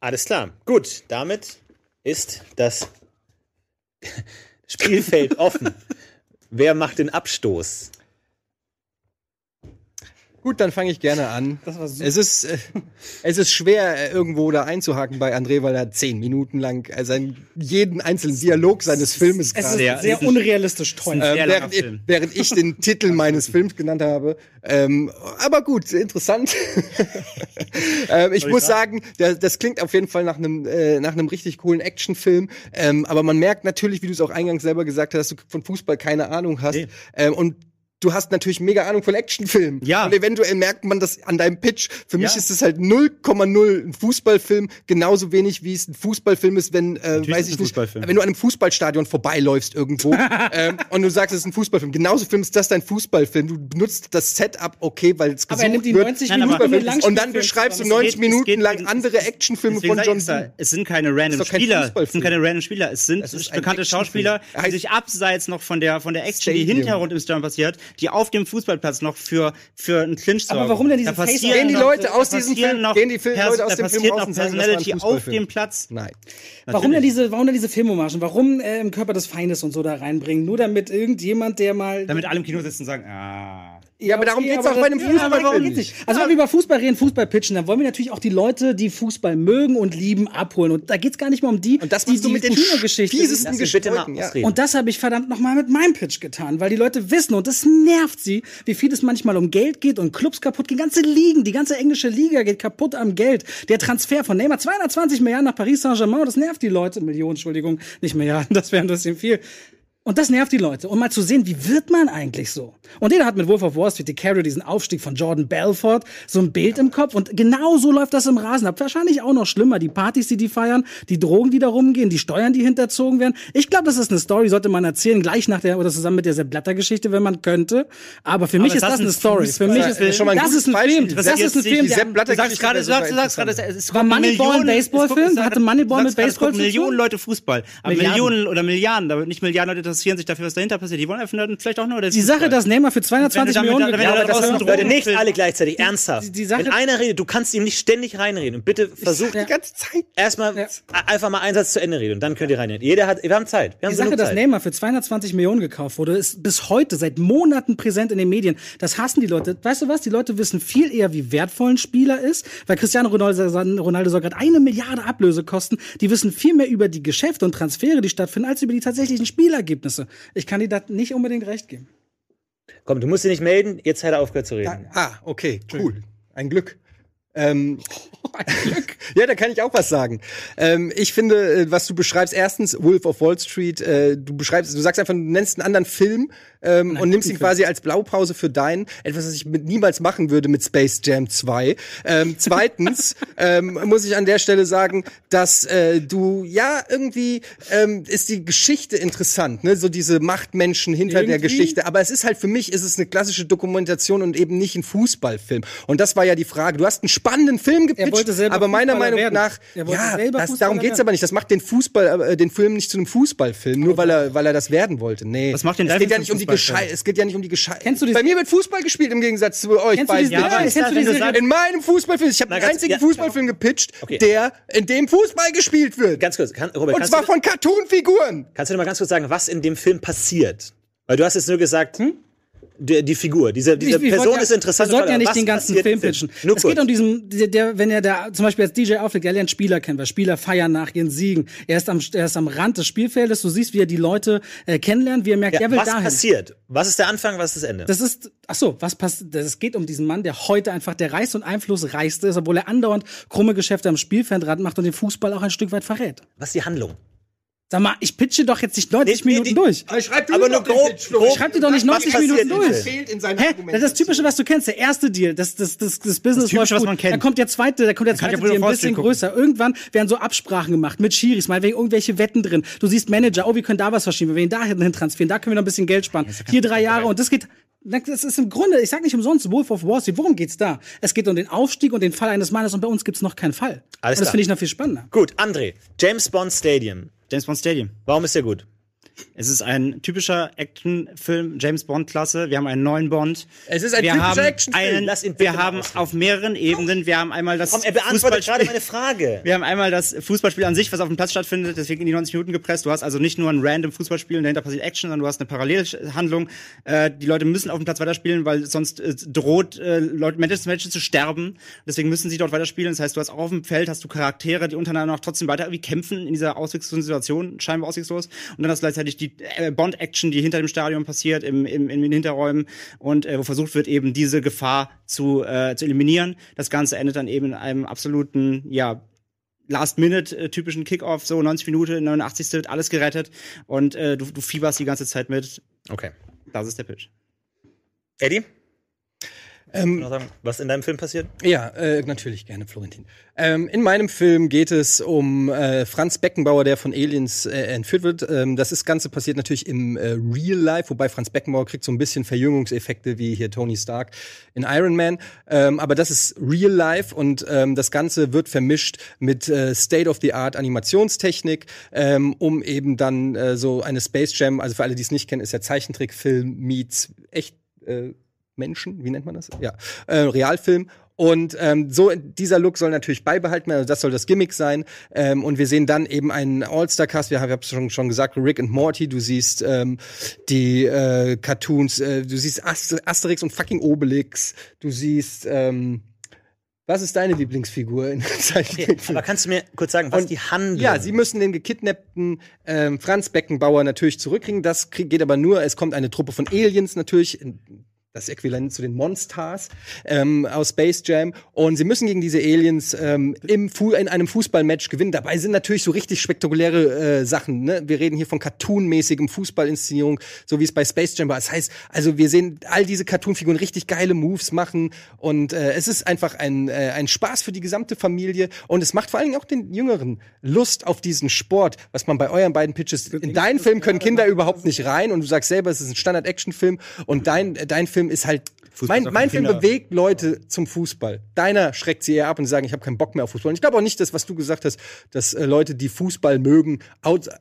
Speaker 3: Alles klar. Gut, damit ist das [LAUGHS] Spielfeld offen. Wer macht den Abstoß?
Speaker 7: Gut, dann fange ich gerne an.
Speaker 5: Das war super.
Speaker 7: Es ist, äh, es ist schwer, äh, irgendwo da einzuhaken bei André, weil er zehn Minuten lang äh, seinen, jeden einzelnen Dialog seines Filmes
Speaker 5: Es
Speaker 7: gerade-
Speaker 5: ist
Speaker 4: Sehr-
Speaker 5: sehr unrealistisch
Speaker 4: sehr langer
Speaker 7: während, während ich den [LAUGHS] Titel meines Films genannt habe. Ähm, aber gut, interessant. [LAUGHS] ähm, ich muss sagen, der, das klingt auf jeden Fall nach einem äh, nach einem richtig coolen Actionfilm. Ähm, aber man merkt natürlich, wie du es auch eingangs selber gesagt hast, dass du von Fußball keine Ahnung hast.
Speaker 4: Nee.
Speaker 7: Ähm, und Du hast natürlich mega Ahnung von Actionfilmen.
Speaker 4: Ja.
Speaker 7: Und eventuell merkt man das an deinem Pitch. Für mich
Speaker 4: Ja.
Speaker 7: ist es halt 0,0 ein Fußballfilm, genauso wenig wie es ein Fußballfilm ist, wenn, äh,
Speaker 4: Natürlich
Speaker 7: weiß
Speaker 4: ist
Speaker 7: ich
Speaker 4: es ein
Speaker 7: nicht, wenn du an einem Fußballstadion vorbeiläufst irgendwo [LAUGHS] ähm, und du sagst, es ist ein Fußballfilm. Genauso Film ist das dein Fußballfilm. Du benutzt das Setup, okay, weil es
Speaker 5: Aber
Speaker 7: gesucht
Speaker 5: er nimmt die
Speaker 7: wird.
Speaker 5: 90
Speaker 4: Nein, aber-
Speaker 5: Minuten um den
Speaker 7: und dann beschreibst du
Speaker 5: zusammen.
Speaker 7: 90
Speaker 4: Es geht-
Speaker 7: Minuten
Speaker 4: geht-
Speaker 7: lang andere Actionfilme von John Doe.
Speaker 4: Es sind keine random
Speaker 7: kein
Speaker 4: Spieler. Es sind keine random Spieler. Es sind bekannte. Schauspieler,
Speaker 7: Er
Speaker 4: die sich abseits noch von der, von der Action, die
Speaker 7: Stadium.
Speaker 4: hinterher rund im Stadion passiert, die auf dem Fußballplatz noch für, für einen Clinch sorgen.
Speaker 5: Aber warum denn diese
Speaker 4: Da passieren
Speaker 7: Gehen die
Speaker 4: noch-
Speaker 7: Leute aus diesem Film-
Speaker 4: noch
Speaker 7: gehen die Fil- Leute aus dem Film raus
Speaker 4: noch
Speaker 7: und sagen, das war ein
Speaker 4: Personality auf dem Platz.
Speaker 7: Nein.
Speaker 5: Warum denn diese, warum denn diese Filmhomagen? Warum äh, im Körper des Feindes und so da reinbringen? Nur damit irgendjemand, der mal.
Speaker 4: Damit alle im Kino sitzen und sagen, ah.
Speaker 7: Ja, aber darum
Speaker 5: okay,
Speaker 7: geht's
Speaker 5: aber
Speaker 7: auch bei einem
Speaker 5: ja,
Speaker 7: Fußballfilm
Speaker 5: geht's
Speaker 7: nicht.
Speaker 5: Also wenn wir über Fußball reden, Fußball pitchen, dann wollen wir natürlich auch die Leute, die Fußball mögen und lieben, abholen. Und da geht's gar nicht mehr um die,
Speaker 7: Und das
Speaker 5: die,
Speaker 7: machst du
Speaker 5: die
Speaker 7: mit den fiesesten Gesprächen, ja.
Speaker 5: Und das habe ich verdammt nochmal mit meinem Pitch getan, weil die Leute wissen und das nervt sie, wie viel es manchmal um Geld geht und Clubs kaputt gehen. Ganze Ligen, die ganze englische Liga geht kaputt am Geld. Der Transfer von Neymar, 220 Milliarden nach Paris Saint-Germain, das nervt die Leute. Millionen, Entschuldigung, nicht Milliarden, [LAUGHS] das wäre ein bisschen viel. Und das nervt die Leute. Und mal zu sehen, wie wird man eigentlich so? Und jeder hat mit Wolf of Wall Street DiCaprio diesen Aufstieg von Jordan Belfort, so ein Bild im Kopf. Und genau so läuft das im Rasen ab. Wahrscheinlich auch noch schlimmer. Die Partys, die die feiern, die Drogen, die da rumgehen, die Steuern, die hinterzogen werden. Ich glaube, das ist eine Story, sollte man erzählen, gleich nach der, oder zusammen mit der Sepp Blatter-Geschichte, wenn man könnte. Aber für mich ist
Speaker 4: das
Speaker 5: das
Speaker 4: ein
Speaker 5: eine Story. Für mich ist,
Speaker 7: Fußball- schon mal ein
Speaker 5: das ist ein
Speaker 7: Beispiel.
Speaker 5: Film. Das ist ein Film,
Speaker 7: Die Sepp Blatter
Speaker 4: Du sagst gerade, du sagst, sagst gerade, es
Speaker 5: War Moneyball ein Baseballfilm? Hatte Moneyball mit Baseball?
Speaker 4: Millionen Leute Fußball. Aber. Millionen oder Milliarden, aber nicht Milliarden Leute interessieren sich dafür, was dahinter passiert. Die wollen einfach nur, vielleicht auch nur der
Speaker 5: die Sache, dass Neymar für 220
Speaker 4: Wenn du
Speaker 5: Millionen
Speaker 4: damit- wenn
Speaker 3: Ja, aber das sind
Speaker 4: Drogen
Speaker 3: Leute nicht alle gleichzeitig. Ernsthaft.
Speaker 5: die- die Sache-
Speaker 3: Wenn einer redet, du kannst ihm nicht ständig reinreden. Und bitte versuch
Speaker 5: Ja.
Speaker 7: Die ganze Zeit.
Speaker 3: erstmal einfach mal einen Satz zu Ende reden und dann könnt ihr reinreden. Jeder hat, wir haben Zeit. Wir haben
Speaker 5: Die Sache,
Speaker 3: genug
Speaker 5: dass
Speaker 3: Zeit.
Speaker 5: Neymar für 220 Millionen gekauft wurde, ist bis heute seit Monaten präsent in den Medien. Das hassen die Leute. Weißt du was? Die Leute wissen viel eher, wie wertvoll ein Spieler ist, weil Cristiano Ronaldo, Ronaldo soll gerade eine Milliarde Ablöse kosten. Die wissen viel mehr über die Geschäfte und Transfere, die stattfinden, als über die tatsächlichen Spielergebnisse. Ich kann dir das nicht unbedingt recht geben.
Speaker 3: Komm, du musst dich nicht melden, jetzt hat er aufgehört zu reden.
Speaker 7: Ah, okay, cool. Ein Glück. Ähm, [LAUGHS] ja, da kann ich auch was sagen. Ähm, ich finde, äh, was du beschreibst, erstens Wolf of Wall Street, äh, du beschreibst, du sagst einfach, du nennst einen anderen Film ähm, und nimmst ihn quasi als Blaupause für deinen, etwas, was ich mit, niemals machen würde mit Space Jam 2. Ähm, zweitens [LAUGHS] ähm, muss ich an der Stelle sagen, dass äh, du, ja, irgendwie ähm, ist die Geschichte interessant, ne? so diese Machtmenschen hinter der
Speaker 5: Irgendwie.
Speaker 7: Geschichte, aber es ist halt für mich, ist es eine klassische Dokumentation und eben nicht ein Fußballfilm. Und das war ja die Frage. Du hast einen spannenden Film gepitcht, aber meiner
Speaker 5: Fußballer
Speaker 7: Meinung
Speaker 5: werden.
Speaker 7: nach, ja, das, darum geht's
Speaker 5: werden.
Speaker 7: aber nicht. Das macht den Fußball, äh, den Film nicht zu einem Fußballfilm, nur weil er, weil er das werden wollte. Nee.
Speaker 4: Was macht den
Speaker 7: es
Speaker 4: Film
Speaker 7: geht ja nicht um die? Geschei es geht ja nicht um die Geschei
Speaker 5: Kennst du die-
Speaker 7: Bei mir wird Fußball gespielt im Gegensatz zu euch
Speaker 5: Kennst du
Speaker 7: beiden.
Speaker 5: diese- Ja,
Speaker 4: kennst
Speaker 5: du diese-
Speaker 7: in meinem Fußballfilm, ich habe einen einzigen
Speaker 3: ja.
Speaker 7: Fußballfilm gepitcht,
Speaker 3: Okay.
Speaker 7: der in dem Fußball gespielt wird.
Speaker 3: Ganz kurz, kann, Robert,
Speaker 7: Und zwar
Speaker 3: du,
Speaker 7: von Cartoon-Figuren.
Speaker 3: kannst du noch mal ganz kurz sagen, was in dem Film passiert? Weil du hast jetzt nur gesagt, die, die Figur, diese, diese
Speaker 5: Ich- ich
Speaker 3: Person
Speaker 5: ja-
Speaker 3: ist interessant.
Speaker 5: Wir sollten ja nicht
Speaker 3: was
Speaker 5: den ganzen Film pitchen.
Speaker 3: Nur
Speaker 5: es
Speaker 3: kurz.
Speaker 5: geht um diesen, der, der, wenn er da zum Beispiel als DJ auflegt, er lernt Spieler kennen, weil Spieler feiern nach ihren Siegen. Er ist am, er ist am Rand des Spielfeldes. Du siehst, wie er die Leute äh, kennenlernt, wie er merkt,
Speaker 3: ja,
Speaker 5: er will
Speaker 3: was
Speaker 5: dahin.
Speaker 3: passiert? Was ist der Anfang, was ist das Ende?
Speaker 5: Das ist, ach so, was passiert? Es geht um diesen Mann, der heute einfach der reichste und einflussreichste ist, obwohl er andauernd krumme Geschäfte am Spielfeldrand macht und den Fußball auch ein Stück weit verrät.
Speaker 3: was ist die Handlung?
Speaker 5: Sag mal, ich pitche doch jetzt nicht 90
Speaker 3: Nee, nee,
Speaker 5: Minuten
Speaker 3: die-
Speaker 5: durch.
Speaker 7: Schreib
Speaker 3: Aber nur grob, grob
Speaker 5: Schreib dir doch nicht
Speaker 3: was
Speaker 5: 90
Speaker 3: passiert
Speaker 5: Minuten durch.
Speaker 7: Fehlt in
Speaker 5: Hä? Das ist das Typische, was du kennst. Der erste Deal, das, das, das, das Business
Speaker 4: Typische,
Speaker 5: läuft
Speaker 4: was
Speaker 5: gut.
Speaker 4: man kennt.
Speaker 5: Dann kommt der zweite, da kommt der zweite Deal ein bisschen
Speaker 4: gucken.
Speaker 5: größer. Irgendwann werden so Absprachen gemacht mit Schiris, mal wegen irgendwelche Wetten drin. Du siehst Manager, oh, wir können da was verschieben, wir werden dahin transferieren, da können wir noch ein bisschen Geld sparen. Hier drei Jahre und das geht Das ist im Grunde, ich sag nicht umsonst Wolf of Wall Street. Worum geht's da? Es geht um den Aufstieg und den Fall eines Mannes und bei uns gibt's noch keinen Fall.
Speaker 3: Alles
Speaker 5: und das finde ich noch viel spannender.
Speaker 3: Gut, André. James Bond Stadium.
Speaker 4: James Bond Stadium.
Speaker 3: Warum ist der gut?
Speaker 4: Es ist ein typischer Actionfilm, James Bond Klasse. Wir haben einen neuen Bond.
Speaker 7: Es ist ein
Speaker 4: wir
Speaker 7: typischer
Speaker 4: haben
Speaker 7: Actionfilm.
Speaker 4: Wir haben
Speaker 3: ausreden.
Speaker 4: auf mehreren Ebenen. Wir haben einmal das
Speaker 3: Komm, er beantwortet gerade meine Frage.
Speaker 4: Wir haben einmal das Fußballspiel an sich, was auf dem Platz stattfindet, deswegen in die 90 Minuten gepresst. Du hast also nicht nur ein random Fußballspiel und dahinter passiert Action, sondern du hast eine Parallelhandlung. Äh, die Leute müssen auf dem Platz weiterspielen, weil sonst äh, droht äh, Leute Matches zu sterben. Deswegen müssen sie dort weiterspielen. Das heißt, du hast auch auf dem Feld hast du Charaktere, die untereinander noch trotzdem weiter irgendwie kämpfen in dieser ausweglosen Situation, scheinbar auswegslos. Und dann hast du gleichzeitig die äh, Bond-Action, die hinter dem Stadion passiert, im, im, in den Hinterräumen und äh, wo versucht wird, eben diese Gefahr zu, äh, zu eliminieren. Das Ganze endet dann eben in einem absoluten, ja, Last-Minute-typischen Kickoff, so 90 Minuten, 89. wird alles gerettet und äh, du, du fieberst die ganze Zeit mit.
Speaker 3: Okay.
Speaker 4: Das ist der Pitch.
Speaker 3: Eddie?
Speaker 7: Ähm,
Speaker 3: was in deinem Film passiert?
Speaker 7: Ja, äh, natürlich gerne, Florentin. Ähm, in meinem Film geht es um äh, Franz Beckenbauer, der von Aliens äh, entführt wird. Ähm, das ist Ganze passiert natürlich im äh, Real Life, wobei Franz Beckenbauer kriegt so ein bisschen Verjüngungseffekte wie hier Tony Stark in Iron Man. Ähm, aber das ist Real Life und ähm, das Ganze wird vermischt mit äh, State of the Art Animationstechnik, ähm, um eben dann äh, so eine Space Jam, also für alle, die es nicht kennen, ist ja Zeichentrickfilm meets echt Menschen, wie nennt man das? Ja, äh, Realfilm. Und ähm, so dieser Look soll natürlich beibehalten werden, also das soll das Gimmick sein. Ähm, und wir sehen dann eben einen All-Star-Cast. Wir haben es schon, schon gesagt, Rick und Morty. Du siehst ähm, die äh, Cartoons, äh, du siehst Aster Asterix und fucking Obelix. Du siehst ähm, was ist deine Lieblingsfigur in der Zeichentrickfilm?
Speaker 3: Aber kannst du mir kurz sagen, was
Speaker 7: Und-
Speaker 3: die Handlung?
Speaker 7: Ja, sie müssen den gekidnappten ähm, Franz Beckenbauer natürlich zurückkriegen. Das geht aber nur, es kommt eine Truppe von Aliens natürlich, das Äquivalent zu den Monsters ähm, aus Space Jam. Und sie müssen gegen diese Aliens ähm, im Fu in einem Fußballmatch gewinnen. Dabei sind natürlich so richtig spektakuläre äh, Sachen. Ne? Wir reden hier von cartoonmäßigem Fußballinszenierung, so wie es bei Space Jam war. Das heißt, also wir sehen all diese Cartoonfiguren richtig geile Moves machen. Und äh, es ist einfach ein, äh, ein Spaß für die gesamte Familie. Und es macht vor allen Dingen auch den Jüngeren Lust auf diesen Sport, was man bei euren beiden Pitches. In deinen Film können Kinder überhaupt nicht rein. Und du sagst selber, es ist ein Standard-Action-Film. Und dein, dein Film ist halt.
Speaker 4: Fußball
Speaker 7: Mein, mein Film
Speaker 4: Kinder.
Speaker 7: bewegt Leute zum Fußball. Deiner schreckt sie eher ab und sie sagen, ich habe keinen Bock mehr auf Fußball. Und ich glaube auch nicht, dass was du gesagt hast, dass äh, Leute, die Fußball mögen, out, äh,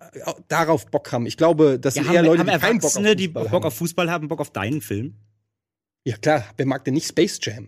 Speaker 7: darauf Bock haben. Ich glaube, das
Speaker 4: Ja,
Speaker 7: sind eher
Speaker 4: haben,
Speaker 7: Leute,
Speaker 4: haben
Speaker 7: die keinen Bock auf Fußball
Speaker 4: die
Speaker 7: haben.
Speaker 4: Bock auf Fußball haben, Bock auf deinen Film?
Speaker 7: ja klar, wer mag denn nicht Space Jam?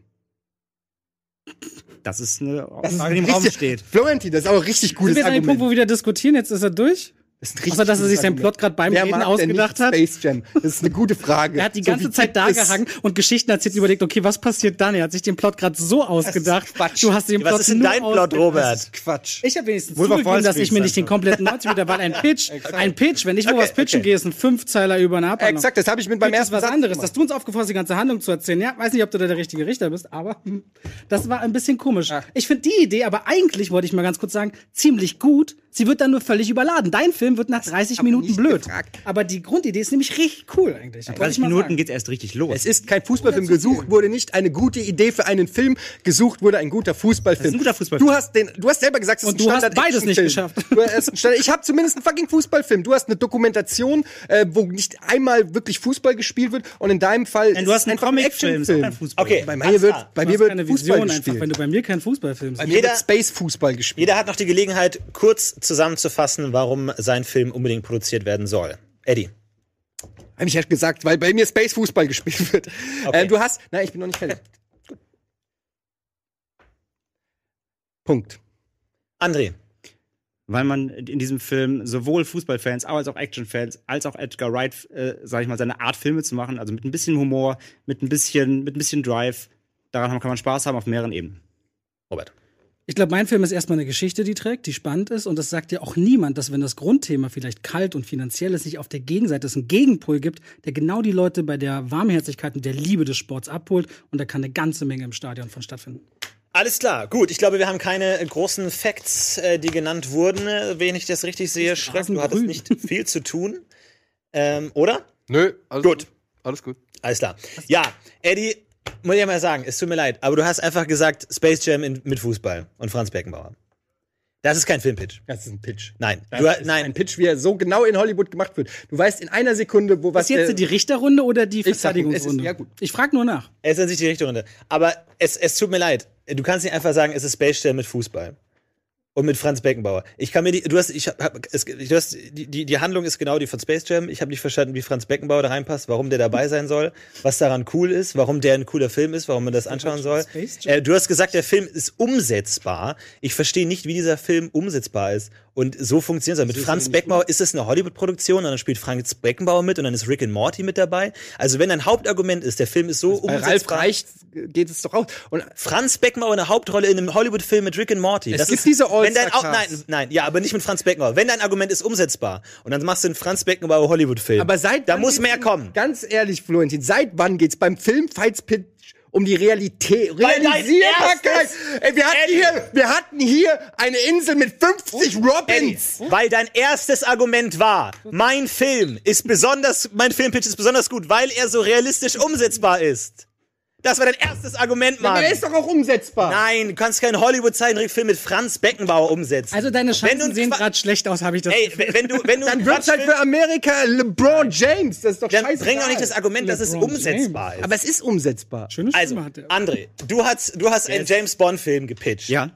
Speaker 4: Das ist eine
Speaker 7: Das ist
Speaker 4: Frage, die im Raum
Speaker 7: richtig-
Speaker 4: steht.
Speaker 7: Florentin, das ist auch ein richtig
Speaker 5: Sind
Speaker 7: gutes
Speaker 5: wir jetzt an dem Punkt,
Speaker 7: Argument.
Speaker 5: wo wir wieder diskutieren? Jetzt ist er durch?
Speaker 7: Das ist
Speaker 5: Außer, dass er sich seinen. Plot gerade beim
Speaker 7: Wer
Speaker 5: Reden ausgedacht hat.
Speaker 7: Space Jam. Das ist eine gute Frage.
Speaker 5: Er hat die
Speaker 7: So
Speaker 5: ganze
Speaker 7: wie
Speaker 5: Zeit da gehangen und Geschichten erzählt und überlegt, okay, was passiert dann? Er hat sich den Plot gerade so ausgedacht.
Speaker 7: Quatsch.
Speaker 5: Du hast den Plot
Speaker 3: was ist denn dein Plot. Robert?
Speaker 7: Quatsch.
Speaker 5: Ich habe wenigstens
Speaker 4: Wolf
Speaker 5: zugegeben, dass ich mir nicht den kompletten 90 Meter, weil ein Pitch, [LAUGHS] ein Pitch, wenn ich wo
Speaker 3: Okay,
Speaker 5: was pitchen
Speaker 3: okay.
Speaker 5: gehe, ist ein Fünfzeiler über eine Abhandlung.
Speaker 7: Exakt, das habe ich mit beim
Speaker 5: ist
Speaker 7: ersten
Speaker 5: was
Speaker 7: Satz
Speaker 5: anderes.
Speaker 7: gemacht.
Speaker 5: Dass du uns aufgefordert hast, die ganze Handlung zu erzählen. Ja, weiß nicht, ob du da der richtige Richter bist, aber hm, das war ein bisschen komisch. Ich finde die Idee, aber eigentlich wollte ich mal ganz kurz sagen, ziemlich gut. Sie wird dann nur völlig überladen. Dein Film wird nach 30
Speaker 7: hab ich
Speaker 5: Minuten blöd.
Speaker 7: gefragt.
Speaker 5: Aber die Grundidee ist nämlich richtig cool eigentlich. Ich
Speaker 4: 30
Speaker 5: mal
Speaker 4: Minuten
Speaker 5: sagen.
Speaker 4: geht's erst richtig los.
Speaker 7: Es ist kein Fußballfilm. Gesucht wurde nicht eine gute Idee für einen Film. Gesucht wurde ein guter Fußballfilm.
Speaker 4: Das ist ein guter Fußballfilm.
Speaker 7: Du hast den, du hast selber gesagt, es ist
Speaker 5: Und
Speaker 7: ein
Speaker 5: du hast beides nicht geschafft.
Speaker 7: Ich habe zumindest einen fucking Fußballfilm. Du hast eine Dokumentation, äh, wo nicht einmal wirklich Fußball gespielt wird. Und in deinem Fall
Speaker 4: Nein, du hast einen
Speaker 7: einfach ein
Speaker 4: Comicfilm,
Speaker 7: Actionfilm.
Speaker 4: Fußball.
Speaker 3: Okay,
Speaker 7: Bei mir wird, bei mir
Speaker 5: hast
Speaker 7: wird Fußball
Speaker 5: Vision einfach,
Speaker 7: gespielt.
Speaker 5: wenn du bei mir keinen Fußballfilm
Speaker 7: Bei mir
Speaker 3: Jeder-
Speaker 7: wird Space Fußball gespielt.
Speaker 3: Jeder hat noch die Gelegenheit, kurz zusammenzufassen, warum sein Film unbedingt produziert werden soll. Eddie.
Speaker 7: Habe ich ja gesagt, weil bei mir Space Fußball gespielt wird.
Speaker 3: Okay.
Speaker 7: Äh, du hast, nein, ich bin noch nicht fertig. Punkt.
Speaker 3: André.
Speaker 4: Weil man in diesem Film sowohl Fußballfans als auch Actionfans als auch Edgar Wright, äh, sag ich mal, seine Art Filme zu machen, also mit ein bisschen Humor, mit ein bisschen, mit ein bisschen Drive, daran kann man Spaß haben auf mehreren Ebenen.
Speaker 3: Robert.
Speaker 5: Ich glaube, mein Film ist erstmal eine Geschichte, die trägt, die spannend ist. Und das sagt ja auch niemand, dass wenn das Grundthema vielleicht kalt und finanziell ist, nicht auf der Gegenseite es einen Gegenpol gibt, der genau die Leute bei der Warmherzigkeit und der Liebe des Sports abholt. Und da kann eine ganze Menge im Stadion von stattfinden.
Speaker 3: Alles klar, gut. Ich glaube, wir haben keine großen Facts, äh, die genannt wurden. Wenn ich das richtig sehe, Schröck, du hattest nicht viel zu tun. Ähm, oder?
Speaker 6: Nö, alles
Speaker 3: Gut.
Speaker 6: Alles gut.
Speaker 3: Alles klar. Ja, Eddie, muss ich ja mal sagen, es tut mir leid, aber du hast einfach gesagt Space Jam in, mit Fußball und Franz Beckenbauer. Das ist kein Filmpitch.
Speaker 7: Das ist ein Pitch.
Speaker 3: Nein.
Speaker 7: Das
Speaker 3: Du,
Speaker 7: ist
Speaker 3: nein.
Speaker 7: ein Pitch, wie er so genau in Hollywood gemacht wird. Du weißt in einer Sekunde, wo was
Speaker 5: Was jetzt
Speaker 7: der-
Speaker 5: die Richterrunde oder die
Speaker 7: ist-
Speaker 5: Verteidigungsrunde?
Speaker 7: ja, gut.
Speaker 5: Ich frage nur nach.
Speaker 3: Es ist an sich die richtige Runde. Aber es, es tut mir leid. Du kannst nicht einfach sagen, es ist Space Jam mit Fußball. Und mit Franz Beckenbauer. Ich kann mir die, du hast, ich hab, es, du hast, die, die, die Handlung ist genau die von Space Jam. Ich habe nicht verstanden, wie Franz Beckenbauer da reinpasst, warum der dabei sein soll, was daran cool ist, warum der ein cooler Film ist, warum man das anschauen soll. Äh, du hast gesagt, der Film ist umsetzbar. Ich verstehe nicht, wie dieser Film umsetzbar ist. Und so funktioniert es. Mit Franz Beckenbauer ist es eine Hollywood-Produktion und dann spielt Franz Beckenbauer mit und dann ist Rick and Morty mit dabei. Also wenn ein Hauptargument ist, der Film ist so
Speaker 7: bei Ralf
Speaker 3: umsetzbar.
Speaker 7: Reicht geht es doch auch. Und
Speaker 3: Franz Beckenbauer eine Hauptrolle in einem Hollywood-Film mit Rick and Morty.
Speaker 7: Es gibt diese
Speaker 3: wenn dein, Au-
Speaker 7: All-Star-Cast.
Speaker 3: Nein, nein, ja, aber nicht mit Franz Beckenbauer. Wenn dein Argument ist umsetzbar und dann machst du einen Franz Beckenbauer Hollywood-Film.
Speaker 7: Aber seit
Speaker 3: da muss mehr kommen.
Speaker 7: Ganz ehrlich, Florentin, seit wann geht's beim Filmfights-Pitch um die Realität? Realisierbarkeit! Ey, wir hatten hier, wir hatten hier eine Insel mit 50
Speaker 3: Eddie,
Speaker 7: Robins!
Speaker 3: weil dein erstes Argument war, mein Film ist besonders, mein Filmpitch ist besonders gut, weil er so realistisch umsetzbar ist. Das war dein erstes Argument, Mann.
Speaker 7: Aber er ist doch auch umsetzbar.
Speaker 3: Nein, du kannst keinen Hollywood-Zeichentrickfilm mit Franz Beckenbauer umsetzen.
Speaker 5: Also deine
Speaker 3: Wenn
Speaker 5: Chancen
Speaker 3: du
Speaker 5: sehen gerade schlecht aus, habe ich das
Speaker 3: Ey,
Speaker 5: Gefühl.
Speaker 3: wenn du, wenn du
Speaker 7: Dann wird's halt für Amerika LeBron James. Das ist doch
Speaker 3: dann
Speaker 7: scheiße.
Speaker 3: bring auch nicht das Argument, dass es
Speaker 5: LeBron
Speaker 3: umsetzbar ist.
Speaker 7: Aber es ist umsetzbar.
Speaker 5: Schöne Stimme
Speaker 3: Also,
Speaker 5: hat der.
Speaker 3: André, du hast, du hast einen James Bond-Film gepitcht.
Speaker 4: Ja.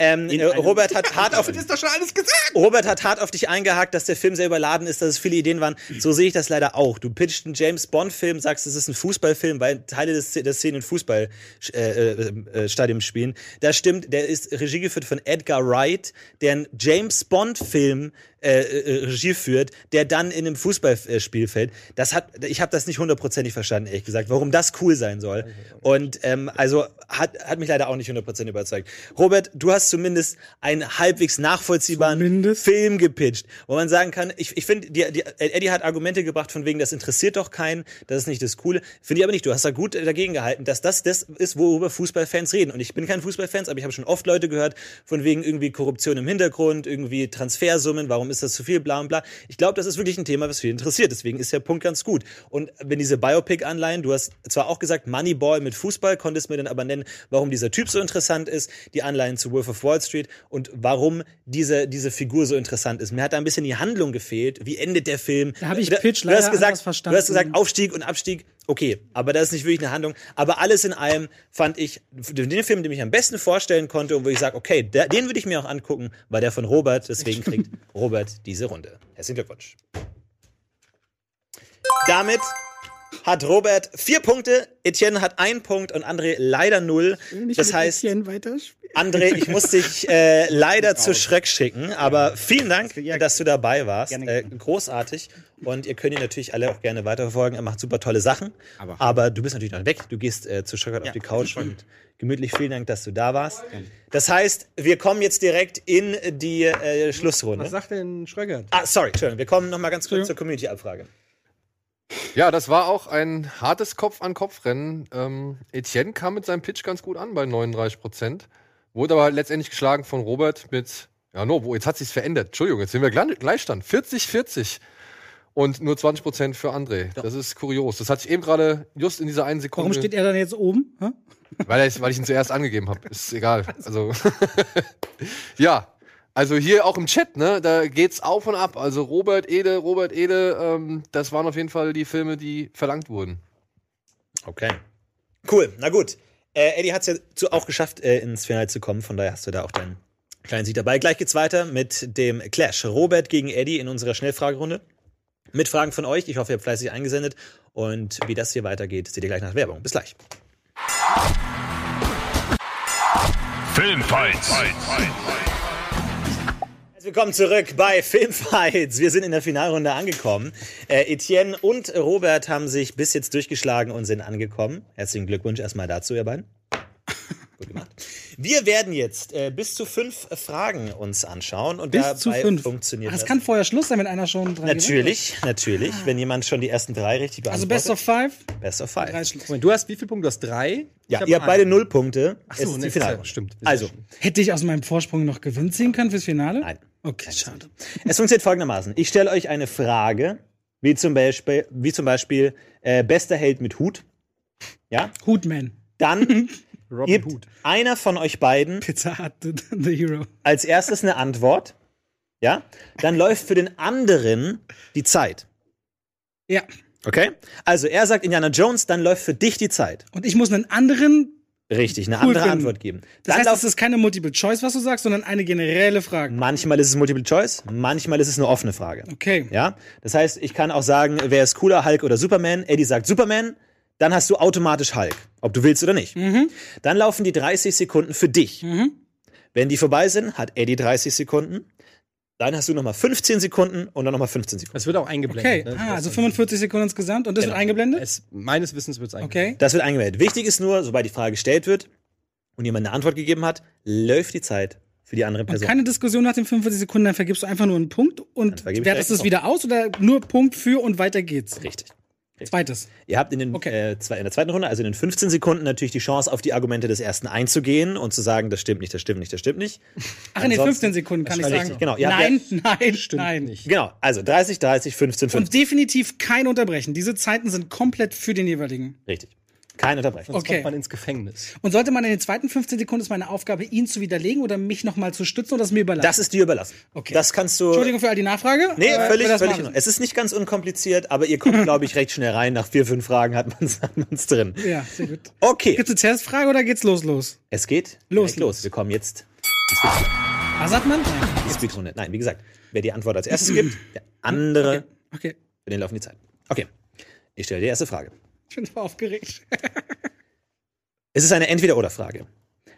Speaker 3: Ähm, äh, Robert hat [LAUGHS] hart auf,
Speaker 7: Das ist doch schon alles gesagt.
Speaker 3: Robert hat hart auf dich eingehakt, dass der Film sehr überladen ist, dass es viele Ideen waren. So sehe ich das leider auch. Du pitcht einen James Bond-Film, sagst, es ist ein Fußballfilm, weil Teile des, der Szene in Fußballstadion äh, äh, Stadion spielen. Das stimmt, der ist Regie geführt von Edgar Wright, der einen James Bond-Film äh, äh, Regie führt, der dann in einem Fußballspiel fällt. Das hat, ich habe das nicht hundertprozentig verstanden, ehrlich gesagt, warum das cool sein soll. Und ähm, also hat, hat mich leider auch nicht hundertprozentig überzeugt. Robert, du hast zumindest einen halbwegs nachvollziehbaren
Speaker 5: Zumindest.
Speaker 3: Film gepitcht, wo man sagen kann, ich, ich finde, die, die, Eddie hat Argumente gebracht von wegen, das interessiert doch keinen, das ist nicht das Coole. Finde ich aber nicht. Du hast da gut dagegen gehalten, dass das das ist, worüber Fußballfans reden. Und ich bin kein Fußballfans, aber ich habe schon oft Leute gehört, von wegen irgendwie Korruption im Hintergrund, irgendwie Transfersummen, warum ist das zu viel, bla und bla. Ich glaube, das ist wirklich ein Thema, was viele interessiert. Deswegen ist der Punkt ganz gut. Und wenn diese Biopic-Anleihen, du hast zwar auch gesagt, Moneyball mit Fußball, konntest mir dann aber nennen, warum dieser Typ so interessant ist, die Anleihen zu Wolf of Wall Street und warum diese, diese Figur so interessant ist. Mir hat da ein bisschen die Handlung gefehlt. Wie endet der Film?
Speaker 5: Da habe ich
Speaker 3: Du-
Speaker 5: Pitch
Speaker 3: du
Speaker 5: leider
Speaker 3: hast gesagt,
Speaker 5: verstanden.
Speaker 3: Du hast gesagt, Aufstieg und Abstieg. Okay, aber das ist nicht wirklich eine Handlung. Aber alles in allem fand ich, den Film, den ich am besten vorstellen konnte und wo ich sage, okay, der, den würde ich mir auch angucken, war der von Robert. Deswegen kriegt [LAUGHS] Robert diese Runde. Herzlichen Glückwunsch. Damit hat Robert vier Punkte, Etienne hat einen Punkt und André leider null.
Speaker 5: Nicht
Speaker 3: Das
Speaker 5: mit
Speaker 3: heißt,
Speaker 5: Etienne weiterspielen.
Speaker 3: André, ich muss [LAUGHS] dich äh, leider zu Schreck schicken, aber vielen Dank, dass du dabei warst. Äh, großartig. Und ihr könnt ihn natürlich alle auch gerne weiterverfolgen. Er macht super tolle Sachen. Aber, du bist natürlich noch weg. Du gehst äh, zu Schreck auf die Couch und gemütlich vielen Dank, dass du da warst. Das heißt, wir kommen jetzt direkt in die äh, Schlussrunde.
Speaker 7: Was sagt denn Schrögert?
Speaker 3: Ah, sorry, Entschuldigung. Wir kommen noch mal ganz kurz zur Community-Abfrage.
Speaker 6: Ja, das war auch ein hartes Kopf-an-Kopf-Rennen. Ähm, Etienne kam mit seinem Pitch ganz gut an bei 39 Prozent. Wurde aber letztendlich geschlagen von Robert mit, ja, no, jetzt hat sich's verändert. Entschuldigung, jetzt sind wir gleich- Gleichstand. 40-40. Und nur 20 Prozent für André. Das ist kurios. Das hatte ich eben gerade just in dieser einen Sekunde.
Speaker 5: Warum steht er dann jetzt oben? Hä?
Speaker 6: Weil, ich, weil ich ihn zuerst angegeben habe. Ist egal. Also, [LAUGHS] ja. Also hier auch im Chat, ne, da geht's auf und ab. Also Robert Ede, Robert Ede, ähm, das waren auf jeden Fall die Filme, die verlangt wurden.
Speaker 3: Okay. Cool, na gut. Äh, Eddie hat es ja zu, auch geschafft, äh, ins Finale zu kommen, von daher hast du da auch deinen kleinen Sieg dabei. Gleich geht's weiter mit dem Clash. Robert gegen Eddie in unserer Schnellfragerunde. Mit Fragen von euch. Ich hoffe, ihr habt fleißig eingesendet. Und wie das hier weitergeht, seht ihr gleich nach der Werbung. Bis gleich.
Speaker 1: Filmfights.
Speaker 3: Willkommen zurück bei Filmfights. Wir sind in der Finalrunde angekommen. Äh, Etienne und Robert haben sich bis jetzt durchgeschlagen und sind angekommen. Herzlichen Glückwunsch erstmal dazu, ihr beiden. [LAUGHS] Gut gemacht. Wir werden jetzt äh, bis zu fünf Fragen uns anschauen und
Speaker 5: Bis
Speaker 3: dabei
Speaker 5: zu fünf.
Speaker 3: funktioniert
Speaker 5: Ach, es
Speaker 3: das.
Speaker 5: kann vorher Schluss sein, wenn einer schon dran
Speaker 3: Natürlich, natürlich, wenn jemand schon die ersten drei richtig
Speaker 5: Also
Speaker 3: beantwortet.
Speaker 5: Best of Five,
Speaker 3: Best of
Speaker 5: drei
Speaker 3: Five.
Speaker 5: Schluss.
Speaker 7: Moment, du hast wie viele Punkte? Du hast drei?
Speaker 3: Ja,
Speaker 7: Ich hab
Speaker 3: ihr habt beide null Punkte.
Speaker 7: Ach
Speaker 3: es
Speaker 7: so,
Speaker 3: ist
Speaker 7: ne,
Speaker 3: die
Speaker 7: stimmt.
Speaker 3: Also.
Speaker 5: Hätte ich aus meinem Vorsprung noch Gewinn ziehen können fürs Finale?
Speaker 3: Nein.
Speaker 5: Okay, schade.
Speaker 3: Es funktioniert folgendermaßen. Ich stelle euch eine Frage, wie zum Beispiel, wie zum Beispiel äh, bester Held mit Hut. Ja?
Speaker 5: Hutman.
Speaker 3: Dann [LAUGHS]
Speaker 7: Robin
Speaker 3: Gibt
Speaker 7: Hood.
Speaker 3: einer von euch beiden
Speaker 5: Pizza Hut, the, [LAUGHS] the Hero.
Speaker 3: als erstes eine Antwort, ja, dann läuft für den anderen die Zeit.
Speaker 5: Ja.
Speaker 3: Okay? Also er sagt Indiana Jones, dann läuft für dich die Zeit.
Speaker 5: Und ich muss einen anderen.
Speaker 3: Richtig, eine
Speaker 5: Cool
Speaker 3: andere
Speaker 5: finden.
Speaker 3: Antwort geben.
Speaker 5: Das
Speaker 3: Dann
Speaker 5: heißt, es ist keine Multiple Choice, was du sagst, sondern eine generelle Frage.
Speaker 3: manchmal ist es Multiple Choice, manchmal ist es eine offene Frage.
Speaker 5: Okay.
Speaker 3: Ja? Das heißt, ich kann auch sagen, wer ist cooler, Hulk oder Superman? Eddie sagt Superman, dann hast du automatisch Hulk, ob du willst oder nicht.
Speaker 5: Mhm.
Speaker 3: Dann laufen die 30 Sekunden für dich. Wenn die vorbei sind, hat Eddie 30 Sekunden. Dann hast du nochmal 15 Sekunden und dann nochmal 15 Sekunden.
Speaker 7: Das wird auch
Speaker 5: Okay.
Speaker 7: eingeblendet. ne?
Speaker 5: Ah, also 45 Sekunden insgesamt und das
Speaker 3: Genau.
Speaker 5: wird eingeblendet?
Speaker 7: es, meines Wissens wird es eingeblendet.
Speaker 5: Okay.
Speaker 3: Das wird eingemeldet. Wichtig ist nur, sobald die Frage gestellt wird und jemand eine Antwort gegeben hat, läuft die Zeit für die andere
Speaker 5: Und
Speaker 3: Person.
Speaker 5: keine Diskussion nach den 45 Sekunden, dann vergibst du einfach nur einen Punkt und wertest es wieder aus oder nur Punkt für und weiter geht's.
Speaker 3: Richtig.
Speaker 5: Zweites.
Speaker 3: Ihr habt in, den,
Speaker 5: Okay.
Speaker 3: äh, zwei, in der zweiten Runde, also in den 15 Sekunden, natürlich die Chance, auf die Argumente des ersten einzugehen und zu sagen, das stimmt nicht, das stimmt nicht, das stimmt nicht.
Speaker 5: Ach, in den
Speaker 3: Ansonsten-
Speaker 5: 15 Sekunden kann ich
Speaker 3: Richtig,
Speaker 5: sagen.
Speaker 3: genau. Ihr habt
Speaker 5: Nein,
Speaker 3: ja-
Speaker 5: nein,
Speaker 7: Stimmt
Speaker 5: nein.
Speaker 7: nicht.
Speaker 3: Genau, also 30, 30, 15, 15.
Speaker 5: Und definitiv kein Unterbrechen. Diese Zeiten sind komplett für den jeweiligen.
Speaker 3: Richtig. Kein Unterbrechen.
Speaker 7: Sonst
Speaker 5: Okay.
Speaker 7: kommt man ins Gefängnis.
Speaker 5: Und sollte man in den zweiten 15 Sekunden, ist meine Aufgabe, ihn zu widerlegen oder mich nochmal zu stützen oder das mir überlassen?
Speaker 3: Das ist dir überlassen.
Speaker 5: Okay.
Speaker 3: Das kannst du.
Speaker 5: Entschuldigung für all die Nachfrage.
Speaker 3: Nee,
Speaker 5: aber
Speaker 3: völlig,
Speaker 5: wir
Speaker 3: völlig
Speaker 5: machen.
Speaker 3: in Ordnung. Es ist nicht ganz unkompliziert, aber ihr kommt, glaube ich, recht schnell rein. Nach vier, fünf Fragen hat man es drin.
Speaker 5: Ja, sehr gut.
Speaker 3: Okay.
Speaker 5: Gibt's eine Testfrage oder geht's los, los?
Speaker 3: Es geht
Speaker 5: Los, los.
Speaker 3: los. Wir kommen jetzt
Speaker 5: Was sagt man?
Speaker 3: die Speedrunde. Nein, wie gesagt, wer die Antwort als erstes gibt, der andere,
Speaker 5: Okay,
Speaker 3: für den laufen die Zeit. Okay. Ich stelle die erste Frage.
Speaker 5: Ich bin so aufgeregt. [LAUGHS]
Speaker 3: Es ist eine Entweder-Oder-Frage.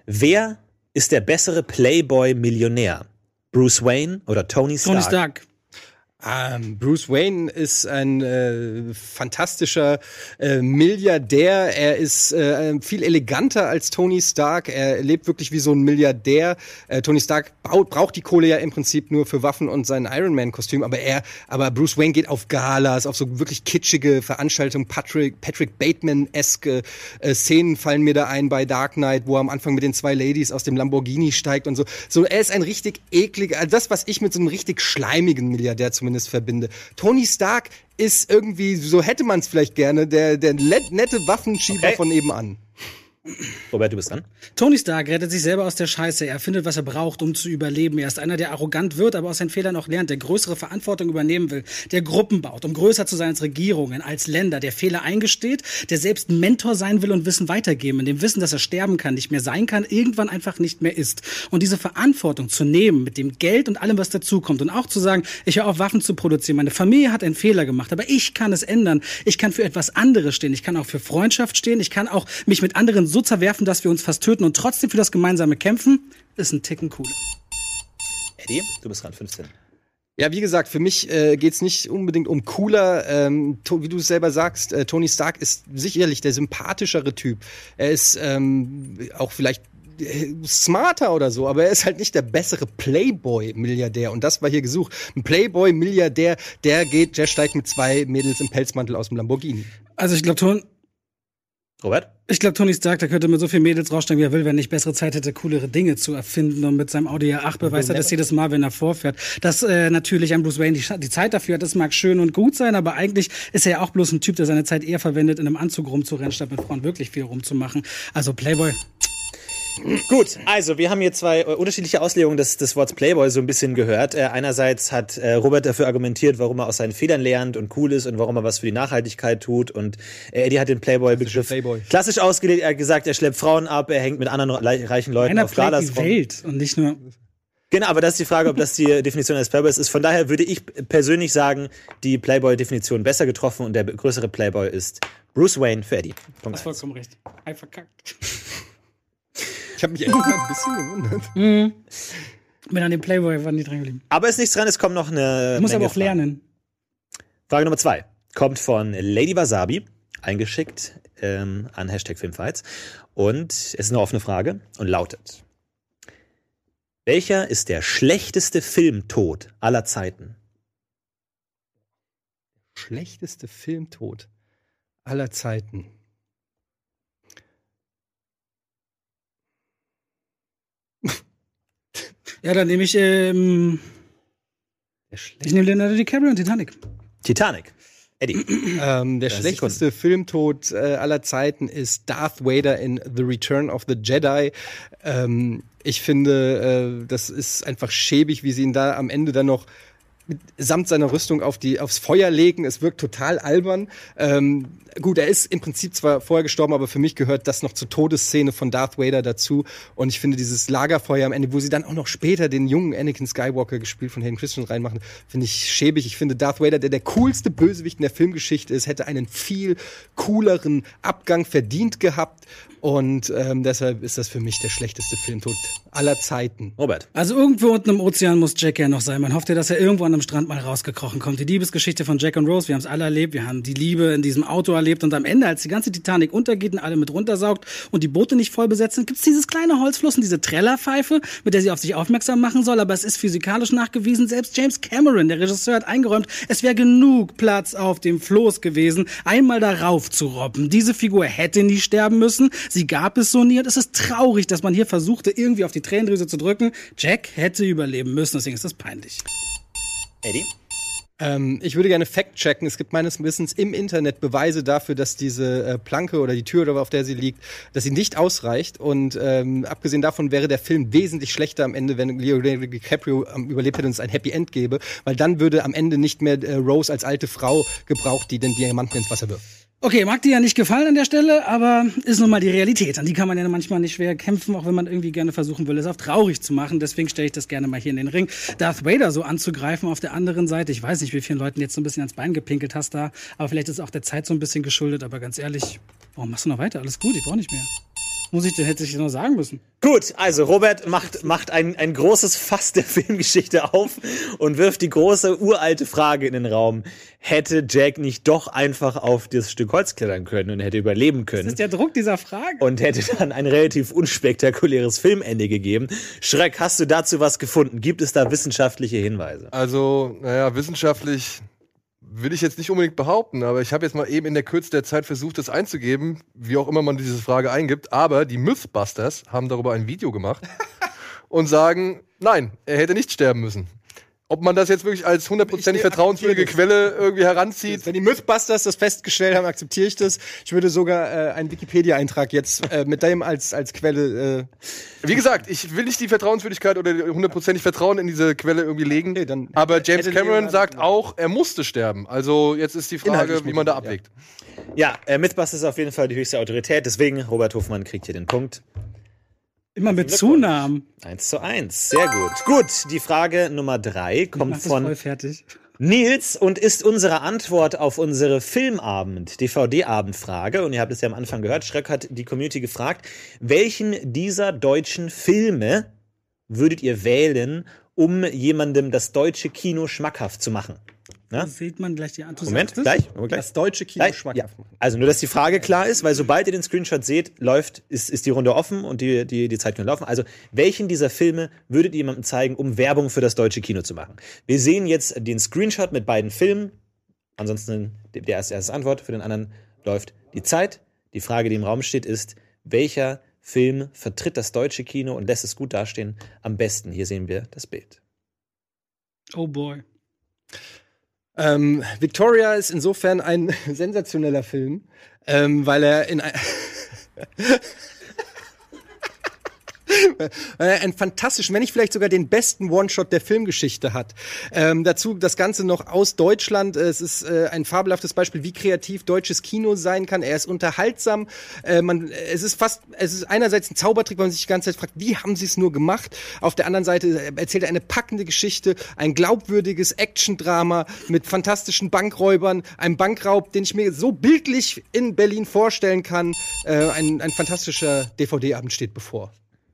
Speaker 3: Wer ist der bessere Playboy-Millionär? Bruce Wayne oder Tony Stark?
Speaker 5: Tony Stark.
Speaker 7: Ähm, Bruce Wayne ist ein äh, fantastischer äh, Milliardär. Er ist äh, viel eleganter als Tony Stark. Er lebt wirklich wie so ein Milliardär. Äh, Tony Stark baut, braucht die Kohle ja im Prinzip nur für Waffen und sein Iron Man Kostüm. Aber er, aber Bruce Wayne geht auf Galas, auf so wirklich kitschige Veranstaltungen. Patrick, Patrick Bateman-eske äh, Szenen fallen mir da ein bei Dark Knight, wo er am Anfang mit den zwei Ladies aus dem Lamborghini steigt und so. So, er ist ein richtig ekliger, also das, was ich mit so einem richtig schleimigen Milliardär zumindest verbinde. Tony Stark ist irgendwie, so hätte man es vielleicht gerne, der, der nette Waffenschieber
Speaker 3: Okay.
Speaker 7: von nebenan.
Speaker 3: Robert, du bist dran.
Speaker 5: Tony Stark rettet sich selber aus der Scheiße. Er findet, was er braucht, um zu überleben. Er ist einer, der arrogant wird, aber aus seinen Fehlern auch lernt, der größere Verantwortung übernehmen will, der Gruppen baut, um größer zu sein als Regierungen, als Länder, der Fehler eingesteht, der selbst Mentor sein will und Wissen weitergeben, in dem Wissen, dass er sterben kann, nicht mehr sein kann, irgendwann einfach nicht mehr ist. Und diese Verantwortung zu nehmen, mit dem Geld und allem, was dazukommt, und auch zu sagen, ich höre auf, Waffen zu produzieren. Meine Familie hat einen Fehler gemacht, aber ich kann es ändern. Ich kann für etwas anderes stehen. Ich kann auch für Freundschaft stehen. Ich kann auch mich mit anderen so zerwerfen, dass wir uns fast töten und trotzdem für das gemeinsame kämpfen. Ist ein Ticken cooler.
Speaker 3: Eddie, du bist dran, 15.
Speaker 7: Ja, wie gesagt, für mich äh, geht's nicht unbedingt um cooler. Ähm, wie du es selber sagst, äh, Tony Stark ist sicherlich der sympathischere Typ. Er ist ähm, auch vielleicht äh, smarter oder so, aber er ist halt nicht der bessere Playboy-Milliardär. Und das war hier gesucht. Ein Playboy-Milliardär, der geht, der steigt mit zwei Mädels im Pelzmantel aus dem Lamborghini.
Speaker 5: Also ich glaube,
Speaker 3: Robert?
Speaker 5: ich glaube, Tony Stark, der könnte mit so vielen Mädels raussteigen, wie er will, wenn er nicht bessere Zeit hätte, coolere Dinge zu erfinden. Und mit seinem Audi A8 beweist er das jedes Mal, wenn er vorfährt. Dass äh, natürlich ein Bruce Wayne die, die Zeit dafür hat, das mag schön und gut sein, aber eigentlich ist er ja auch bloß ein Typ, der seine Zeit eher verwendet, in einem Anzug rumzurennen, statt mit Frauen wirklich viel rumzumachen. Also Playboy.
Speaker 3: Gut, also wir haben hier zwei äh, unterschiedliche Auslegungen des, des Wortes Playboy so ein bisschen gehört. Äh, einerseits hat äh, Robert dafür argumentiert, warum er aus seinen Fehlern lernt und cool ist und warum er was für die Nachhaltigkeit tut. Und äh, Eddie hat den Playboy-Begriff
Speaker 7: Playboy.
Speaker 3: klassisch ausgelegt. Er hat gesagt, er schleppt Frauen ab, er hängt mit anderen reichen Leuten
Speaker 5: Einer
Speaker 3: auf Galas
Speaker 5: die. Welt und nicht nur.
Speaker 3: Genau, aber das ist die Frage, ob das die [LAUGHS] Definition eines Playboys ist. Von daher würde ich persönlich sagen, die Playboy-Definition besser getroffen und der größere Playboy ist Bruce Wayne für Eddie. Punkt
Speaker 5: Hast vollkommen recht. Ei, verkackt.
Speaker 7: Ich habe mich echt ein bisschen gewundert.
Speaker 5: Bin an dem Playboy war nie dran geblieben.
Speaker 3: Aber ist nichts dran, es kommt noch eine.
Speaker 5: Ich muss
Speaker 3: Menge
Speaker 5: aber auch
Speaker 3: Fragen.
Speaker 5: lernen.
Speaker 3: Frage Nummer zwei kommt von Lady Wasabi, eingeschickt ähm, an Hashtag Filmfights. Und es ist eine offene Frage und lautet: Welcher ist der schlechteste Filmtod aller Zeiten?
Speaker 7: Schlechteste Filmtod aller Zeiten.
Speaker 5: Ja, dann nehme ich, ähm,
Speaker 7: Der
Speaker 5: ich nehme Leonardo DiCaprio und Titanic.
Speaker 3: Titanic. Eddie. [CLEARS THROAT]
Speaker 7: Ähm, der schlechteste Filmtod äh, aller Zeiten ist Darth Vader in The Return of the Jedi. Ähm, ich finde, äh, das ist einfach schäbig, wie sie ihn da am Ende dann noch samt seiner Rüstung auf die, aufs Feuer legen. Es wirkt total albern. Ähm, gut, er ist im Prinzip zwar vorher gestorben, aber für mich gehört das noch zur Todesszene von Darth Vader dazu. Und ich finde dieses Lagerfeuer am Ende, wo sie dann auch noch später den jungen Anakin Skywalker gespielt von Hayden Christian reinmachen, finde ich schäbig. Ich finde Darth Vader, der der coolste Bösewicht in der Filmgeschichte ist, hätte einen viel cooleren Abgang verdient gehabt. Und ähm, deshalb ist das für mich der schlechteste Filmtod aller Zeiten.
Speaker 3: Robert.
Speaker 5: Also irgendwo unten im Ozean muss Jack ja noch sein. Man hofft ja, dass er irgendwo an einem Strand mal rausgekrochen kommt. Die Liebesgeschichte von Jack und Rose, wir haben es alle erlebt. Wir haben die Liebe in diesem Auto erlebt. Und am Ende, als die ganze Titanic untergeht und alle mit runtersaugt und die Boote nicht voll besetzt sind, gibt's dieses kleine Holzflossen, diese Trellerpfeife, mit der sie auf sich aufmerksam machen soll. Aber es ist physikalisch nachgewiesen. Selbst James Cameron, der Regisseur, hat eingeräumt, es wäre genug Platz auf dem Floß gewesen, einmal darauf zu robben. Diese Figur hätte nie sterben müssen. Sie gab es so nie. Und es ist traurig, dass man hier versuchte, irgendwie auf die Tränendrüse zu drücken. Jack hätte überleben müssen. Deswegen ist das peinlich.
Speaker 3: Eddie.
Speaker 7: Ähm, ich würde gerne fact-checken. Es gibt meines Wissens im Internet Beweise dafür, dass diese äh, Planke oder die Tür, auf der sie liegt, dass sie nicht ausreicht. Und ähm, abgesehen davon wäre der Film wesentlich schlechter am Ende, wenn Leonardo DiCaprio ähm, überlebt hätte und es ein Happy End gäbe, weil dann würde am Ende nicht mehr äh, Rose als alte Frau gebraucht, die den Diamanten ins Wasser wirft.
Speaker 5: Okay, mag dir ja nicht gefallen an der Stelle, aber ist nun mal die Realität. An die kann man ja manchmal nicht schwer kämpfen, auch wenn man irgendwie gerne versuchen will, es auch traurig zu machen. Deswegen stelle ich das gerne mal hier in den Ring. Darth Vader so anzugreifen auf der anderen Seite. Ich weiß nicht, wie vielen Leuten jetzt so ein bisschen ans Bein gepinkelt hast da, aber vielleicht ist auch der Zeit so ein bisschen geschuldet. Aber ganz ehrlich, warum machst du noch weiter? Alles gut, ich brauche nicht mehr. Muss ich, hätte ich noch sagen müssen.
Speaker 3: Gut, also Robert macht, macht ein, ein großes Fass der [LAUGHS] Filmgeschichte auf und wirft die große uralte Frage in den Raum. Hätte Jack nicht doch einfach auf das Stück Holz klettern können und hätte überleben können?
Speaker 5: Das ist der Druck dieser Frage.
Speaker 3: und hätte dann ein relativ unspektakuläres Filmende gegeben. Schreck, hast du dazu was gefunden? Gibt es da wissenschaftliche Hinweise?
Speaker 6: Also, naja, wissenschaftlich will ich jetzt nicht unbedingt behaupten, aber ich habe jetzt mal eben in der Kürze der Zeit versucht, das einzugeben, wie auch immer man diese Frage eingibt. Aber die Mythbusters haben darüber ein Video gemacht [LAUGHS] und sagen, nein, er hätte nicht sterben müssen. Ob man das jetzt wirklich als hundertprozentig vertrauenswürdige Quelle irgendwie heranzieht,
Speaker 7: Wenn die Mythbusters das festgestellt haben, akzeptiere ich das. Ich würde sogar äh, einen Wikipedia-Eintrag jetzt äh, mit dem als, als Quelle. Äh,
Speaker 6: Wie gesagt, ich will nicht die Vertrauenswürdigkeit oder hundertprozentig Vertrauen in diese Quelle irgendwie legen.
Speaker 7: Nee, dann
Speaker 6: aber James Cameron sagt auch, er musste sterben. Also jetzt ist die Frage, wie man da abwägt.
Speaker 3: Ja, äh, Mythbusters ist auf jeden Fall die höchste Autorität, deswegen Robert Hofmann kriegt hier den Punkt.
Speaker 5: Immer mit Zunahmen.
Speaker 3: Eins zu eins, sehr gut. Gut, die Frage Nummer drei kommt von. Nils und ist unsere Antwort auf unsere Filmabend, DVD-Abendfrage. Und ihr habt es ja am Anfang gehört, Schreck hat die Community gefragt, welchen dieser deutschen Filme würdet ihr wählen, um jemandem das deutsche Kino schmackhaft zu machen? Ja?
Speaker 5: Da sieht man gleich die Antwort.
Speaker 3: Moment, gleich, gleich.
Speaker 7: das deutsche Kino
Speaker 3: Gleich, ja. Also nur, dass die Frage klar ist, weil sobald ihr den Screenshot seht, läuft, ist, ist die Runde offen und die, die, die Zeit kann laufen. Also welchen dieser Filme würdet ihr jemandem zeigen, um Werbung für das deutsche Kino zu machen? Wir sehen jetzt den Screenshot mit beiden Filmen. Ansonsten der erste, erste Antwort. Für den anderen läuft die Zeit. Die Frage, die im Raum steht, ist, welcher Film vertritt das deutsche Kino und lässt es gut dastehen? Am besten. Hier sehen wir das Bild.
Speaker 5: Oh boy.
Speaker 7: Ähm, Victoria ist insofern ein [LAUGHS] sensationeller Film, ähm, weil er in [LAUGHS] ein er einen fantastischen, wenn nicht vielleicht sogar den besten One-Shot der Filmgeschichte hat. Ähm, dazu das Ganze noch aus Deutschland. Es ist äh, ein fabelhaftes Beispiel, wie kreativ deutsches Kino sein kann. Er ist unterhaltsam. Äh, man, es ist fast, es ist einerseits ein Zaubertrick, weil man sich die ganze Zeit fragt, wie haben sie es nur gemacht? Auf der anderen Seite erzählt er eine packende Geschichte, ein glaubwürdiges Action-Drama mit fantastischen Bankräubern, einem Bankraub, den ich mir so bildlich in Berlin vorstellen kann. Äh, ein, ein fantastischer DVD-Abend steht bevor.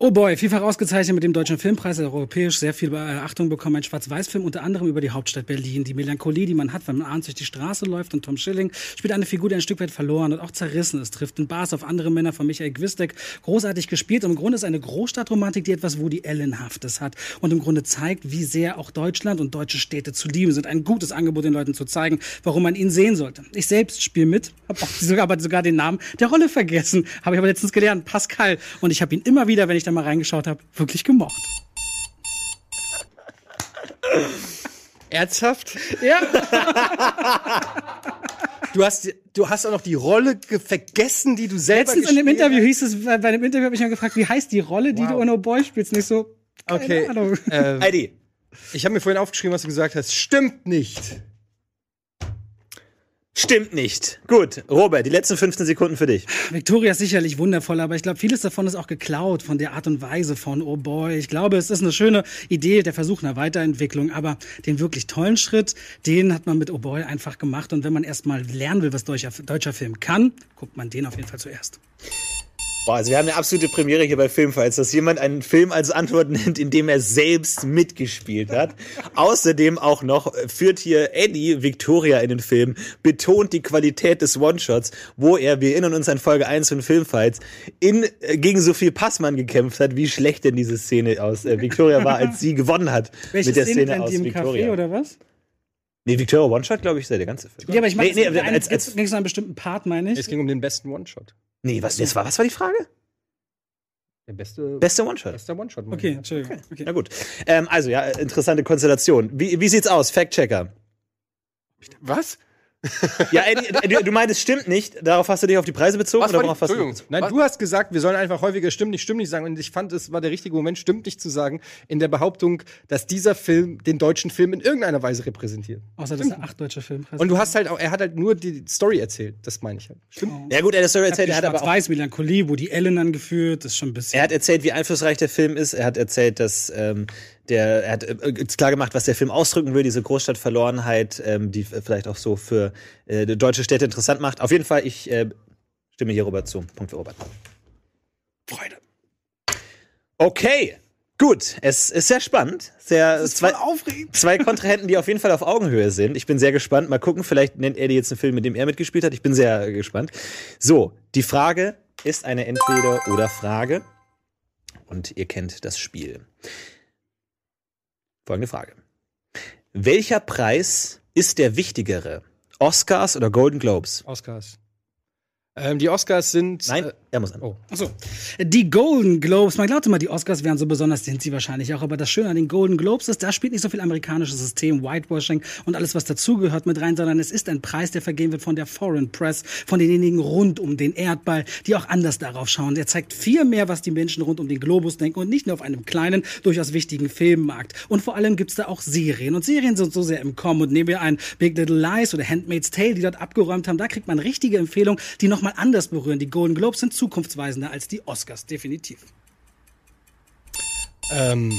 Speaker 5: Oh boy, vielfach ausgezeichnet mit dem Deutschen Filmpreis, der europäisch sehr viel Beachtung bekommen. Ein Schwarz-Weiß-Film, unter anderem über die Hauptstadt Berlin. Die Melancholie, die man hat, wenn man abends durch die Straße läuft. Und Tom Schilling spielt eine Figur, die ein Stück weit verloren und auch zerrissen ist. Trifft in Bars auf andere Männer von Michael Gwistek. Großartig gespielt. Und im Grunde ist eine Großstadtromantik, die etwas Woody Allen-haftes hat. Und im Grunde zeigt, wie sehr auch Deutschland und deutsche Städte zu lieben sind. Ein gutes Angebot, den Leuten zu zeigen, warum man ihn sehen sollte. Ich selbst spiele mit, habe sogar, sogar den Namen der Rolle vergessen. Habe ich aber letztens gelernt, Pascal. Und ich habe ihn immer wieder, wenn ich da mal reingeschaut habe, wirklich gemocht.
Speaker 7: Ernsthaft?
Speaker 5: Ja. [LAUGHS]
Speaker 7: Du hast, du hast auch noch die Rolle ge- vergessen, die du selber
Speaker 5: Letztens in dem Interview hieß es, bei dem Interview habe ich mal gefragt, wie heißt die Rolle, die du in Oh Boy spielst? Nicht so. Keine
Speaker 7: Okay.
Speaker 5: Ahnung.
Speaker 7: Äh,
Speaker 3: Heidi.
Speaker 7: ich habe mir vorhin aufgeschrieben, was du gesagt hast. Stimmt nicht.
Speaker 3: Stimmt nicht. Gut, Robert, die letzten 15 Sekunden für dich.
Speaker 5: Victoria ist sicherlich wundervoll, aber ich glaube, vieles davon ist auch geklaut von der Art und Weise von Oh Boy. Ich glaube, es ist eine schöne Idee, der Versuch einer Weiterentwicklung, aber den wirklich tollen Schritt, den hat man mit Oh Boy einfach gemacht. Und wenn man erstmal lernen will, was deutscher, deutscher Film kann, guckt man den auf jeden Fall zuerst.
Speaker 3: Boah, also wir haben eine absolute Premiere hier bei Filmfights, dass jemand einen Film als Antwort [LAUGHS] nennt, in dem er selbst mitgespielt hat. Außerdem auch noch führt hier Eddie Victoria in den Film, betont die Qualität des One-Shots, wo er, wir erinnern uns an Folge 1 von Filmfights, in, äh, gegen Sophie Passmann gekämpft hat. Wie schlecht denn diese Szene aus äh, Victoria war, als sie gewonnen hat [LAUGHS]
Speaker 5: Welche
Speaker 3: mit der
Speaker 5: Szene
Speaker 3: Szene aus
Speaker 5: die im
Speaker 3: Victoria.
Speaker 5: Café oder was?
Speaker 3: Nee, Victoria One-Shot, glaube ich, ist ja der ganze Film.
Speaker 5: Ja, aber ich meine,
Speaker 3: nee, nee,
Speaker 5: nee,
Speaker 3: als, als,
Speaker 5: ging es einen bestimmten Part, meine ich.
Speaker 7: Es ging um den besten One-Shot.
Speaker 3: Nee was, das war, was war die Frage?
Speaker 7: Der beste,
Speaker 3: Beste One-Shot.
Speaker 7: bester One-Shot.
Speaker 5: Okay, Entschuldigung. Okay.
Speaker 3: Na gut. Ähm, also, ja, interessante Konstellation. Wie, wie sieht's aus? Fact-Checker.
Speaker 6: Was?
Speaker 3: Ja, Eddie, du, du meintest, stimmt nicht. Darauf hast du dich auf die Preise bezogen?
Speaker 6: Was
Speaker 3: oder
Speaker 6: die-
Speaker 3: worauf hast du?
Speaker 7: Nein,
Speaker 6: Was?
Speaker 7: du hast gesagt, wir sollen einfach häufiger stimmt nicht, stimmt nicht sagen. Und ich fand, es war der richtige Moment, stimmt nicht zu sagen, in der Behauptung, dass dieser Film den deutschen Film in irgendeiner Weise repräsentiert.
Speaker 5: Außer dass er acht deutsche Filmpreise
Speaker 7: Und du hast halt auch, er hat halt nur die Story erzählt. Das meine ich halt. Stimmt.
Speaker 3: Ja gut, er hat das Story
Speaker 5: die
Speaker 3: erzählt, er hat aber auch
Speaker 5: Schwarz-Weiß-Melancholie, wo die Ellen angeführt, das ist schon ein bisschen.
Speaker 3: er hat erzählt, wie einflussreich der Film ist. Er hat erzählt, dass ähm, der, er hat äh, klar gemacht, was der Film ausdrücken will, diese Großstadtverlorenheit, ähm, die vielleicht auch so für äh, deutsche Städte interessant macht. Auf jeden Fall, ich äh, stimme hier Robert zu. Punkt für Robert. Freude. Okay, gut. Es ist sehr spannend. Sehr zwei,
Speaker 5: aufregend.
Speaker 3: zwei Kontrahenten, die auf jeden Fall auf Augenhöhe sind. Ich bin sehr gespannt. Mal gucken, vielleicht nennt Eddie jetzt einen Film, mit dem er mitgespielt hat. Ich bin sehr äh, gespannt. So, die Frage ist eine Entweder-oder-Frage. Und ihr kennt das Spiel. Folgende Frage. Welcher Preis ist der wichtigere? Oscars oder Golden Globes?
Speaker 7: Oscars. Ähm, die Oscars sind.
Speaker 3: Nein,
Speaker 7: Äh,
Speaker 3: er muss an.
Speaker 7: oh.
Speaker 5: Achso. Die Golden Globes, man glaubt immer, die Oscars wären so besonders, sind sie wahrscheinlich auch, aber das Schöne an den Golden Globes ist, da spielt nicht so viel amerikanisches System, Whitewashing und alles, was dazugehört mit rein, sondern es ist ein Preis, der vergeben wird von der Foreign Press, von denjenigen rund um den Erdball, die auch anders darauf schauen. Der zeigt viel mehr, was die Menschen rund um den Globus denken und nicht nur auf einem kleinen, durchaus wichtigen Filmmarkt. Und vor allem gibt's da auch Serien und Serien sind so sehr im Kommen und nehmen wir ein Big Little Lies oder Handmaid's Tale, die dort abgeräumt haben, da kriegt man richtige Empfehlungen, die nochmal anders berühren. Die Golden Globes sind zukunftsweisender als die Oscars, definitiv.
Speaker 7: Ähm,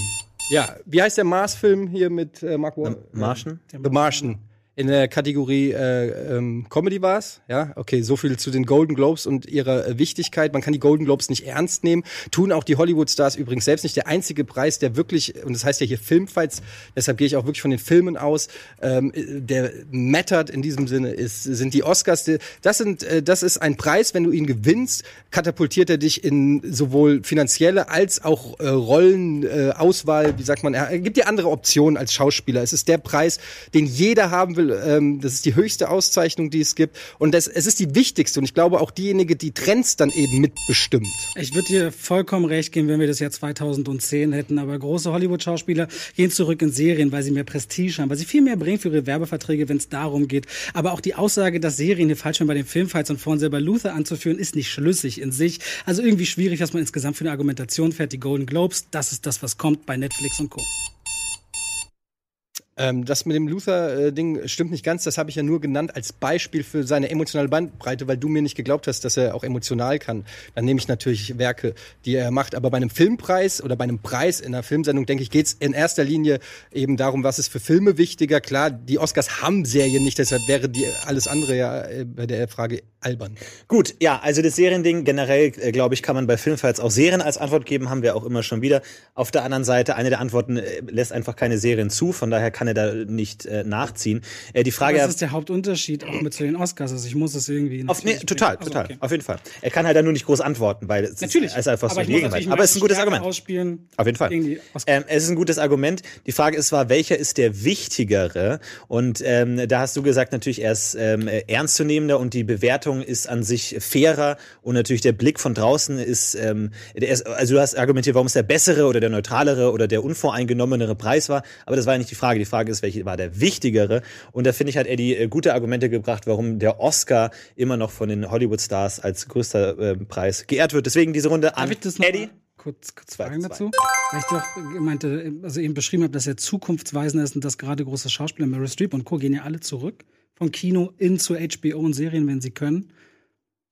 Speaker 7: ja, wie heißt der Mars-Film hier mit äh, Mark Wahlberg?
Speaker 3: Martian?
Speaker 7: The Martian. In der Kategorie äh, ähm, Comedy war's, ja. Okay, so viel zu den Golden Globes und ihrer äh, Wichtigkeit. Man kann die Golden Globes nicht ernst nehmen. Tun auch die Hollywood-Stars übrigens selbst nicht. Der einzige Preis, der wirklich, und das heißt ja hier Filmfights, deshalb gehe ich auch wirklich von den Filmen aus, ähm, der mattert in diesem Sinne ist, sind die Oscars. Das sind, äh, das ist ein Preis, wenn du ihn gewinnst, katapultiert er dich in sowohl finanzielle als auch äh, Rollenauswahl, äh, Auswahl, wie sagt man, er gibt dir andere Optionen als Schauspieler. Es ist der Preis, den jeder haben will. Ähm, das ist die höchste Auszeichnung, die es gibt. Und das, es ist die wichtigste. Und ich glaube auch diejenige, die Trends dann eben mitbestimmt.
Speaker 5: Ich würde dir vollkommen recht geben, wenn wir das Jahr 2010 hätten. Aber große Hollywood-Schauspieler gehen zurück in Serien, weil sie mehr Prestige haben, weil sie viel mehr bringen für ihre Werbeverträge, wenn es darum geht. Aber auch die Aussage, dass Serien hier falsch bei den Filmfights und vorhin selber Luther anzuführen, ist nicht schlüssig in sich. Also irgendwie schwierig, was man insgesamt für eine Argumentation fährt. Die Golden Globes, das ist das, was kommt bei Netflix und Co.
Speaker 7: Ähm, das mit dem Luther-Ding stimmt nicht ganz. Das habe ich ja nur genannt als Beispiel für seine emotionale Bandbreite, weil du mir nicht geglaubt hast, dass er auch emotional kann. Dann nehme ich natürlich Werke, die er macht. Aber bei einem Filmpreis oder bei einem Preis in einer Filmsendung, denke ich, geht es in erster Linie eben darum, was ist für Filme wichtiger. Klar, die Oscars haben Serien nicht, deshalb wäre die alles andere ja äh, bei der Frage albern.
Speaker 3: Gut, ja, also das Seriending generell, äh, glaube ich, kann man bei Filmfights auch Serien als Antwort geben, haben wir auch immer schon wieder. Auf der anderen Seite, eine der Antworten äh, lässt einfach keine Serien zu, von daher kann er da nicht äh, nachziehen. Äh, die Frage,
Speaker 5: Das ist der Hauptunterschied auch mit zu den Oscars. Also ich muss es irgendwie.
Speaker 3: auf, nee, total.
Speaker 5: Also,
Speaker 3: total,
Speaker 5: okay.
Speaker 3: auf jeden Fall. Er kann halt da nur nicht groß antworten, weil es
Speaker 5: Natürlich.
Speaker 3: ist, einfach so Gegenwart. Aber es ist ein gutes Argument.
Speaker 5: Ausspielen
Speaker 3: Auf jeden Fall. Ähm, es ist ein gutes Argument. Die Frage ist zwar, welcher ist der wichtigere? Und ähm, da hast du gesagt, natürlich er ist ähm, ernstzunehmender und die Bewertung ist an sich fairer und natürlich der Blick von draußen ist, ähm, ist also du hast argumentiert, warum es der bessere oder der neutralere oder der unvoreingenommenere Preis war, aber das war ja nicht die Frage. Die Frage Frage ist, welche war der wichtigere? Und da finde ich, hat Eddie äh, gute Argumente gebracht, warum der Oscar immer noch von den Hollywood-Stars als größter äh, Preis geehrt wird. Deswegen diese Runde an
Speaker 5: Darf ich das noch
Speaker 3: Eddie.
Speaker 5: kurz, kurz
Speaker 3: Zwei
Speaker 5: fragen
Speaker 3: zu
Speaker 5: dazu? Weil ich doch meinte, also eben beschrieben habe, dass er zukunftsweisend ist und dass gerade große Schauspieler, Meryl Streep und Co. gehen ja alle zurück von Kino in zu HBO und Serien, wenn sie können.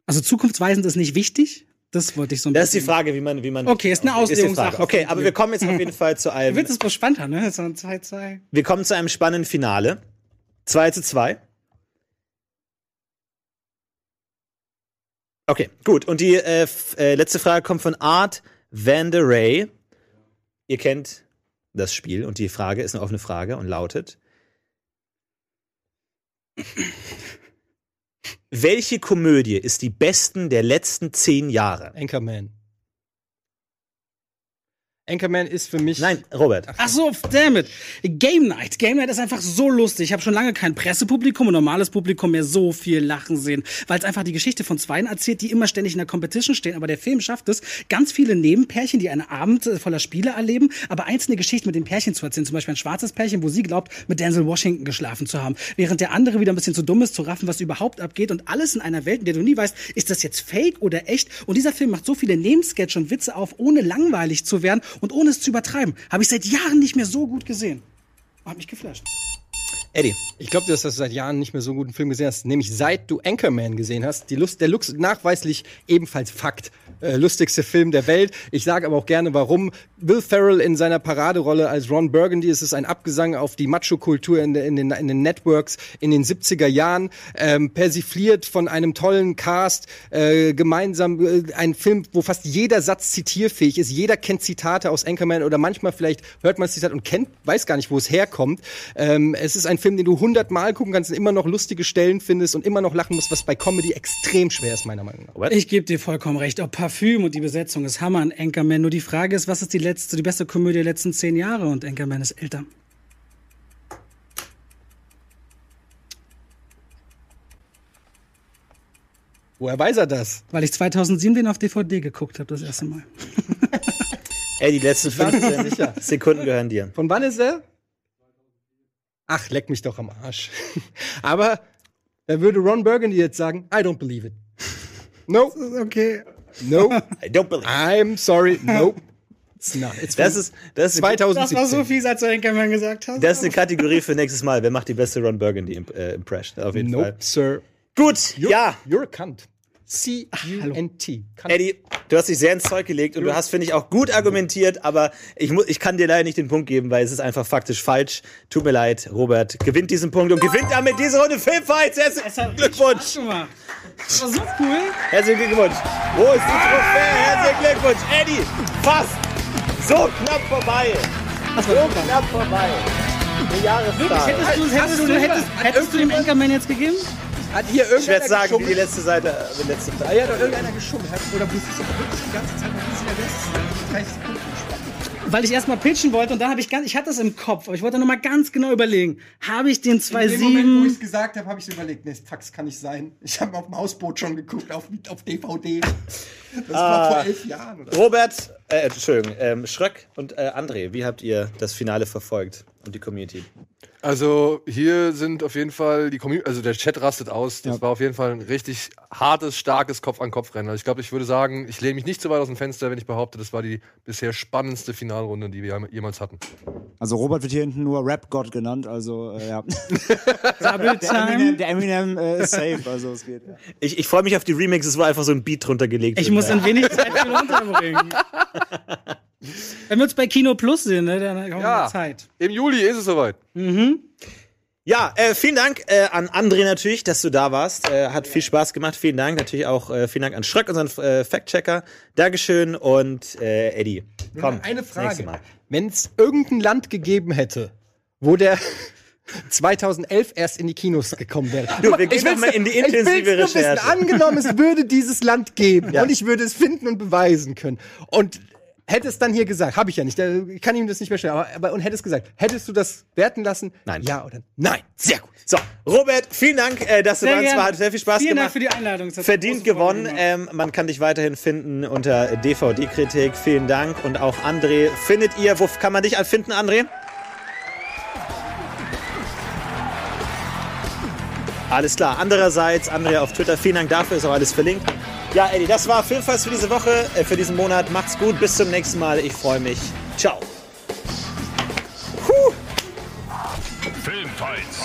Speaker 5: Also zukunftsweisend ist nicht wichtig. Das wollte ich so ein
Speaker 3: Das ist die. Frage, wie man, wie man.
Speaker 5: Okay, ist eine Auslegungssache.
Speaker 3: Okay, aber wir kommen jetzt auf jeden [LAUGHS] Fall zu
Speaker 5: Du
Speaker 3: einem.
Speaker 5: willst es bloß spannend haben, ne? So ein 2-2.
Speaker 3: Wir kommen zu einem spannenden Finale. 2 zu 2. Okay, gut. Und die äh, äh, letzte Frage kommt von Art Van der Ray. Ihr kennt das Spiel und die Frage ist eine offene Frage und lautet: Welche Komödie ist die besten der letzten zehn Jahre?
Speaker 7: Anchorman. Anchorman ist für mich.
Speaker 3: Nein, Robert.
Speaker 5: Ach so, damn it. Game Night. Game Night ist einfach so lustig. Ich habe schon lange kein Pressepublikum und normales Publikum mehr so viel lachen sehen, weil es einfach die Geschichte von Zweien erzählt, die immer ständig in der Competition stehen. Aber der Film schafft es, ganz viele Nebenpärchen, die einen Abend äh, voller Spiele erleben, aber einzelne Geschichten mit den Pärchen zu erzählen. Zum Beispiel ein schwarzes Pärchen, wo sie glaubt, mit Denzel Washington geschlafen zu haben, während der andere wieder ein bisschen zu dumm ist, zu raffen, was überhaupt abgeht. Und alles in einer Welt, in der du nie weißt, ist das jetzt fake oder echt? Und dieser Film macht so viele Nebensketche und Witze auf, ohne langweilig zu werden und ohne es zu übertreiben. Habe ich seit Jahren nicht mehr so gut gesehen. Hat mich geflasht.
Speaker 3: Eddie.
Speaker 7: Ich glaube, du hast das seit Jahren nicht mehr so einen guten Film gesehen hast. Nämlich seit du Anchorman gesehen hast. Die Lust, der Lux nachweislich ebenfalls Fakt. Äh, lustigste Film der Welt. Ich sage aber auch gerne, warum. Will Ferrell in seiner Paraderolle als Ron Burgundy. Es ist ein Abgesang auf die Macho-Kultur in, in, den, in den Networks in den 70er Jahren. Ähm, persifliert von einem tollen Cast. Äh, gemeinsam äh, ein Film, wo fast jeder Satz zitierfähig ist. Jeder kennt Zitate aus Anchorman oder manchmal vielleicht hört man das Zitat und kennt, weiß gar nicht, wo es herkommt. Ähm, es ist ein Film, den du hundertmal gucken kannst und immer noch lustige Stellen findest und immer noch lachen musst, was bei Comedy extrem schwer ist, meiner Meinung nach.
Speaker 5: Ich gebe dir vollkommen recht. Auch Parfüm und die Besetzung ist Hammer an Anchorman. Nur die Frage ist, was ist die letzte, die beste Komödie der letzten zehn Jahre? Und Anchorman ist älter.
Speaker 7: Woher weiß er das?
Speaker 5: Weil ich 2007 den auf DVD geguckt habe, das erste Mal. [LAUGHS]
Speaker 3: Eddie, die letzten
Speaker 7: war mir
Speaker 3: 15
Speaker 7: sicher.
Speaker 3: Sekunden gehören dir.
Speaker 7: Von wann ist er? Ach, leck mich doch am Arsch. [LAUGHS] Aber da würde Ron Burgundy jetzt sagen, I don't believe it. No,
Speaker 5: Okay.
Speaker 7: no, [LAUGHS]
Speaker 3: I don't believe.
Speaker 7: I'm sorry, no. It's not. It's
Speaker 3: Das ist, das ist,
Speaker 7: 2017.
Speaker 5: fies, als du Anchorman gesagt hast.
Speaker 3: das ist eine Kategorie für nächstes Mal. Wer macht die beste Ron Burgundy äh, Impression? Auf jeden
Speaker 7: Nope,
Speaker 3: Fall.
Speaker 7: sir.
Speaker 3: Gut, ja.
Speaker 7: You're a cunt. C-U-N-T.
Speaker 3: Eddie, du hast dich sehr ins Zeug gelegt und du hast, finde ich, auch gut argumentiert, aber ich, mu ich kann dir leider nicht den Punkt geben, weil es ist einfach faktisch falsch. Tut mir leid, Robert gewinnt diesen Punkt und gewinnt damit diese Runde Filmfights. Herzlichen Glückwunsch.
Speaker 5: gemacht. Das war so cool.
Speaker 3: Herzlichen Glückwunsch. Wo ist die Trophäe? Herzlichen Glückwunsch. Eddie, fast. So knapp vorbei. So knapp vorbei. Eine Jahreszahl.
Speaker 5: Hättest du, hättest du, hättest, hättest du dem Anchorman jetzt gegeben?
Speaker 7: Hat hier
Speaker 3: Ich werde
Speaker 7: irgendeiner
Speaker 3: sagen, wie die
Speaker 7: geschummelt?
Speaker 3: letzte Seite, äh, die letzte
Speaker 7: Ah, ja, hat doch irgendeiner geschummelt. Hat- Oder wusstest du wirklich die ganze Zeit, was ist der Beste? 30 Sekunden.
Speaker 5: Weil ich erstmal pitchen wollte und dann habe ich ganz, ich hatte das im Kopf, aber ich wollte noch mal ganz genau überlegen. Habe ich den
Speaker 7: In dem Moment, wo ich
Speaker 5: 2.7?
Speaker 7: es gesagt habe, habe ich so überlegt, nee, Fax kann nicht sein. Ich habe auf dem Hausboot schon geguckt, auf, auf DVD. Das war vor elf Jahren. Oder?
Speaker 3: Robert, äh, Entschuldigung, ähm, Schröck und äh, André, wie habt ihr das Finale verfolgt und die Community?
Speaker 6: Also hier sind auf jeden Fall die Community, also der Chat rastet aus. Das war auf jeden Fall ein richtig hartes, starkes Kopf-an-Kopf-Rennen. Also ich glaube, ich würde sagen, ich lehne mich nicht so weit aus dem Fenster, wenn ich behaupte, das war die bisher spannendste Finalrunde, die wir jemals hatten.
Speaker 8: Also Robert wird hier hinten nur Rap-Gott genannt, also äh, ja. [LAUGHS]
Speaker 5: Double
Speaker 8: Der Eminem,
Speaker 5: Time.
Speaker 8: der Eminem äh, ist safe, also es geht. Ja.
Speaker 3: Ich, ich freue mich auf die Remixes, wo einfach so ein Beat drunter gelegt
Speaker 5: Ich muss ein wenig Zeit für unterbringen. [LAUGHS] Wenn wir uns bei Kino Plus sehen, ne, dann haben wir
Speaker 6: Ja.
Speaker 5: Zeit.
Speaker 6: Im Juli ist es soweit.
Speaker 3: Ja, äh, vielen Dank äh, an André natürlich, dass du da warst. Äh, hat viel Spaß gemacht. Vielen Dank. Natürlich auch äh, vielen Dank an Schröck, unseren äh, Fact-Checker. Dankeschön und äh, Eddie. Komm,
Speaker 7: Eine Frage. Wenn es irgendein Land gegeben hätte, wo der [LAUGHS] 2011 erst in die Kinos gekommen wäre.
Speaker 3: Du, wir gehen
Speaker 7: Ich
Speaker 3: noch
Speaker 7: will's-
Speaker 3: mal in die
Speaker 7: ich
Speaker 3: intensive
Speaker 7: wissen.
Speaker 3: Recherche.
Speaker 7: Angenommen, es würde dieses Land geben
Speaker 3: Ja.
Speaker 7: und ich würde es finden und beweisen können. Und hätte es dann hier gesagt, habe ich ja nicht, ich kann ihm das nicht mehr stellen, aber, aber und hätte gesagt, hättest du das werten lassen?
Speaker 3: Nein.
Speaker 7: Ja oder nein?
Speaker 3: Sehr gut. So, Robert, vielen Dank, äh, dass
Speaker 5: sehr du
Speaker 3: bei uns warst. Hat sehr viel Spaß
Speaker 5: vielen
Speaker 3: gemacht.
Speaker 5: Vielen Dank für die Einladung.
Speaker 3: Verdient gewonnen. Ähm, man kann dich weiterhin finden unter DVD-Kritik. Vielen Dank. Und auch André findet ihr. Wo kann man dich finden, André? Alles klar. Andererseits, André auf Twitter, vielen Dank dafür, ist auch alles verlinkt. Ja, Eddie, das war Filmfest für diese Woche, äh, für diesen Monat. Macht's gut, bis zum nächsten Mal. Ich freue mich. Ciao.
Speaker 1: Filmfights.